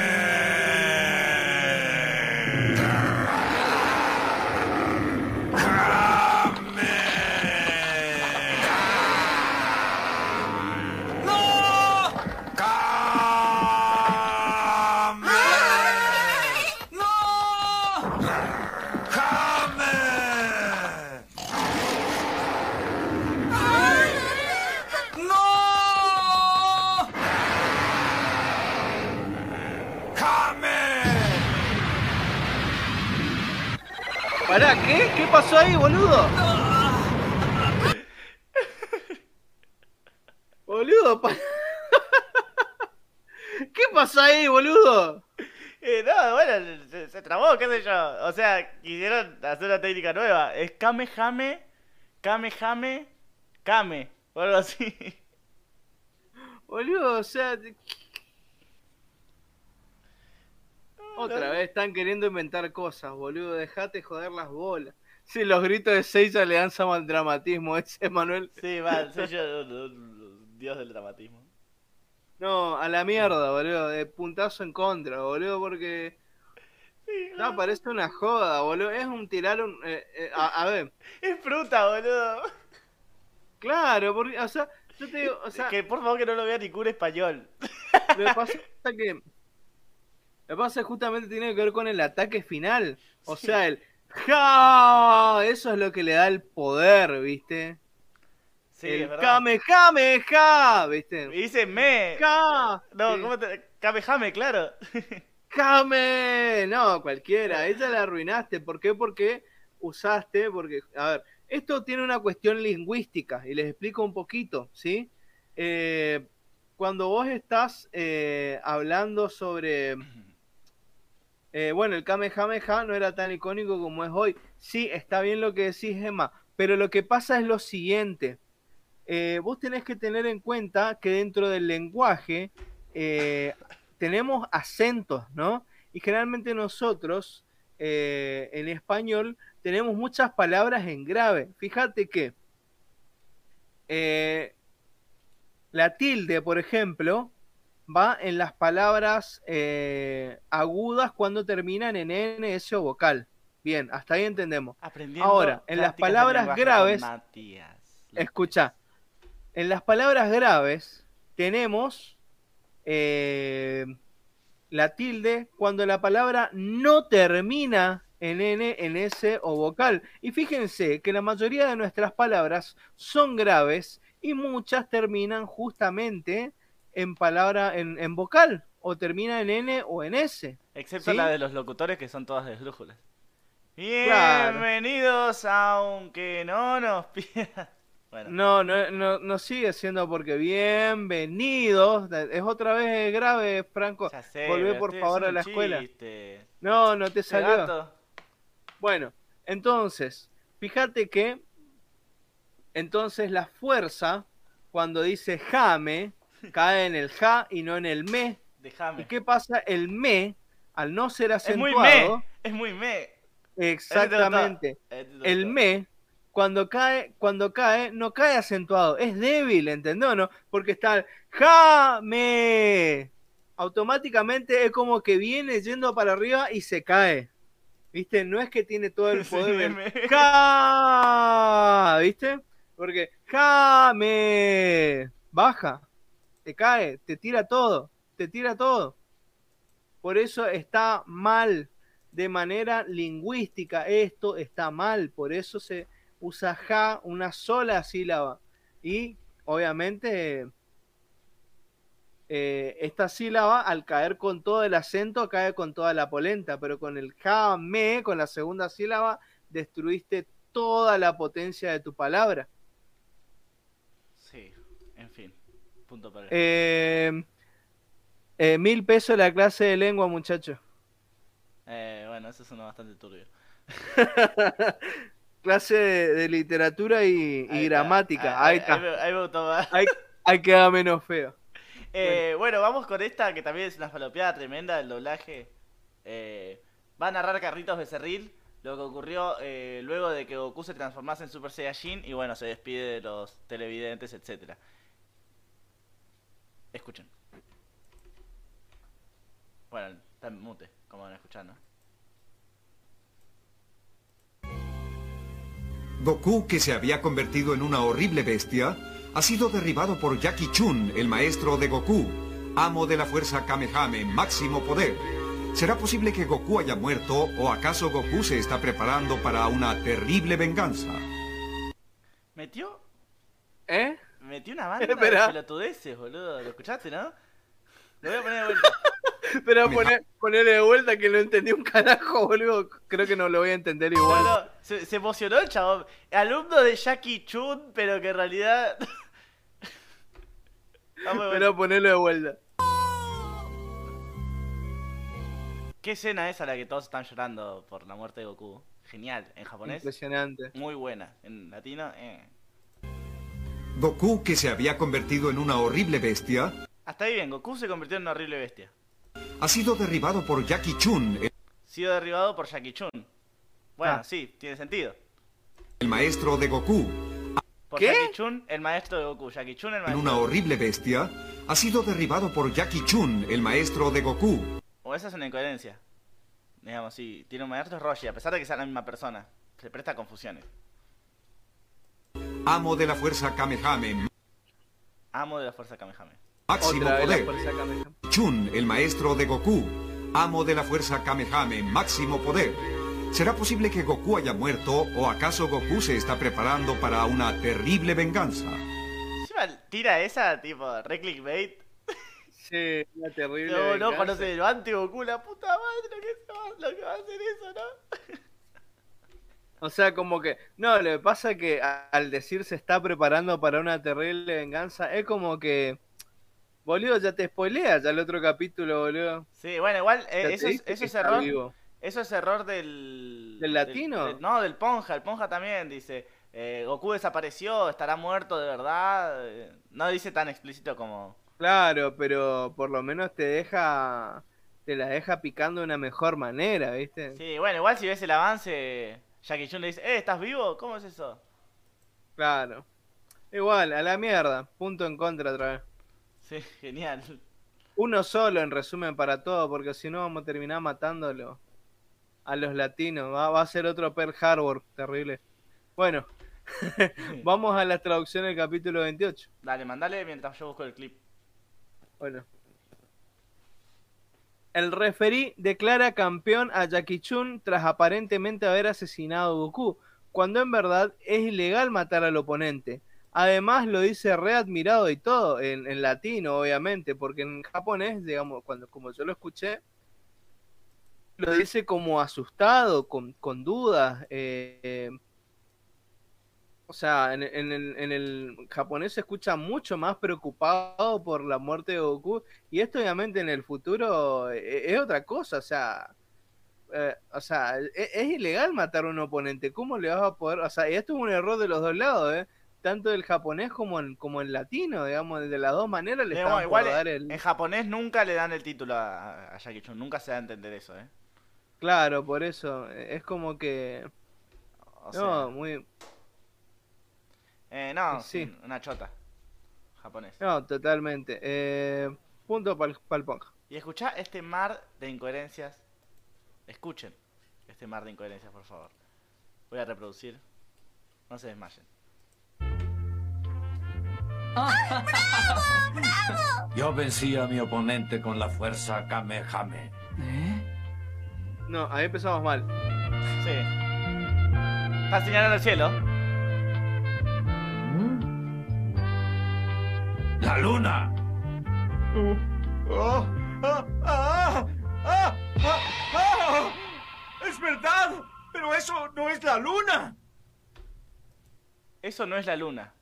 S1: Pasó ahí, boludo? boludo, ¿qué pasó ahí, boludo?
S2: Eh, no, bueno, se, trabó, qué sé yo. O sea, quisieron hacer una técnica nueva. Es Kame Jame, Kame Jame, Kame, o algo así.
S1: Boludo, o sea, Otra vez están queriendo inventar cosas, boludo. Dejate joder las bolas. Sí, los gritos de Seiya le dan al dramatismo ese, Manuel.
S2: Sí, va, Seiya, dios del dramatismo.
S1: No, a la mierda, boludo. De puntazo en contra, boludo, porque. No, parece una joda, boludo. Es un tirar un. Eh, eh, a, ver.
S2: Es fruta, boludo.
S1: Claro, porque, o sea, yo te digo, o sea.
S2: Que por favor que no lo vea ni cura español.
S1: Lo que pasa es que lo que pasa es justamente tiene que ver con el ataque final. O sea, el ¡Ja! Eso es lo que le da el poder, ¿viste? Sí, el Kamehameha, ¿viste?
S2: Y dice me.
S1: ¡Ja!
S2: No, ¿cómo te.? Kamehame, claro.
S1: ¡Kame! No, cualquiera. Ella la arruinaste. ¿Por qué? Porque usaste. Porque, a ver, esto tiene una cuestión lingüística y les explico un poquito, ¿sí? Eh, cuando vos estás eh, hablando sobre eh, bueno, el Kamehameha no era tan icónico como es hoy. Sí, está bien lo que decís, Emma, pero lo que pasa es lo siguiente. Eh, vos tenés que tener en cuenta que dentro del lenguaje eh, tenemos acentos, ¿no? Y generalmente nosotros, en español, tenemos muchas palabras en grave. Fíjate que la tilde, por ejemplo, va en las palabras eh, agudas cuando terminan en N, S o vocal. Bien, hasta ahí entendemos. Ahora, en las palabras graves, escucha, en las palabras graves tenemos eh, la tilde cuando la palabra no termina en N, en S o vocal. Y fíjense que la mayoría de nuestras palabras son graves y muchas terminan justamente en palabra, en, vocal, o termina en N o en S.
S2: Excepto la de los locutores que son todas deslújulas. Bienvenidos, aunque no nos pidan.
S1: Bueno. No, no, no, no, sigue siendo porque bienvenidos. Es otra vez grave, Franco. Volvé por favor a la escuela. No, no te salió. Bueno, entonces, fíjate que entonces la fuerza, cuando dice jame, cae en el ja y no en el me. ¿Y qué pasa? El me, al no ser acentuado.
S2: Es muy me.
S1: Exactamente. El me, cuando cae, cuando cae, no cae acentuado. Es débil, ¿entendés no? Porque está el ja, me. Automáticamente es como que viene yendo para arriba y se cae. ¿Viste? No es que tiene todo el poder del ja, ¿viste? Porque Jame baja, te cae, te tira todo, te tira todo. Por eso está mal de manera lingüística. Esto está mal, por eso se usa ja, una sola sílaba. Y obviamente eh, esta sílaba al caer con todo el acento cae con toda la polenta, pero con el ja, me, con la segunda sílaba, destruiste toda la potencia de tu palabra.
S2: Sí, en fin. Punto para
S1: Eh, eh, mil pesos la clase de lengua, muchachos.
S2: Eh, bueno, eso suena bastante turbio.
S1: clase de, de literatura y, y
S2: Ahí está.
S1: gramática. Ahí, está.
S2: ahí me, ahí me gustó más.
S1: Ahí, ahí queda menos feo.
S2: Eh, bueno. vamos con esta que también es una falopeada tremenda del doblaje. Eh, va a narrar Carritos Becerril lo que ocurrió eh, luego de que Goku se transformase en Super Saiyajin y bueno, se despide de los televidentes, etcétera. Escuchen. Bueno, está en mute, como van escuchando.
S6: Goku, que se había convertido en una horrible bestia, ha sido derribado por Jackie Chun, el maestro de Goku, amo de la fuerza Kamehame, máximo poder. ¿Será posible que Goku haya muerto o acaso Goku se está preparando para una terrible venganza?
S2: Metió,
S1: ¿Eh?
S2: Metió una banda
S1: Espera.
S2: de pelotudeces, boludo. ¿Lo escuchaste, no? Lo voy a poner de vuelta.
S1: Pero poner, ponerle de vuelta que no entendí un carajo, boludo. Creo que no lo voy a entender igual.
S2: no, se, se emocionó el chabón. Alumno de Jackie Chun, pero que en realidad. Vamos.
S1: Pero ponerlo de vuelta.
S2: ¿Qué escena es a la que todos están llorando por la muerte de Goku? Genial. En japonés,
S1: Impresionante.
S2: muy buena. En latino, eh.
S6: Goku, que se había convertido en una horrible bestia,
S2: Hasta ahí bien, Goku se convirtió en una horrible bestia.
S6: ha sido derribado por Jackie Chun, el-
S2: Sido derribado por Jackie Chun. Bueno,
S1: Ah.
S2: sí, tiene sentido.
S6: el maestro de Goku,
S2: Por
S1: ¿Qué?
S2: Jackie Chun, el maestro de Goku. Jackie Chun, el
S6: en una horrible bestia, ha sido derribado por Jackie Chun, el maestro de Goku.
S2: O esa es una incoherencia. Digamos, sí, tiene un maestro es Roshi, a pesar de que sea la misma persona. Se presta a confusiones.
S6: Amo de la fuerza Kamehame,
S2: Amo de la fuerza Kamehame.
S6: máximo
S1: Otra
S6: poder.
S1: fuerza Kamehameha.
S6: Chun, el maestro de Goku, amo de la fuerza Kamehame, máximo poder. ¿Será posible que Goku haya muerto o acaso Goku se está preparando para una terrible venganza?
S2: Tira esa, tipo, re clickbait.
S1: Sí, una terrible.
S2: No, no,
S1: venganza.
S2: cuando se levante Goku, la puta madre, lo que, se va, lo que va a hacer eso, ¿no?
S1: O sea, como que. No, lo que pasa es que a- al decir se está preparando para una terrible venganza, es como que. Boludo, ya te spoilea ya el otro capítulo, boludo.
S2: Sí, bueno, igual, eh, eso, es, eso error.
S1: vivo.
S2: Eso es error del.
S1: ¿Del latino?
S2: del- no, del Ponja. El Ponja también dice: eh, Goku desapareció, estará muerto de verdad. eh, No dice tan explícito como.
S1: Claro, pero por lo menos te deja. Te la deja picando de una mejor manera, ¿viste?
S2: Sí, bueno, igual si ves el avance, Jackie Chun le dice: Eh, ¿estás vivo? ¿Cómo es eso?
S1: Claro. Igual, a la mierda. Punto en contra otra vez.
S2: Sí, genial.
S1: Uno solo, en resumen, para todo, porque si no vamos a terminar matándolo a los latinos. Va, va a ser otro Pearl Harbor, terrible. Bueno, vamos a la traducción del capítulo 28.
S2: Dale, mandale mientras yo busco el clip.
S1: Bueno. El referí declara campeón a Jackie Chun tras aparentemente haber asesinado a Goku, cuando en verdad es ilegal matar al oponente. Además lo dice re admirado y todo, en, en latino obviamente, porque en japonés, digamos, cuando como yo lo escuché, lo dice como asustado, con, con dudas. eh, o sea, en, en el, en el japonés se escucha mucho más preocupado por la muerte de Goku. Y esto obviamente en el futuro eh, es, otra cosa. O sea, eh, o sea, es, es ilegal matar a un oponente. ¿Cómo le vas a poder? O sea, y esto es un error de los dos lados, ¿eh? Tanto el japonés como en, como en latino, digamos, de las dos maneras le
S2: Eh,
S1: están
S2: bueno,
S1: por
S2: igual
S1: dar
S2: en
S1: el...
S2: japonés nunca le dan el título a, a Jackie Chun, nunca se da a entender eso, ¿eh?
S1: Claro, por eso. eh, Es como que...
S2: O sea,
S1: No, muy...
S2: eh, no,
S1: sí.
S2: una chota. Japonés.
S1: No, totalmente. Eh, punto para el Ponja.
S2: Y escuchá este mar de incoherencias. Escuchen este mar de incoherencias, por favor. Voy a reproducir. No se desmayen.
S4: Yo vencí a mi oponente con la fuerza Kamehame.
S1: No, ahí empezamos mal.
S2: Sí. Está señalando el cielo.
S4: ¡La luna!
S6: ¡Ah! ¡Ah! ¡Ah! ¡Es verdad! ¡Pero eso no es la luna!
S2: Eso no es la luna.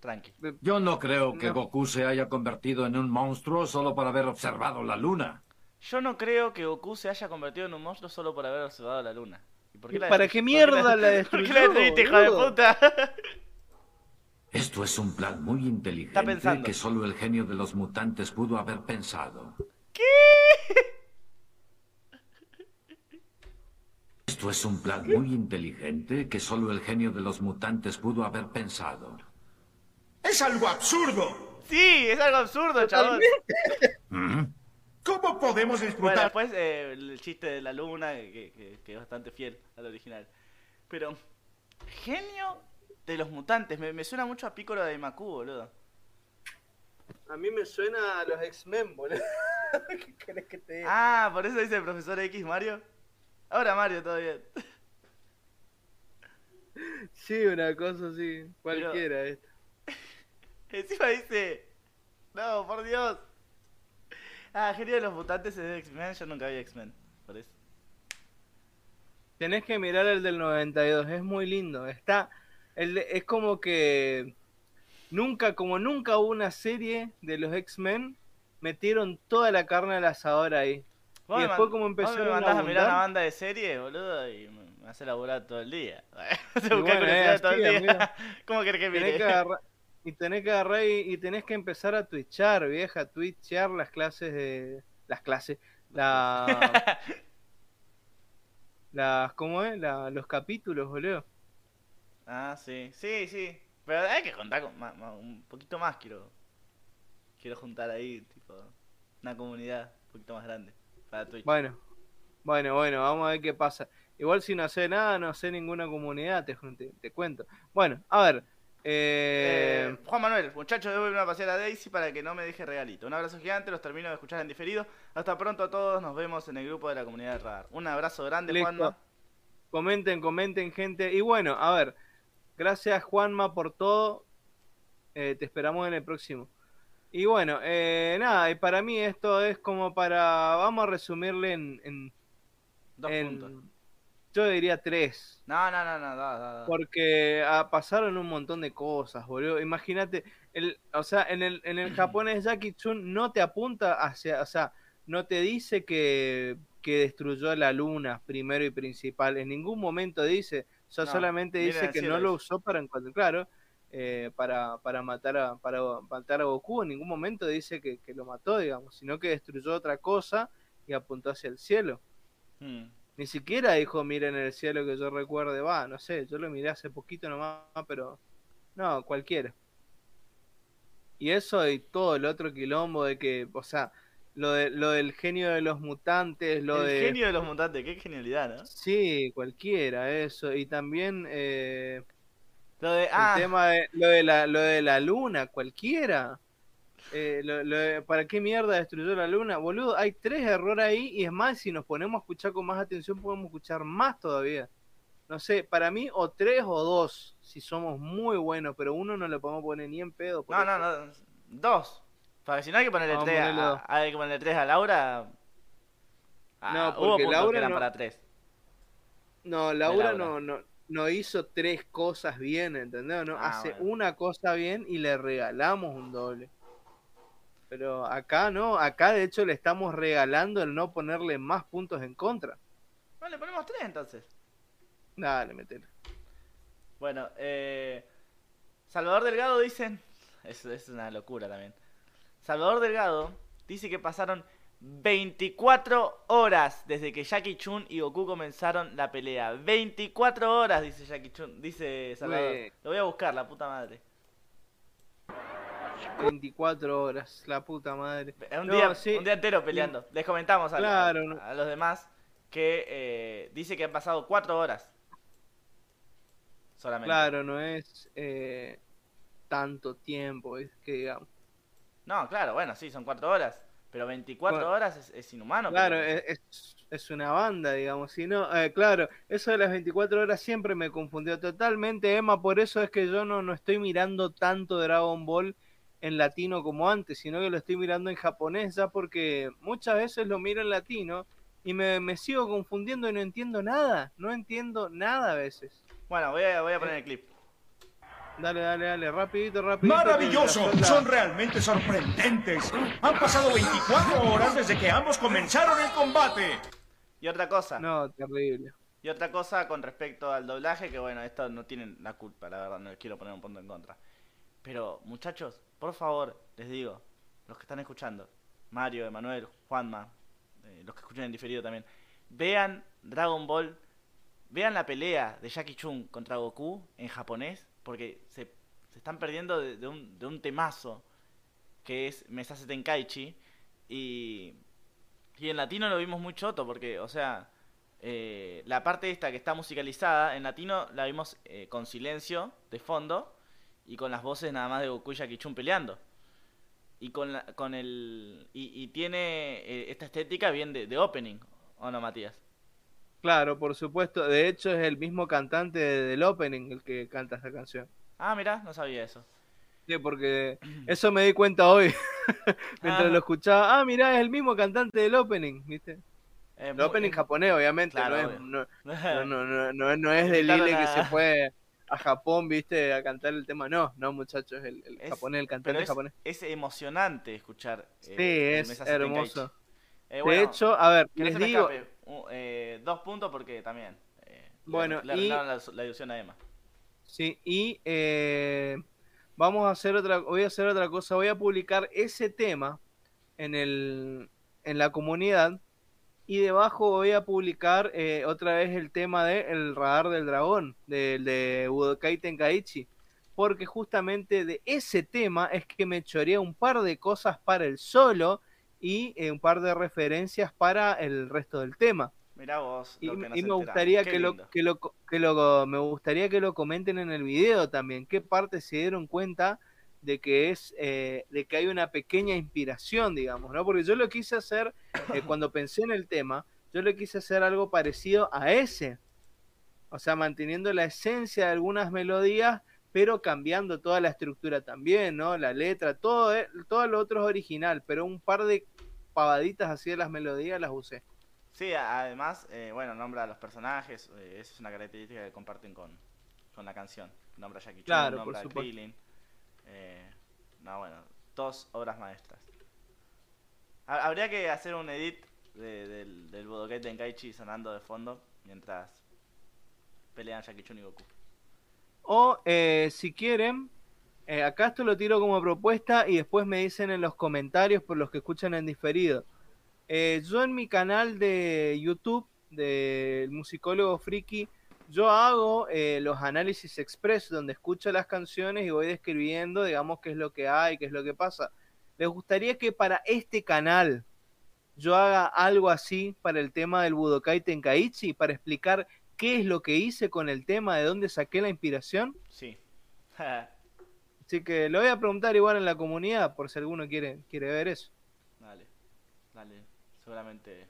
S2: Tranqui.
S4: Yo no creo que
S1: No.
S4: Goku se haya convertido en un monstruo solo por haber observado la luna.
S2: Yo no creo que Goku se haya convertido en un monstruo solo por haber observado la luna. ¿Y por qué la
S1: ¿Para qué
S2: por
S1: mierda la
S2: ¿Por qué la destruiste, hijo de puta?
S4: Esto es un plan muy inteligente
S2: pensando.
S4: que solo el genio de los mutantes pudo haber pensado. Esto es un plan muy inteligente que solo el genio de los mutantes pudo haber pensado.
S6: ¡Es algo absurdo!
S2: sí, es algo absurdo, chabón.
S4: ¿Mm?
S6: ¿Cómo podemos
S2: Bueno,
S6: disfrutar?
S2: después eh, el chiste de la luna, que, que- que es bastante fiel al original. Pero, genio de los mutantes, me, me suena mucho a Piccolo de Maku, boludo.
S1: A mí me suena a los X-Men, boludo. ¿Qué querés que te diga?
S2: Ah, por eso dice el profesor X Mario. Ahora Mario, todo bien.
S1: Sí, una cosa así. Cualquiera esto.
S2: Encima dice. No, por Dios. Ah, genio de los mutantes es de X-Men, yo nunca vi X-Men. Por eso.
S1: Tenés que mirar el del 92, es muy lindo. Está. El es como que. Nunca, como nunca hubo una serie de los X-Men, metieron toda la carne al asador ahí. Y después como empezaron
S2: me mandás a, mirar una banda de series, boludo, y me, hace laburar todo el día. Se busca
S1: bueno, es
S2: todo el día. ¿Cómo querés que
S1: Tenés
S2: mire?
S1: que agarrar, y tenés que agarrar y, y tenés que empezar a twitchar, vieja, twitchear las clases de. Las clases. La. las. ¿Cómo es? La- los capítulos, boludo.
S2: Ah, sí, sí, sí. Pero hay que juntar con ma- ma- un poquito más, quiero. Quiero juntar ahí, tipo, una comunidad un poquito más grande para Twitch.
S1: Bueno, bueno, bueno, vamos a ver qué pasa. Igual si no sé nada, no sé ninguna comunidad, te, te, te cuento. Bueno, a ver. Eh,
S2: Eh, Juan Manuel, muchachos, debo irme a pasear a Daisy para que no me deje regalito. Un abrazo gigante, los termino de escuchar en diferido. Hasta pronto a todos, nos vemos en el grupo de la comunidad de Radar. Un abrazo grande,
S1: Listo.
S2: Juanma.
S1: comenten, comenten, gente. Y bueno, a ver. Gracias, Juanma, por todo. Eh, te esperamos en el próximo. Y bueno, eh, nada, y para mí esto es como para. Vamos a resumirle en. en-
S2: Dos
S1: en-
S2: puntos.
S1: yo diría tres.
S2: No, no, no, no, da, da, da.
S1: Porque ah, pasaron un montón de cosas, boludo. Imagínate, el, o sea, en el, en el japonés Jackie Chun no te apunta hacia, o sea, no te dice que, que destruyó la luna primero y principal. En ningún momento dice, o sea,
S2: No,
S1: solamente dice que no lo usó para encontrar, claro, eh, para, para matar a, para matar a Goku. En ningún momento dice que, que lo mató, digamos, sino que destruyó otra cosa y apuntó hacia el cielo.
S2: Hmm.
S1: Ni siquiera dijo, miren el cielo que yo recuerde, va, no sé, yo lo miré hace poquito nomás, pero no, cualquiera. Y eso y todo el otro quilombo de que, o sea, lo, de, lo del genio de los mutantes, lo
S2: el
S1: de...
S2: genio de los mutantes, qué genialidad, ¿no?
S1: Sí, cualquiera, eso. Y también eh,
S2: Lo de,
S1: el
S2: ah,
S1: tema de lo de la, lo de la luna, cualquiera. Eh, lo- lo de- ¿Para qué mierda destruyó la luna? Boludo, hay tres errores ahí y es más, si nos ponemos a escuchar con más atención podemos escuchar más todavía. No sé, para mí o tres o dos, si somos muy buenos, pero uno no le podemos poner ni en pedo.
S2: no, no, no, dos. Porque si no hay que ponerle
S1: Vamos a
S2: hay que ponerle tres a Laura. Ah,
S1: No,
S2: hubo
S1: porque
S2: puntos
S1: Laura
S2: que eran
S1: no-
S2: para.
S1: No, Laura,
S2: Laura.
S1: No, no, no hizo tres cosas bien, ¿entendés? No,
S2: Ah,
S1: hace
S2: bueno.
S1: una cosa bien y le regalamos un doble. Pero acá no, acá de hecho le estamos regalando el no ponerle más puntos en contra.
S2: Bueno, le ponemos tres entonces.
S1: Dale, metele.
S2: Bueno, eh, Salvador Delgado dicen, eso es una locura también. Salvador Delgado dice que pasaron 24 horas desde que Jackie Chun y Goku comenzaron la pelea. 24 horas, dice Jackie Chun, dice Salvador. Lo voy a buscar, la puta madre.
S1: 24 horas, la puta madre.
S2: Un,
S1: No,
S2: día,
S1: sí.
S2: un día entero peleando. Les comentamos
S1: Claro,
S2: a los demás que eh, dice que han pasado 4 horas. Solamente.
S1: Claro, no es. eh, tanto tiempo, es que digamos.
S2: No, claro, bueno, sí, son cuatro horas. Pero 24
S1: Bueno,
S2: horas es, es inhumano.
S1: Claro,
S2: pero-
S1: es, es- es una banda, digamos. Si no, eh, claro, eso de las 24 horas siempre me confundió totalmente, Emma. Por eso es que yo no, no estoy mirando tanto Dragon Ball en latino como antes, sino que lo estoy mirando en japonés ya porque muchas veces lo miro en latino y me, me sigo confundiendo y no entiendo nada. No entiendo nada a veces.
S2: Bueno, voy a, voy a poner el clip.
S1: Dale, dale, dale, rapidito, rapidito.
S7: ¡Maravilloso! Son realmente sorprendentes. Han pasado 24 horas desde que ambos comenzaron el combate.
S2: Y otra cosa.
S1: No, terrible.
S2: Y otra cosa con respecto al doblaje, que bueno, esto no tienen la culpa, la verdad, no les quiero poner un punto en contra. Pero, muchachos, por favor, les digo, los que están escuchando, Mario, Emanuel, Juanma, eh, los que escuchan en diferido también, vean Dragon Ball, vean la pelea de Jackie Chun contra Goku en japonés, porque se, se están perdiendo de, un, de un temazo que es Mesase Tenkaichi, y, y en latino lo vimos muy choto, porque, o sea, eh, la parte esta que está musicalizada en latino la vimos eh, con silencio de fondo y con las voces nada más de Goku y Jackie Chun peleando. Y con, la- con el. Y, y tiene eh, esta estética bien de, de opening, ¿o no, Matías?
S1: Claro, por supuesto. De hecho, es el mismo cantante del opening el que canta esta canción.
S2: Ah, mirá, no sabía eso.
S1: Sí, porque eso me di cuenta hoy. Mientras
S2: Ah.
S1: lo escuchaba. Ah, mirá, es el mismo cantante del opening, ¿viste?
S2: Eh,
S1: El opening japonés, obviamente.
S2: Claro,
S1: no, es, no, no, no, no, es de
S2: Invitaron
S1: Lile que se fue a Japón, ¿viste? A cantar el tema. No, no, muchachos. El, el
S2: Es-
S1: japonés, el cantante
S2: es,
S1: japonés.
S2: es emocionante escuchar.
S1: Sí,
S2: eh, el
S1: es hermoso.
S2: Eh,
S1: De hecho, a ver, les digo.
S2: escape, eh, dos puntos porque también. eh,
S1: Bueno,
S2: le,
S1: y-
S2: la, la ilusión a Emma.
S1: Sí, y eh, vamos a hacer otra, voy a hacer otra cosa, voy a publicar ese tema en el, en la comunidad y debajo voy a publicar eh, otra vez el tema de El radar del dragón, del de Budokai Tenkaichi, porque justamente de ese tema es que me choreé un par de cosas para el solo y eh, un par de referencias para el resto del tema.
S2: Mirá vos.
S1: Y, me gustaría que lo, que lo que lo me gustaría que lo comenten en el video también. ¿Qué parte se dieron cuenta de que es eh, de que hay una pequeña inspiración, digamos, ¿no? Porque yo lo quise hacer eh, cuando pensé en el tema, yo le quise hacer algo parecido a ese. O sea, manteniendo la esencia de algunas melodías, pero cambiando toda la estructura también, ¿no? La letra, todo, eh, todo lo otro es original, pero un par de pavaditas así de las melodías las usé.
S2: Sí, además, eh, bueno, nombra a los personajes, eh, esa es una característica que comparten con, con la canción. Nombra a Jackie Chan,
S1: Claro,
S2: nombra a. Krillin. Eh, no, bueno, dos obras maestras. Ha- Habría que hacer un edit de- del, del Budokai Tenkaichi sonando de fondo mientras pelean Jackie Chun y Goku.
S1: O eh, si quieren, eh, acá esto lo tiro como propuesta y después me dicen en los comentarios por los que escuchan en diferido. Eh, yo en mi canal de YouTube del musicólogo Friki, yo hago los análisis express donde escucho las canciones y voy describiendo, digamos, qué es lo que hay, qué es lo que pasa. ¿Les gustaría que para este canal yo haga algo así para el tema del Budokai Tenkaichi, para explicar qué es lo que hice con el tema, de dónde saqué la inspiración?
S2: Sí.
S1: Así que lo voy a preguntar igual en la comunidad por si alguno quiere, quiere ver eso.
S2: dale, dale. Seguramente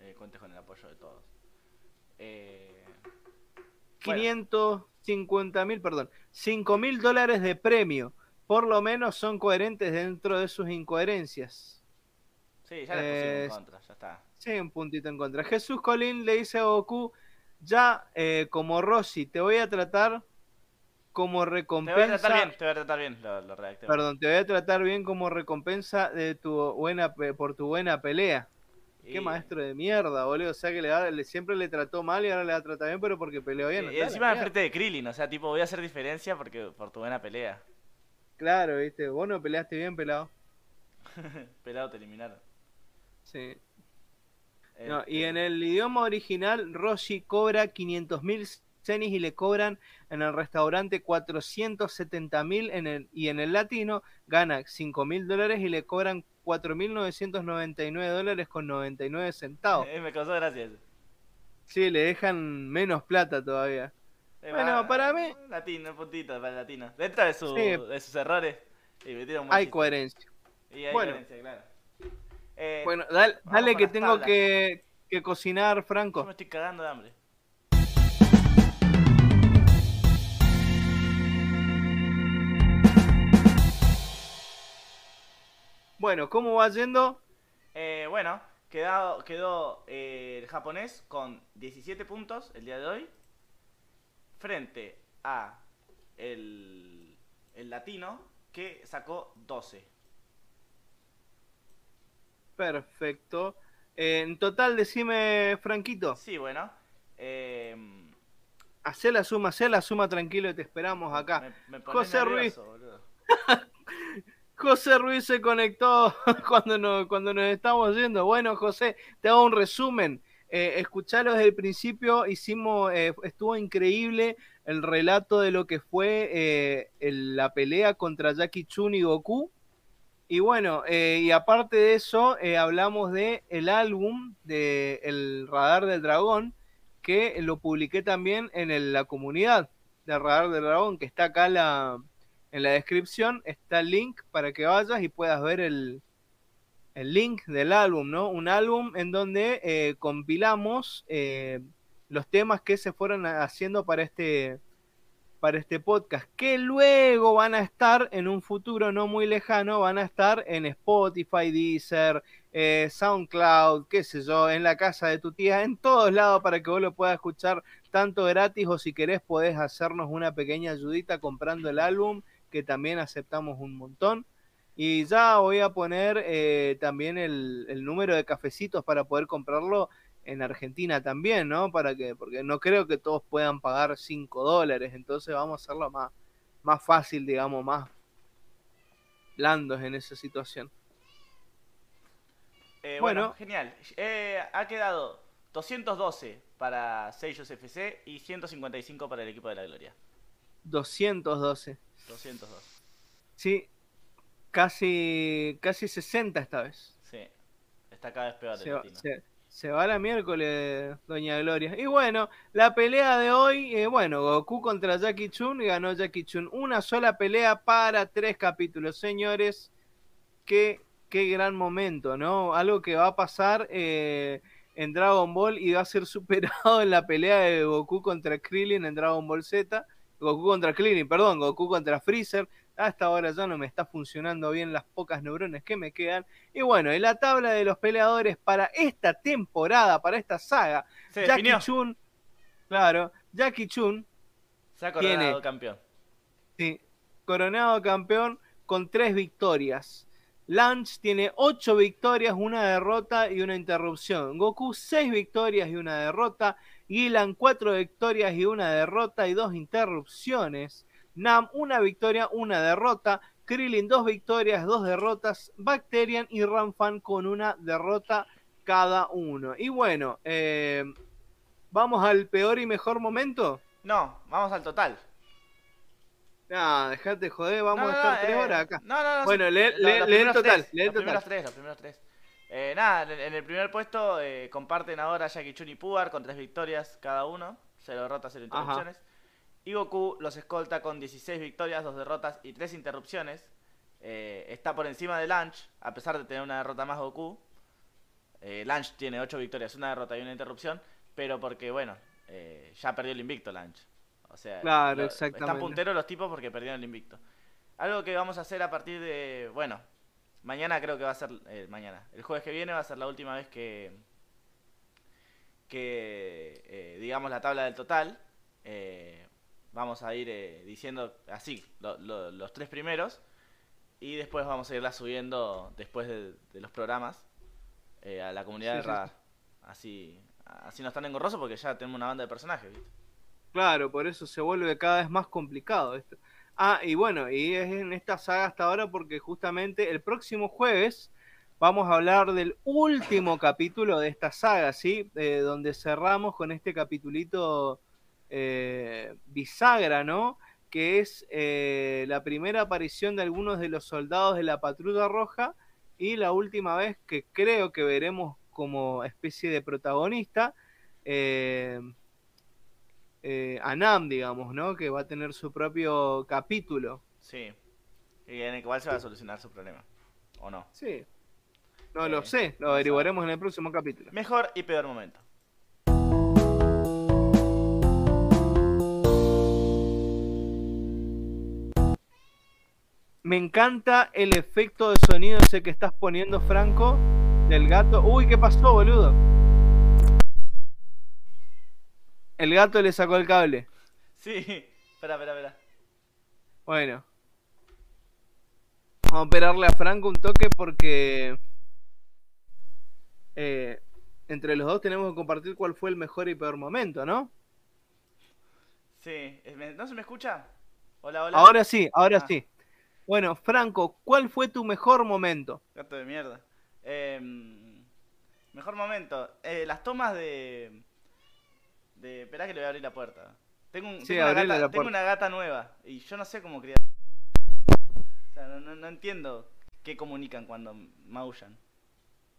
S2: eh, cuentes con el apoyo de todos. Eh, Bueno.
S1: 550 mil, perdón, 5 mil dólares de premio. Por lo menos son coherentes dentro de sus incoherencias.
S2: sí, ya le pusimos en
S1: Eh,
S2: contra, ya está.
S1: Sí, un puntito en contra. Jesús Colín le dice a Goku, ya eh, como Rossi, te voy a tratar como
S2: Te voy a
S1: recompensa.
S2: tratar bien, te voy a tratar bien, lo, lo.
S1: Perdón, te voy a tratar bien como recompensa de tu buena por tu buena pelea.
S2: Y-
S1: Qué maestro de mierda, boludo. O sea que le, siempre le trató mal y ahora le va a tratar bien, pero porque peleó bien.
S2: Y, y encima enfrente de Krillin, o sea, tipo, voy a hacer diferencia porque por tu buena pelea.
S1: Claro, viste. Vos no peleaste bien, pelado.
S2: Pelado te eliminaron.
S1: Sí. No, y
S2: Este,
S1: en el idioma original, Roshi cobra 500 mil cenis y le cobran en el restaurante 470 mil en el, y en el latino gana 5 mil dólares y le cobran 4.999 dólares con 99 centavos.
S2: eh, me causó gracia eso.
S1: Sí, le dejan menos plata todavía.
S2: Eh,
S1: Bueno,
S2: va-
S1: para mí-
S2: Latino, puntito para el latino. Dentro de, su-
S1: Sí.
S2: de sus errores. Y metieron
S1: Hay
S2: muchísimo.
S1: coherencia.
S2: Y hay
S1: Bueno.
S2: coherencia, claro. Eh,
S1: Bueno, dale, que tengo
S2: tablas.
S1: que, que cocinar,
S2: Yo
S1: Franco.
S2: me estoy cagando de hambre.
S1: Bueno, ¿cómo va yendo?
S2: Eh, bueno, quedado, quedó eh, el japonés con 17 puntos el día de hoy. Frente a el, el latino que sacó 12.
S1: Perfecto. Eh, en total, decime, Franquito,
S2: Sí, bueno. eh,
S1: hacé la suma, hacé la suma tranquilo y te esperamos acá.
S2: me- me
S1: José Ruiz.
S2: nervioso, boludo.
S1: José Ruiz se conectó cuando nos, cuando nos estamos yendo. Bueno, José, te hago un resumen. Eh, escuchalo desde el principio, hicimos, eh, estuvo increíble el relato de lo que fue eh, el- la pelea contra Jackie Chun y Goku. Y bueno, eh, y aparte de eso, eh, hablamos de el álbum de El Radar del Dragón, que lo publiqué también en el- la comunidad del Radar del Dragón, que está acá la, en la descripción está el link para que vayas y puedas ver el, el link del álbum, ¿no? Un álbum en donde eh, compilamos los temas que se fueron haciendo para este, para este podcast, que luego van a estar en un futuro no muy lejano, van a estar en Spotify, Deezer, eh, SoundCloud, qué sé yo, en la casa de tu tía, en todos lados para que vos lo puedas escuchar tanto gratis o si querés podés hacernos una pequeña ayudita comprando el álbum que también aceptamos un montón. Y ya voy a poner eh, también el, el número de cafecitos para poder comprarlo en Argentina también, ¿no? Para que, porque no creo que todos puedan pagar 5 dólares, entonces vamos a hacerlo más, más fácil, digamos, más blandos en esa situación.
S2: Eh, bueno,
S1: Bueno.
S2: genial. Eh, ha quedado 212 para Sellos FC y 155 para el equipo de la Gloria.
S1: 212.
S2: 202.
S1: Sí, casi, casi 60 esta vez.
S2: Sí. Está cada vez peor el
S1: Se va, se- se va la miércoles, Doña Gloria. Y bueno, la pelea de hoy, eh, bueno, Goku contra Jackie Chun ganó Jackie Chun. Una sola pelea para tres capítulos, señores. Qué, qué gran momento, ¿no? Algo que va a pasar eh, en Dragon Ball y va a ser superado en la pelea de Goku contra Krillin en Dragon Ball Z. Goku contra Krillin, perdón, Goku contra Freezer. Hasta ahora ya no me está funcionando bien las pocas neuronas que me quedan. Y bueno, en la tabla de los peleadores para esta temporada, para esta saga,
S2: Se
S1: Jackie
S2: definió.
S1: Chun, claro, Jackie Chun,
S2: Se ha coronado
S1: tiene-
S2: campeón.
S1: sí, coronado campeón con tres victorias. Lance tiene ocho victorias, una derrota y una interrupción. Goku seis victorias y una derrota. Gilan cuatro victorias y una derrota y dos interrupciones. Nam una victoria, una derrota. Krillin dos victorias, dos derrotas. Bacterian y Ranfan con una derrota cada uno. Y bueno, eh, vamos al peor y mejor momento.
S2: No, vamos al total.
S1: Ah, dejate de joder, vamos
S2: No,
S1: a estar
S2: no,
S1: tres
S2: eh,
S1: horas acá.
S2: No, no, no.
S1: Bueno, lee- el
S2: primeros
S1: total,
S2: tres,
S1: lee
S2: los primeros
S1: total.
S2: tres, los primeros tres. Eh, nada, en, el primer puesto eh, comparten ahora Jackie Chun y Puar con tres victorias cada uno, cero derrotas, cero
S1: Ajá.
S2: Y Goku los escolta con 16 victorias, dos derrotas y tres interrupciones. Eh, está por encima de Lunch, a pesar de tener una derrota más Goku. Eh, Lunch tiene 8 victorias, una derrota y una interrupción, pero porque, bueno, eh, ya perdió el invicto Lunch. O sea,
S1: Claro,
S2: lo-
S1: exactamente.
S2: están punteros los tipos porque perdieron el invicto. Algo que vamos a hacer a partir de, bueno, mañana creo que va a ser, eh, mañana, el jueves que viene va a ser la última vez que, que digamos la tabla del total. Vamos a ir eh, diciendo así lo- lo- los tres primeros y después vamos a irla subiendo después de, de los programas eh, a la comunidad
S1: Sí,
S2: de
S1: sí,
S2: radar. Así, así no están engorrosos porque ya tenemos una banda de personajes, ¿viste?
S1: Claro, por eso se vuelve cada vez más complicado esto. Ah, y bueno, y es en esta saga hasta ahora porque justamente el próximo jueves vamos a hablar del último capítulo de esta saga, ¿sí? Eh, donde cerramos con este capitulito eh, bisagra, ¿no? Que es eh, la primera aparición de algunos de los soldados de la Patrulla Roja y la última vez que creo que veremos como especie de protagonista. eh, eh, a Nam, digamos, ¿no? Que va a tener su propio capítulo.
S2: Sí. Y en el cual se va a solucionar su problema. ¿O no?
S1: Sí. No
S2: Eh,
S1: lo sé, lo averiguaremos en el próximo capítulo.
S2: Mejor y peor momento.
S1: Me encanta el efecto de sonido ese que estás poniendo, Franco, del gato. Uy, ¿qué pasó, boludo? El gato le sacó el cable.
S2: Sí. Espera, espera, espera.
S1: Bueno. Vamos a operarle a Franco un toque porque eh, entre los dos tenemos que compartir cuál fue el mejor y peor momento, ¿no?
S2: Sí. eh, ¿me- ¿No se me escucha? Hola, hola.
S1: Ahora sí, ahora
S2: Ah.
S1: sí. Bueno, Franco, ¿cuál fue tu mejor momento?
S2: Gato de mierda. Em, mejor momento. Eh, las tomas de. De. Esperá que le voy a abrir la puerta. Tengo, un,
S1: Sí,
S2: tengo, una, gata,
S1: la
S2: tengo una gata nueva. Y yo no sé cómo criar. O sea, no, no- no entiendo qué comunican cuando maullan.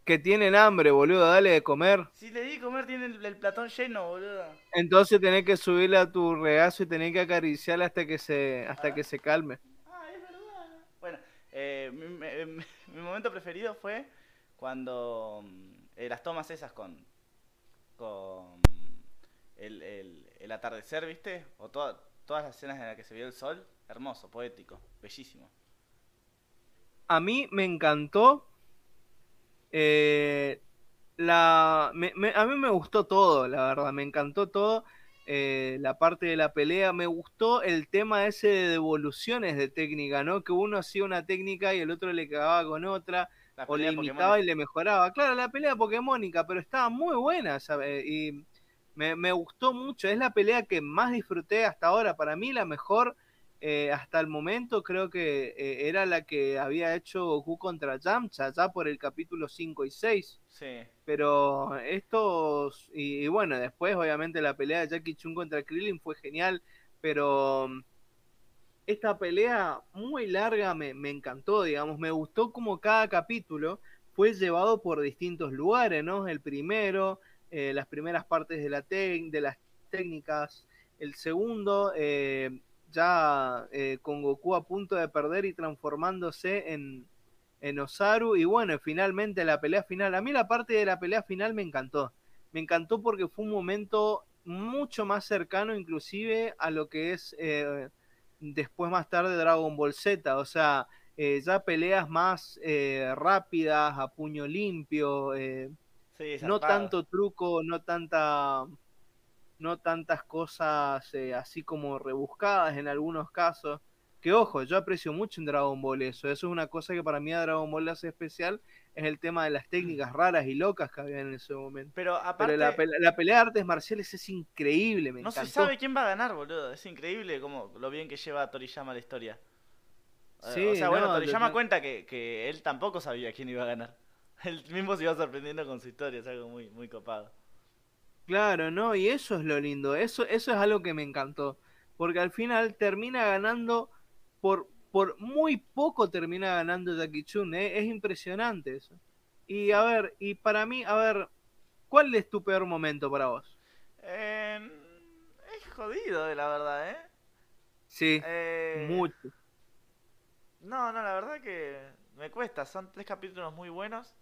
S1: Que tienen hambre, boludo, dale de comer.
S2: Si le di comer, tiene el, el platón lleno, boludo.
S1: Entonces tenés que subirle a tu regazo y tenés que acariciarla hasta que se, hasta que se calme.
S2: Ah, es verdad. Bueno, eh, mi, mi- mi- momento preferido fue cuando eh, las tomas esas con con el, el- atardecer, ¿viste? O toda- todas las escenas en las que se vio el sol, hermoso, poético, bellísimo.
S1: A mí me encantó. eh, la, a mí me gustó todo, la verdad. Me encantó todo. Eh, la parte de la pelea. Me gustó el tema ese de devoluciones de técnica, ¿no? Que uno hacía una técnica y el otro le cagaba con otra. O le imitaba y le mejoraba. Claro, la pelea Pokémonica, pero estaba muy buena, ¿sabe? Y me, me gustó mucho. Es la pelea que más disfruté hasta ahora. Para mí la mejor eh, hasta el momento creo que eh, era la que había hecho Goku contra Yamcha, ya por el capítulo 5 y 6.
S2: Sí,
S1: Pero estos, y, y bueno, después obviamente la pelea de Jackie Chun contra Krillin fue genial, pero mm, esta pelea muy larga me, me encantó, digamos, me gustó como cada capítulo fue llevado por distintos lugares, ¿no? El primero, eh, las primeras partes de, la de las técnicas, el segundo, eh, ya eh, con Goku a punto de perder y transformándose en, en Osaru, y bueno, finalmente la pelea final, a mí la parte de la pelea final me encantó, me encantó porque fue un momento mucho más cercano inclusive a lo que es eh, después más tarde Dragon Ball Z, o sea, eh, ya peleas más eh, rápidas, a puño limpio,
S2: sí,
S1: no tanto truco, no tanta no tantas cosas eh, así como rebuscadas en algunos casos. Que ojo, yo aprecio mucho en Dragon Ball eso. Eso es una cosa que para mí a Dragon Ball le hace especial. Es el tema de las técnicas raras y locas que había en ese momento.
S2: Pero aparte,
S1: Pero la, pele- la pelea de artes marciales es increíble, me
S2: no se sabe quién va a ganar, boludo. Es increíble como lo bien que lleva Toriyama la historia. Eh,
S1: Sí,
S2: o sea, bueno,
S1: no,
S2: Toriyama cuenta que, que él tampoco sabía quién iba a ganar. Él mismo se iba sorprendiendo con su historia, es algo muy, muy copado.
S1: Claro, ¿no? Y eso es lo lindo, eso, eso es algo que me encantó, porque al final termina ganando, por, por muy poco termina ganando Jackie Chun, ¿eh? Es impresionante eso. Y a ver, y para mí, a ver, ¿cuál es tu peor momento para vos?
S2: Eh, es jodido, eh, la verdad, ¿eh?
S1: Sí,
S2: Eh,
S1: mucho.
S2: No, no, la verdad que me cuesta. Son tres capítulos muy buenos.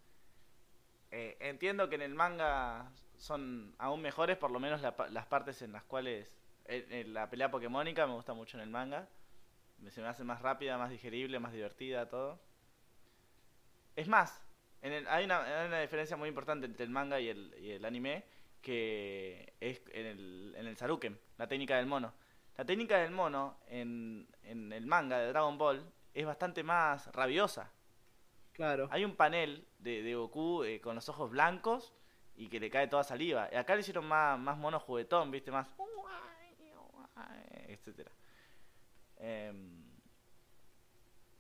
S2: Eh, entiendo que en el manga son aún mejores, por lo menos la las partes en las cuales eh, la pelea pokémónica me gusta mucho en el manga. Se me hace más rápida, más digerible, más divertida, todo. Es más, en el- hay, una, hay una diferencia muy importante entre el manga y el, y el anime, que es en el, en el Saruken, la técnica del mono. La técnica del mono en, en el manga de Dragon Ball es bastante más rabiosa.
S1: Claro.
S2: Hay un panel de, de Goku eh, con los ojos blancos y que le cae toda saliva. Acá le hicieron más, más mono juguetón, ¿viste? Más... etcétera. Em,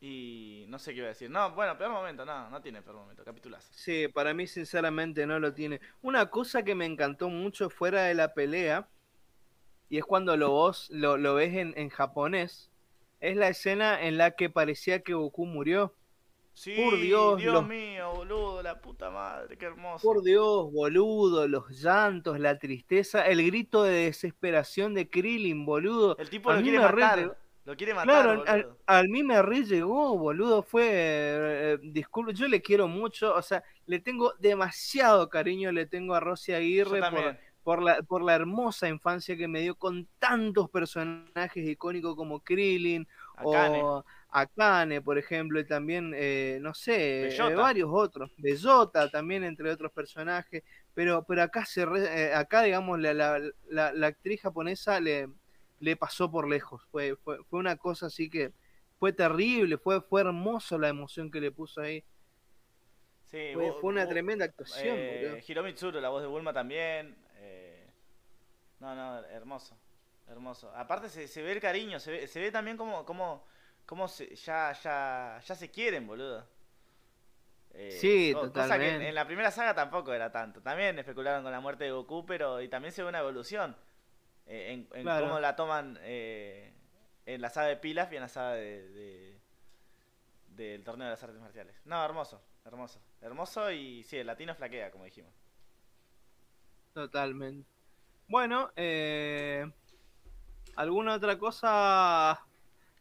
S2: y no sé qué iba a decir. No, bueno, peor momento, no, no tiene peor momento, capitulazo.
S1: Sí, para mí sinceramente no lo tiene. Una cosa que me encantó mucho fuera de la pelea, y es cuando lo, vos, lo, lo ves en, en japonés, es la escena en la que parecía que Goku murió.
S2: Sí,
S1: Por Dios,
S2: Dios
S1: los-
S2: mío, boludo, la puta madre, qué hermoso.
S1: Por Dios, boludo, los llantos, la tristeza, el grito de desesperación de Krillin, boludo.
S2: El tipo
S1: A
S2: lo quiere
S1: re
S2: matar.
S1: llegó-
S2: Lo quiere matar,
S1: Claro,
S2: boludo.
S1: al, al mí me re llegó, boludo, fue, eh, disculpe, yo le quiero mucho, o sea, le tengo demasiado cariño, le tengo a Rosy Aguirre por, la, por la hermosa infancia que me dio con tantos personajes icónicos como Krillin o Akane, por ejemplo, y también, eh, no sé, eh, varios otros, Bellota también, entre otros personajes, pero, pero acá, se re- eh, acá digamos, la, la, la, la actriz japonesa le, le pasó por lejos, fue, fue, fue una cosa así que fue terrible, fue, fue hermoso la emoción que le puso ahí,
S2: Sí,
S1: fue, una tremenda actuación,
S2: eh,
S1: boludo.
S2: Hiromi Tsuru, la voz de Bulma también. no, no, hermoso. Hermoso. Aparte se, se ve el cariño, se ve, se ve también como, como, como se, ya, ya, ya se quieren, boludo. Eh,
S1: Sí,
S2: co- Cosa que en,
S1: totalmente.
S2: en la primera saga tampoco era tanto. También especularon con la muerte de Goku, pero y también se ve una evolución eh, en, en
S1: Claro.
S2: cómo la toman eh, en la saga de Pilaf y en la saga de, de- del torneo de las artes marciales. No, hermoso, hermoso. Hermoso y sí, el latino flaquea, como dijimos.
S1: Totalmente. Bueno, eh, ¿alguna otra cosa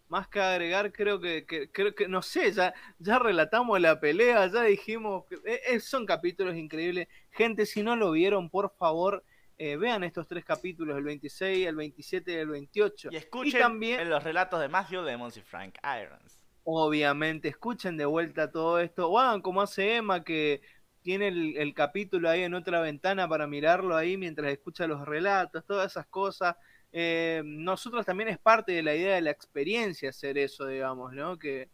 S1: más que agregar? Creo que, que- creo que, no sé, ya, ya relatamos la pelea, ya dijimos, que, eh, eh, son capítulos increíbles. Gente, si no lo vieron, por favor, eh, vean estos tres capítulos, el 26, el 27 y el 28.
S2: Y escuchen
S1: también-
S2: en los relatos de Matthew Lemons y Frank Irons.
S1: Obviamente, escuchen de vuelta todo esto, o hagan como hace Emma, que tiene el, el capítulo ahí en otra ventana para mirarlo ahí mientras escucha los relatos, todas esas cosas. Eh, nosotros también es parte de la idea de la experiencia hacer eso, digamos, ¿no? Que,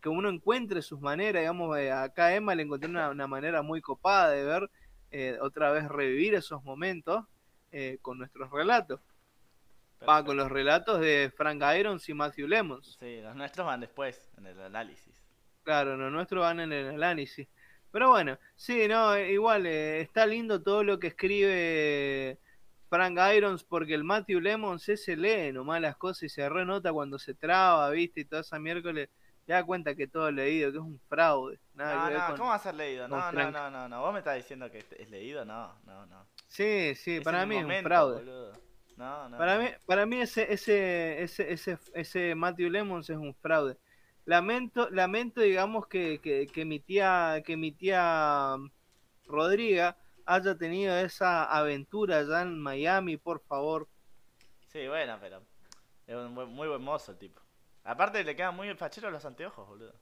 S1: que uno encuentre sus maneras, digamos, eh, acá a Emma le encontré una, una manera muy copada de ver, eh, otra vez revivir esos momentos eh, con nuestros relatos. Va, con los relatos de Frank Irons y Matthew Lemons.
S2: Sí, los nuestros van después, en el análisis.
S1: Claro, los nuestros van en el análisis. Pero bueno, sí, no, igual está lindo todo lo que escribe Frank Irons porque el Matthew Lemons ese lee nomás las cosas y se renota cuando se traba, viste, y toda esa miércoles te da cuenta que todo leído, que es un fraude. Nada
S2: No, no,
S1: con-
S2: ¿cómo va a ser leído? No, no, no, no, no. ¿Vos me estás diciendo que es leído? No, no, no.
S1: Sí, sí,
S2: Es
S1: para mí es un fraude.
S2: boludo. No, no.
S1: Para
S2: no.
S1: mí, para mí ese, ese, ese, ese, ese Matthew Lemons es un fraude. Lamento, lamento, digamos, que, que, que mi tía, que mi tía mm, Rodriga haya tenido esa aventura allá en Miami, por favor.
S2: Sí, bueno, pero es un buen- muy buen mozo el tipo. Aparte le quedan muy facheros los anteojos, boludo.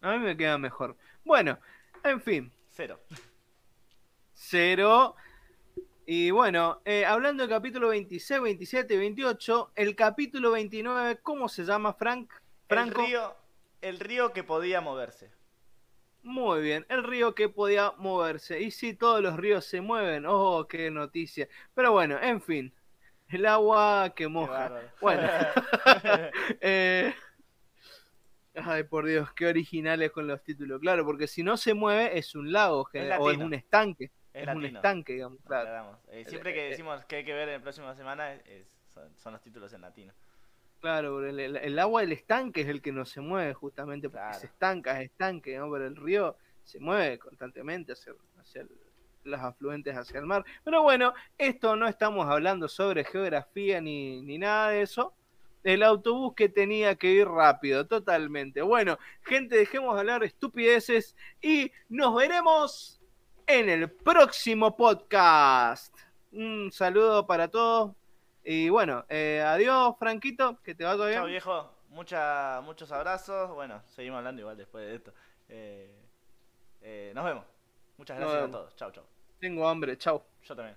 S1: A mí me queda mejor. Bueno, en fin,
S2: Cero.
S1: cero. Y bueno, eh, hablando del capítulo 26, 27 y 28, el capítulo 29, ¿cómo se llama, Frank? Franco.
S2: El río, el río que podía moverse.
S1: Muy bien, el río que podía moverse. Y si todos los ríos se mueven, oh, qué noticia. Pero bueno, en fin, el agua que moja. Bueno, eh, ay por Dios, qué originales con los títulos. Claro, porque si no se mueve es un lago
S2: Es
S1: o es un estanque.
S2: Es
S1: Es, un estanque, digamos, claro.
S2: Eh, siempre que decimos que hay que ver en la próxima semana es- son, son los títulos en latino.
S1: Claro, el, el- el agua del estanque es el que no se mueve justamente porque
S2: Claro.
S1: se estanca, es estanque, ¿no? Pero el río se mueve constantemente hacia, hacia el- afluentes hacia el mar. Pero bueno, esto no estamos hablando sobre geografía ni, ni nada de eso. El autobús que tenía que ir rápido, totalmente. Bueno, gente, dejemos de hablar estupideces y nos veremos en el próximo podcast. Un saludo para todos. Y bueno, eh, adiós, Franquito, que te vaya bien.
S2: Chao viejo, Mucha, muchos abrazos. Bueno, seguimos hablando igual después de esto. Eh, eh, nos vemos. Muchas gracias a todos. Chao, chao.
S1: Tengo hambre, chao.
S2: Yo también.